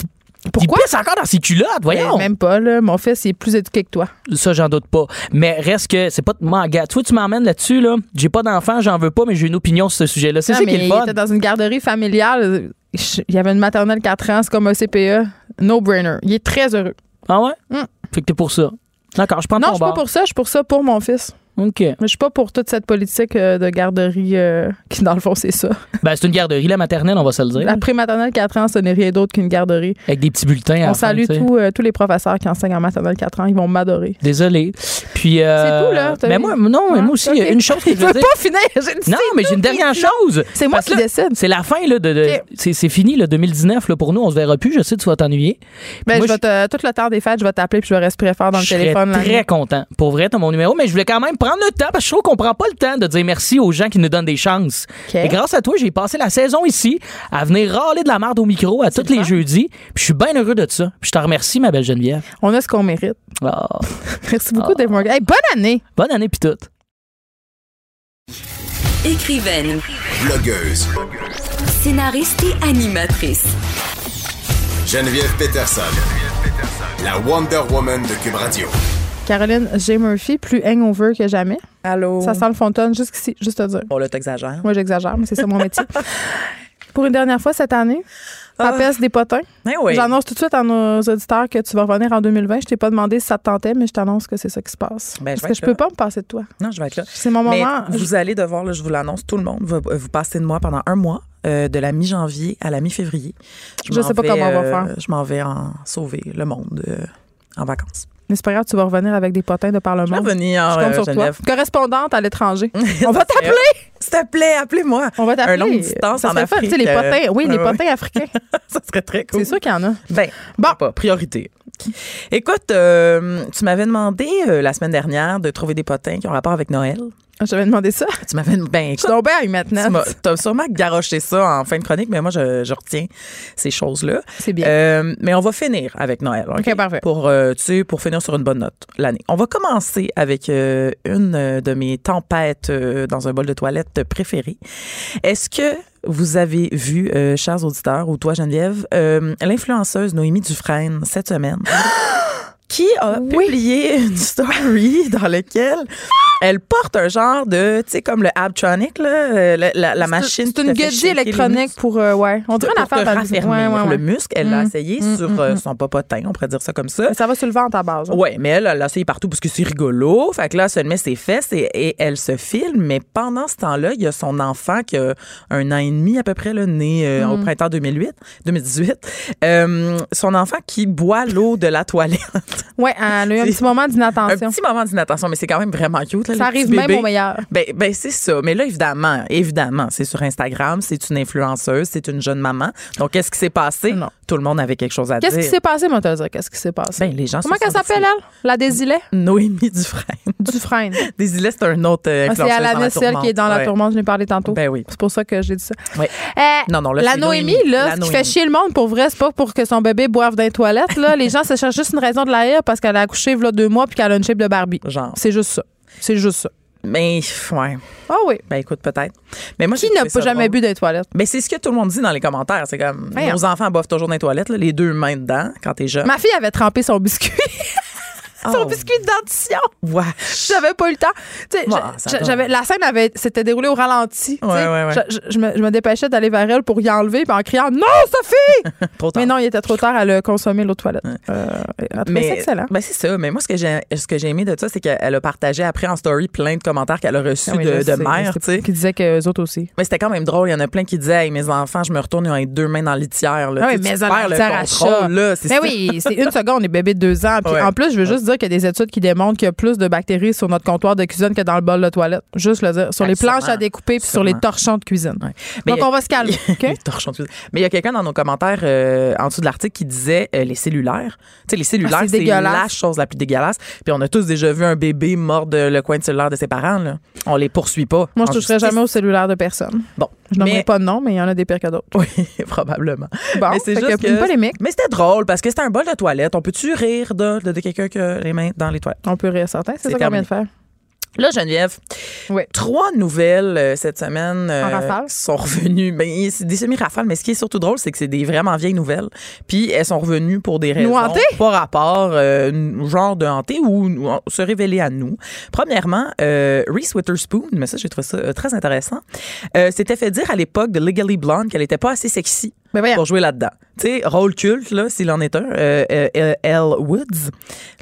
Pourquoi? Il pisse encore dans ses culottes, voyons. Ben, Même pas, là. Mon fils, il est plus éduqué que toi. Ça, j'en doute pas. Mais reste que c'est pas de moi, gars. Tu vois, tu m'emmènes là-dessus, là. J'ai pas d'enfant, j'en veux pas, mais j'ai une opinion sur ce sujet-là. C'est ça qui mais est le fun. dans une garderie familiale. Je- Il y avait une maternelle 4 ans, c'est comme un CPE. No-brainer. Il est très heureux. Ah ouais? Mm. Fait que t'es pour ça. D'accord, je prends Non, ton je suis pas pour ça. Je suis pour ça pour mon fils. OK. Mais je suis pas pour toute cette politique euh, de garderie euh, qui, dans le fond, c'est ça. Ben, c'est une garderie, la maternelle, on va se le dire. La prématernelle 4 ans, ce n'est rien d'autre qu'une garderie. Avec des petits bulletins. On salue euh, tous les professeurs qui enseignent en maternelle 4 ans. Ils vont m'adorer. Désolé. Puis. C'est tout, là. Mais vu? moi, non, mais moi aussi, il y a ok. une chose que je Je veux dire. pas finir. Non, mais j'ai une dernière chose. C'est moi qui là, décide. C'est la fin, là, de. c'est, fini, le 2019, là, pour nous. On se verra plus. Je sais que tu vas t'ennuyer. Ben, je vais te, tout le temps des fêtes, je vais t'appeler puis je vais respirer fort dans le je serais téléphone. très content. Pour vrai, t'as mon numéro, mais je voulais quand même prendre le temps parce que je trouve qu'on prend pas le temps de dire merci aux gens qui nous donnent des chances. Et grâce à toi, j'ai passé la saison ici à venir râler de la merde au micro à tous les jeudis. Puis je suis bien heureux de ça. Puis je te remercie, ma belle Geneviève. On a ce qu'on mérite. Ah, Merci beaucoup, Dave Morgan. Hey, bonne année! bonne année puis tout. Écrivaine, Blogueuse. scénariste et animatrice. Geneviève Peterson. La Wonder Woman de Cube Radio. Caroline J. Murphy, plus hangover que jamais. Allô? Ça sent le fontaine jusqu'ici, juste à dire. Bon, là, t'exagères. Moi, j'exagère, mais c'est ça mon métier. Pour une dernière fois cette année, Ah. papesse des potins. Ben oui. J'annonce tout de suite à nos auditeurs que tu vas revenir en 2020. Je t'ai pas demandé si ça te tentait, mais je t'annonce que c'est ça qui se passe. Ben, je Parce que je peux là. pas me passer de toi. Non, je vais être là. C'est mon Mais moment. vous allez devoir, là, je vous l'annonce, tout le monde va vous passer de moi pendant un mois, euh, de la mi-janvier à la mi-février. Je sais pas vais, comment on va euh, faire. Je m'en vais en sauver le monde euh, en vacances. Mais c'est pas grave, tu vas revenir avec des potins de par le Je vais monde. venir, Je compte euh, sur toi. Correspondante à l'étranger. On va t'appeler! S'il te plaît, appelez-moi. On va t'appeler. Un longue distance Ça en fun. Afrique. Tu sais, les euh, potins, oui, les potins africains. Ça serait très cool. C'est sûr qu'il y en a. Ben, Bon. pas priorité. Écoute, euh, tu m'avais demandé euh, la semaine dernière de trouver des potins qui ont rapport avec Noël. J'avais demandé ça. Tu m'avais ben Je suis tombée à maintenant. tu t'as sûrement garoché ça en fin de chronique, mais moi je, je retiens ces choses-là. C'est bien. Euh, mais on va finir avec Noël, ok? Parfait. Pour euh, tu sais, pour finir sur une bonne note l'année. On va commencer avec euh, une de mes tempêtes dans un bol de toilette préférées. Est-ce que vous avez vu, chers auditeurs, ou toi Geneviève, l'influenceuse Noémie Dufresne cette semaine? qui a Oui. publié une story dans laquelle elle porte un genre de, tu sais, comme le Abtronic, là, euh, la, la- la machine. C'est une les électronique pour. euh, ouais. On dirait une affaire raffermir Ouais, ouais, le muscle. Elle l'a Mm. essayé Mm, sur mm, euh, son popotin, on pourrait dire ça comme ça. Mais ça va sur le ventre à base. hein. Ouais, mais elle, elle l'a essayé partout parce que c'est rigolo. Fait que là, elle se met ses fesses et, et elle se filme. Mais pendant ce temps-là, il y a son enfant qui a un an et demi à peu près, là, né euh, au printemps 2008, 2018. Euh, son enfant qui boit l'eau de la toilette. Ouais, elle a eu un petit moment un d'inattention. petit moment d'inattention, mais c'est quand même vraiment cute. Là, Ça arrive même au meilleur. Ben, ben c'est ça. Mais là, évidemment, évidemment, c'est sur Instagram, c'est une influenceuse, c'est une jeune maman. Donc, qu'est-ce qui s'est passé? Non. Tout le monde avait quelque chose à Qu'est-ce dire. qui s'est passé, moi? Qu'est-ce qui s'est passé? Ben, les gens Comment qu'elle s'appelle, elle? La Désilet? Noémie Dufresne. Dufresne. Desilet, c'est un autre euh, Ah, c'est la Nessel qui est dans la Ouais. tourmente, je l'ai parlé tantôt. Ben oui. C'est pour ça que j'ai dit ça. Ouais. Euh, Non, non, là, la Noémie, Noémie. là, La ce qui fait chier le monde, pour vrai, c'est pas pour que son bébé boive dans les toilettes. Là. les gens se cherchent juste une raison de la haïr parce qu'elle a accouché deux mois puis qu'elle a une shape de Barbie. Genre. C'est juste ça. C'est juste ça. Mais, ouais. Ah oui. Ben écoute, peut-être. Mais moi, Qui n'a pas jamais drôle. bu des toilettes? Ben, c'est ce que tout le monde dit dans les commentaires. C'est comme, nos enfants boivent toujours dans les toilettes, là, les deux mains dedans, quand t'es jeune. Ma fille avait trempé son biscuit. son Oh. biscuit de dentition. Ouais. J'avais pas eu le temps. Je- j'avais la scène avait s'était déroulée au ralenti. Ouais, ouais, ouais. Je, je- me, je me dépêchais d'aller vers elle pour y enlever puis en criant non Sophie. Trop tard. Mais non, il était trop tard. Elle a consommé l'eau de toilette. Euh, trouvé ça excellent. Ben c'est ça. Mais moi, ce que j'ai, ce que j'ai aimé de ça, c'est qu'elle a partagé après en story plein de commentaires qu'elle a reçus Ah oui, de, de mères, c'est- tu sais. Qui disaient que autres aussi. Mais c'était quand même drôle. Il y en a plein qui disaient, hey, mes enfants, je me retourne, ils ont les deux mains dans le litière. Là. Ah oui, mais tu perds le à contrôle, là. C'est Mais oui, c'est une seconde, on est bébé de deux ans. Puis en plus, je veux juste dire qu'il y a des études qui démontrent qu'il y a plus de bactéries sur notre comptoir de cuisine que dans le bol de toilette. Juste le dire. Sur les planches à découper puis sur les torchons de cuisine. Ouais. Mais Donc, a- on va se calmer. Les torchons de cuisine. Mais il y a quelqu'un dans nos commentaires euh, en dessous de l'article qui disait euh, les cellulaires. Tu sais, les cellulaires, Ah, c'est la dégueulasse. chose la plus dégueulasse. Puis on a tous déjà vu un bébé mort de le coin de cellulaire de ses parents. Là. On les poursuit pas. Moi, je toucherai jamais au cellulaire de personne. Bon. Je n'en Mais- pas de nom, mais il y en a des pires que d'autres. Oui, probablement. Bon, mais c'est juste que que, une polémique. Mais c'était drôle parce que c'était un bol de toilette. On peut-tu rire de, de, de quelqu'un qui a les mains dans les toilettes? On peut certain. C'est ça qu'on vient de faire. Là, Geneviève, Oui. trois nouvelles euh, cette semaine euh, sont revenues. Ben, c'est des semi-rafales, mais ce qui est surtout drôle, c'est que c'est des vraiment vieilles nouvelles. Puis elles sont revenues pour des raisons pas rapport, euh, genre de hanter ou, ou se révéler à nous. Premièrement, euh, Reese Witherspoon, mais ça, j'ai trouvé ça très intéressant, s'était fait dire à l'époque de Legally Blonde qu'elle était pas assez sexy voyons. pour jouer là-dedans. Tu sais, rôle culte, là, s'il en est un. Euh, euh, euh, Elle Woods.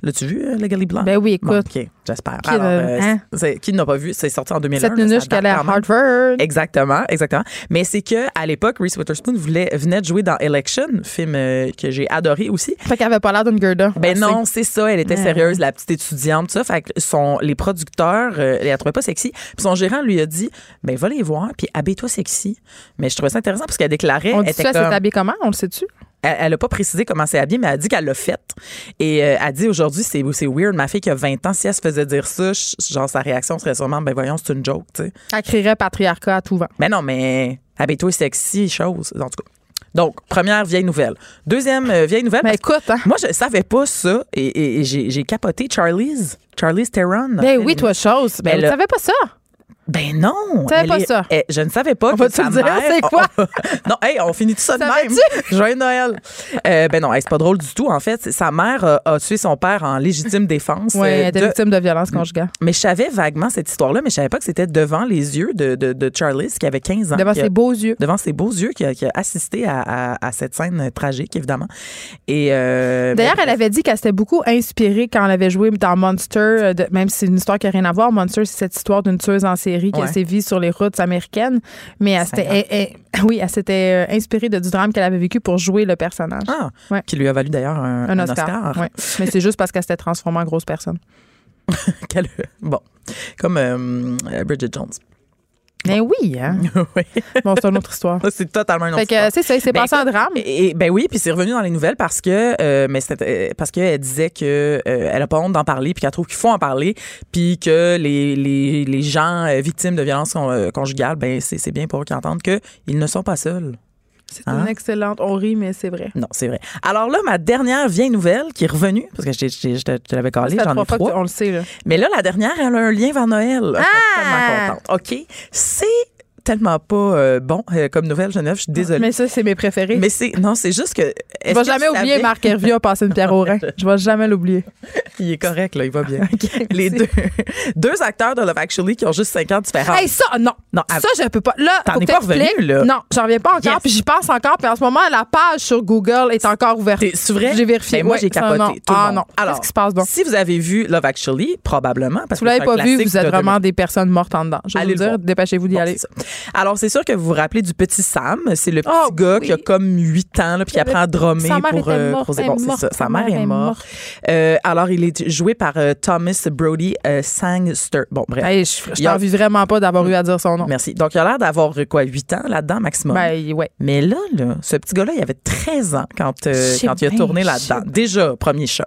L'as-tu vu, euh, Legally Blonde? Ben oui, écoute. Bon, OK, j'espère. Qui euh, hein? qui n'a pas vu? C'est sorti en 2001. Cette date allait à. Harvard. Exactement, exactement. Mais c'est que à l'époque, Reese Witherspoon voulait, venait de jouer dans Election, film euh, que j'ai adoré aussi. Fait qu'elle avait pas l'air d'une Gerda. Ben non, c'est ça. Elle était sérieuse, la petite étudiante, tout ça. Fait que son, les producteurs, euh, elle la trouvait pas sexy. Puis son gérant lui a dit, ben va les voir, puis habille-toi sexy. Mais je trouvais ça intéressant parce qu'elle déclarait, On elle dit était ça, comme- comment? On le sait-tu? Elle, elle a pas précisé comment c'est habillé, mais elle a dit qu'elle l'a fait. Et euh, elle a dit aujourd'hui, c'est, c'est weird. Ma fille qui a 20 ans, si elle se faisait dire ça, je- genre sa réaction serait sûrement, ben voyons, c'est une joke, tu sais. Elle crierait patriarcat à tout vent. Mais non, mais habille-toi sexy, chose, en tout cas. Donc, première vieille nouvelle. Deuxième euh, vieille nouvelle. Mais écoute, hein. moi, je savais pas ça et, et- et j'ai, j'ai capoté Charlie's. Charlie's Theron. Ben oui, toi, chose. Ben, Ben vous le- savais pas ça? Ben non. Tu savais pas est- ça? elle- je ne savais pas On que va-tu sa le dire, c'est quoi? non, hey, on finit tout ça de même. Joyeux Noël. Euh, ben non, hey, c'est pas drôle du tout. En fait, sa mère a, a tué son père en légitime défense. Oui, euh, elle était de- victime de violence conjugale. Mais je savais vaguement cette histoire-là, mais je savais pas que c'était devant les yeux de, de, de Charlie, qui avait 15 ans. Devant a- ses beaux yeux. devant ses beaux yeux, qui a, qui a assisté à, à- à cette scène tragique, évidemment. Et euh, D'ailleurs, ben, elle avait dit qu'elle s'était beaucoup inspirée quand elle avait joué dans Monster, euh, même si c'est une histoire qui n'a rien à voir. Monster, c'est cette histoire d'une tueuse en série qui a Ouais. sévi sur les routes américaines. Mais elle s'était, oui, elle s'était euh, inspirée de, du drame qu'elle avait vécu pour jouer le personnage. Ah, Ouais. qui lui a valu d'ailleurs un, Un un Oscar. Ouais. Mais c'est juste parce qu'elle s'était transformée en grosse personne. Bon, comme euh, Bridget Jones. Mais oui, hein? oui, Bon, c'est une autre histoire. c'est totalement une autre Fait que histoire. c'est ça, il s'est Ben, passé un drame. Et, et- ben oui, puis c'est revenu dans les nouvelles parce que euh, mais c'était euh, parce qu'elle disait que euh, elle a pas honte d'en parler puis qu'elle trouve qu'il faut en parler puis que les, les, les gens euh, victimes de violences con- conjugales ben c'est c'est bien pour eux qu'ils entendent que ils ne sont pas seuls. C'est Hein? une excellente. On rit, mais c'est vrai. Non, c'est vrai. Alors là, ma dernière vieille nouvelle qui est revenue, parce que je, te- je te l'avais Ça collé, fait j'en ai trois. qu'on le sait, là. Mais là, la dernière, elle a un lien vers Noël. Je suis Ah! tellement contente. OK? C'est tellement pas euh, bon euh, comme nouvelle, Genève. Je suis désolée. Mais ça, c'est mes préférés. Mais c'est non, c'est juste que. je vais jamais oublier savais- Marc Hervieux a passé une pierre au rein. Je vais jamais l'oublier. Il est correct là, il va bien. Les deux, deux acteurs de Love Actually qui ont juste 5 ans de différence. Hey, ça, non. Non, ça, av- je peux pas. Là, T'en es pas revenu, là. Non, j'en reviens pas encore, Yes. puis j'y pense encore. Puis en ce moment, la page sur Google est encore ouverte. C'est vrai? J'ai vérifié. Ben, moi, Ouais, j'ai ça, capoté. non. Tout le ah monde. non. Alors, Qu'est-ce qui se passe donc? Si vous avez vu Love Actually, probablement parce Si vous l'avez pas vu, vous êtes vraiment des personnes mortes en dedans. Je le dire, dépêchez-vous d'y aller. Alors, c'est sûr que vous vous rappelez du petit Sam. C'est le petit Oh, gars oui. qui a comme 8 ans, là, puis qui apprend à drummer pour. euh, pour- bon, morte, ça. Sa mère est morte. Euh, alors, il est joué par euh, Thomas Brody euh, Sangster. Bon, bref. Hey, je a- t'envie vraiment pas d'avoir eu à dire son nom. Merci. Donc, il a l'air d'avoir, euh, quoi, 8 ans là-dedans, maximum? Ben, ouais. Mais là, là, ce petit gars-là, il avait 13 ans quand, euh, quand il a tourné là-dedans. Déjà, premier choc.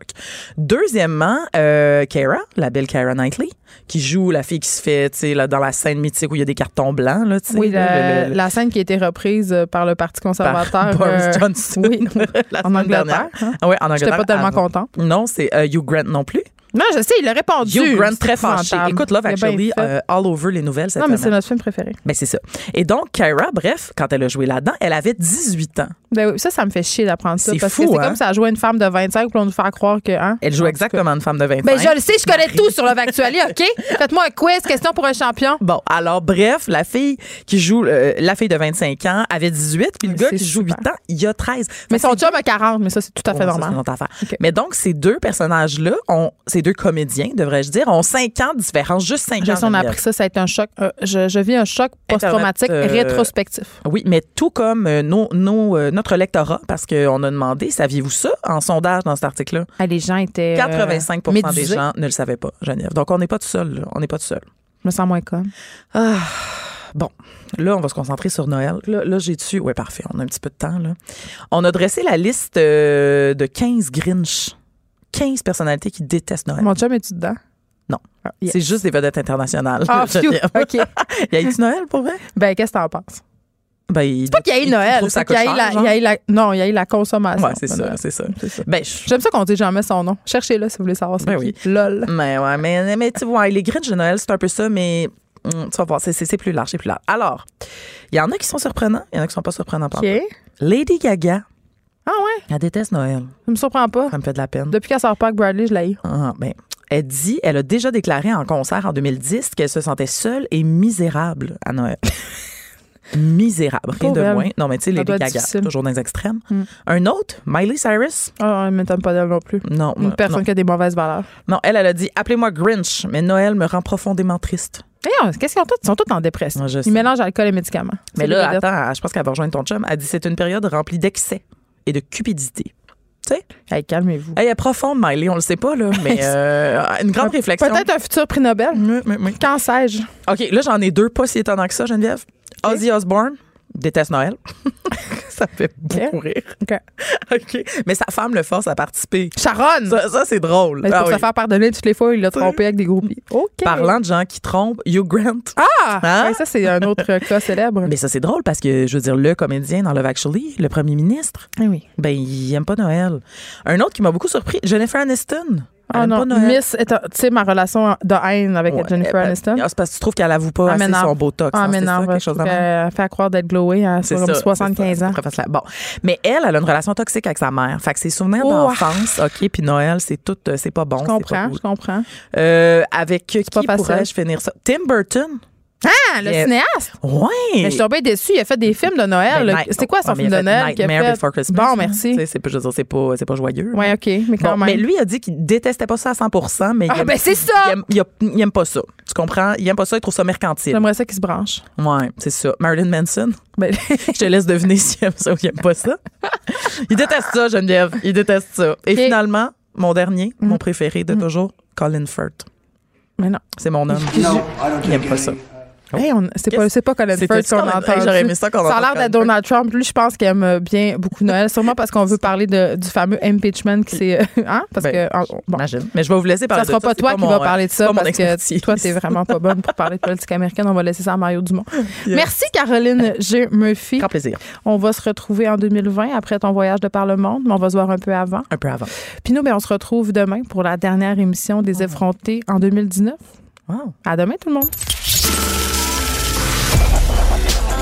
Deuxièmement, euh, Kara, la belle Kara Knightley, qui joue la fille qui se fait, tu sais, là, dans la scène mythique où il y a des cartons blancs, là, tu sais. Oui, là, la, le- le- la scène qui a été reprise euh, par le Parti par conservateur. Boris euh, Johnson. oui, la en Angleterre. hein. Ah ouais, en J'étais Angleterre. pas tellement avant. contente. Non, c'est euh, Hugh Grant non plus. Non, je sais, il a répondu. Hugh Grant très fâché. Écoute Love Actually euh, all over les nouvelles cette Non, mais c'est notre film préféré. Ben c'est ça. Et donc Kyra, bref, quand elle a joué là-dedans, elle avait 18 ans. Ben oui, ça, ça me fait chier d'apprendre ça. C'est Parce fou, que c'est hein? comme ça jouer une femme de 25 pour nous faire croire que. Hein? Elle joue exactement une femme de 25. cas. Ben, je le sais, je connais tout sur Love Actually, OK? Faites-moi un quiz, question pour un champion. Bon, alors bref, la fille qui joue euh, la fille de 25 ans avait 18 puis le gars qui joue 8 super. ans, il a 13. Mais son job a 40, mais ça, c'est tout à fait normal. Mais donc, ces deux personnages-là, ont, ces deux comédiens, devrais-je dire, ont 5 ans de différence, juste 5 Je ans. on a appris ça, ça a été un choc. euh, je, je vis un choc post-traumatique Internet, euh, rétrospectif. Oui, mais tout comme euh, nos, nos, notre lectorat, parce qu'on a demandé, saviez-vous ça en sondage dans cet article-là? Ah, les gens étaient. euh, 85% des gens ne le savaient pas, Geneviève. Donc, on n'est pas tout seul. là. On n'est pas tout seul. Je me sens moins comme. Ah, bon, là, on va se concentrer sur Noël. Là, là j'ai dessus. Oui, parfait. On a un petit peu de temps. Là. On a dressé la liste euh, de 15 Grinch. 15 personnalités qui détestent Noël. Mon chum, es-tu dedans? Non. Ah, yes. C'est juste des vedettes internationales. Ah, phew. OK. y a eu Noël pour vrai? Ben, qu'est-ce que t'en penses? Ben, il, C'est pas qu'il y a eu Noël, c'est qu'il y a eu la, il y a eu la- Non, il y a eu la consommation. Ouais, c'est ça, c'est ça. Ben, J'aime ça qu'on dit jamais son nom. Cherchez-le si vous voulez savoir Ben qui. oui. LOL. Mais ouais, mais, mais tu vois, les Grinch de Noël, c'est un peu ça, mais hum, tu vas voir, c'est- plus large, c'est plus large. Alors, il y en a qui sont surprenants, il y en a qui sont pas surprenants. par OK. contre. Lady Gaga, Ah ouais? elle déteste Noël. Ça me surprend pas. Ça me fait de la peine. Depuis qu'elle sort pas avec Bradley, je l'ai eu. Ah, ben, elle dit, elle a déjà déclaré en concert en 2010 qu'elle se sentait seule et misérable à Noël. misérable, rien Pauvre de elle. moins. Non, mais tu sais, être Gaga, toujours dans les extrêmes. Mm. Un autre, Miley Cyrus, Ah, elle m'étonne pas d'elle non plus. non, Une euh, personne non. qui a des mauvaises valeurs. Non, elle, elle a dit, appelez-moi Grinch, mais Noël me rend profondément triste. D'ailleurs, qu'est-ce qu'ils ont tous? Ils sont tous en dépression. Ouais, je sais. Ils mélangent alcool et médicaments. Mais là, attends, je pense qu'elle va rejoindre ton chum. Elle dit c'est une période remplie d'excès et de cupidité. Tu sais? Hey, calmez-vous. Elle est profonde, Miley, on le sait pas, là, mais euh, une grande réflexion. Peut-être un futur prix Nobel. Oui, oui, oui. Quand sais-je? OK, là, j'en ai deux, pas si étonnant que ça, Geneviève. Ozzy Osbourne déteste Noël. ça fait beaucoup rire. OK. OK. Mais sa femme le force à participer. Sharon! Ça, ça, c'est drôle. Mais Ah pour oui. se faire pardonner toutes les fois, il l'a trompé avec des groupies. OK. Parlant de gens qui trompent, Hugh Grant. Ah! Hein? Ouais, ça, c'est un autre cas célèbre. Mais ça, c'est drôle parce que, je veux dire, le comédien dans Love Actually, le premier ministre, Ah oui. Ben, il aime pas Noël. Un autre qui m'a beaucoup surpris, Jennifer Aniston. Elle Ah non, pas. Miss, tu sais, ma relation de haine avec Ouais, Jennifer ben, Aniston. ah, c'est parce que tu trouves qu'elle avoue pas Ah, assez son Botox. Ah, hein, c'est ça, m'énerve. quelque chose qu'elle fait croire d'être glowée à sur ça, 75 c'est ans. ça. Bon, mais elle, elle a une relation toxique avec sa mère. Fait que ses souvenirs Oh. d'enfance, OK, puis Noël, c'est tout, euh, c'est pas bon. Je pas comprends, cool. je comprends. Euh, avec qui pourrais-je finir ça? Tim Burton? Ah, le Yeah. cinéaste! Ouais. Mais je suis tombée déçue. Il a fait des films de Noël. Ben, C'était quoi son mais film de Noël Nightmare fait? Before Christmas. Bon, merci. C'est pas, c'est pas, c'est pas joyeux. Oui, OK, mais quand Bon, même. mais lui a dit qu'il détestait pas ça à 100 mais il Ah, aime- ben, c'est ça! Il aime, il a- il aime pas ça. Tu comprends? Il aime pas ça, il trouve ça mercantile. J'aimerais ça qu'il se branche. Ouais, c'est ça. Marilyn Manson? Ben, Je te laisse deviner s'il aime ça ou il aime pas ça. Il déteste ça, Geneviève. Il déteste ça. Et finalement, mon dernier, mon préféré de toujours, Colin Firth. mais non. C'est mon homme. Il aime pas ça. Hey, on- c'est pas, pas Colin Firth qu'on entend. Hey, j'aurais aimé ça qu'on Ça a l'air d'être Donald Trump. Lui, je pense qu'il aime bien beaucoup Noël. Sûrement parce qu'on veut parler de, du fameux impeachment qui s'est. hein? Parce Ben, que. bon. Imagine. Mais je vais vous laisser parler Ça sera de ça. pas C'est toi qui mon, va euh, parler de ça pas parce expertise. que toi, t'es vraiment pas bonne pour parler de politique américaine. On va laisser ça à Mario Dumont. Merci, Caroline G. Murphy. Grand plaisir. On va se retrouver en 2020 après ton voyage de par le monde, mais on va se voir un peu avant. Un peu avant. Puis nous, ben, on se retrouve demain pour la dernière émission des effrontés en 2019. Wow. À demain, tout le monde.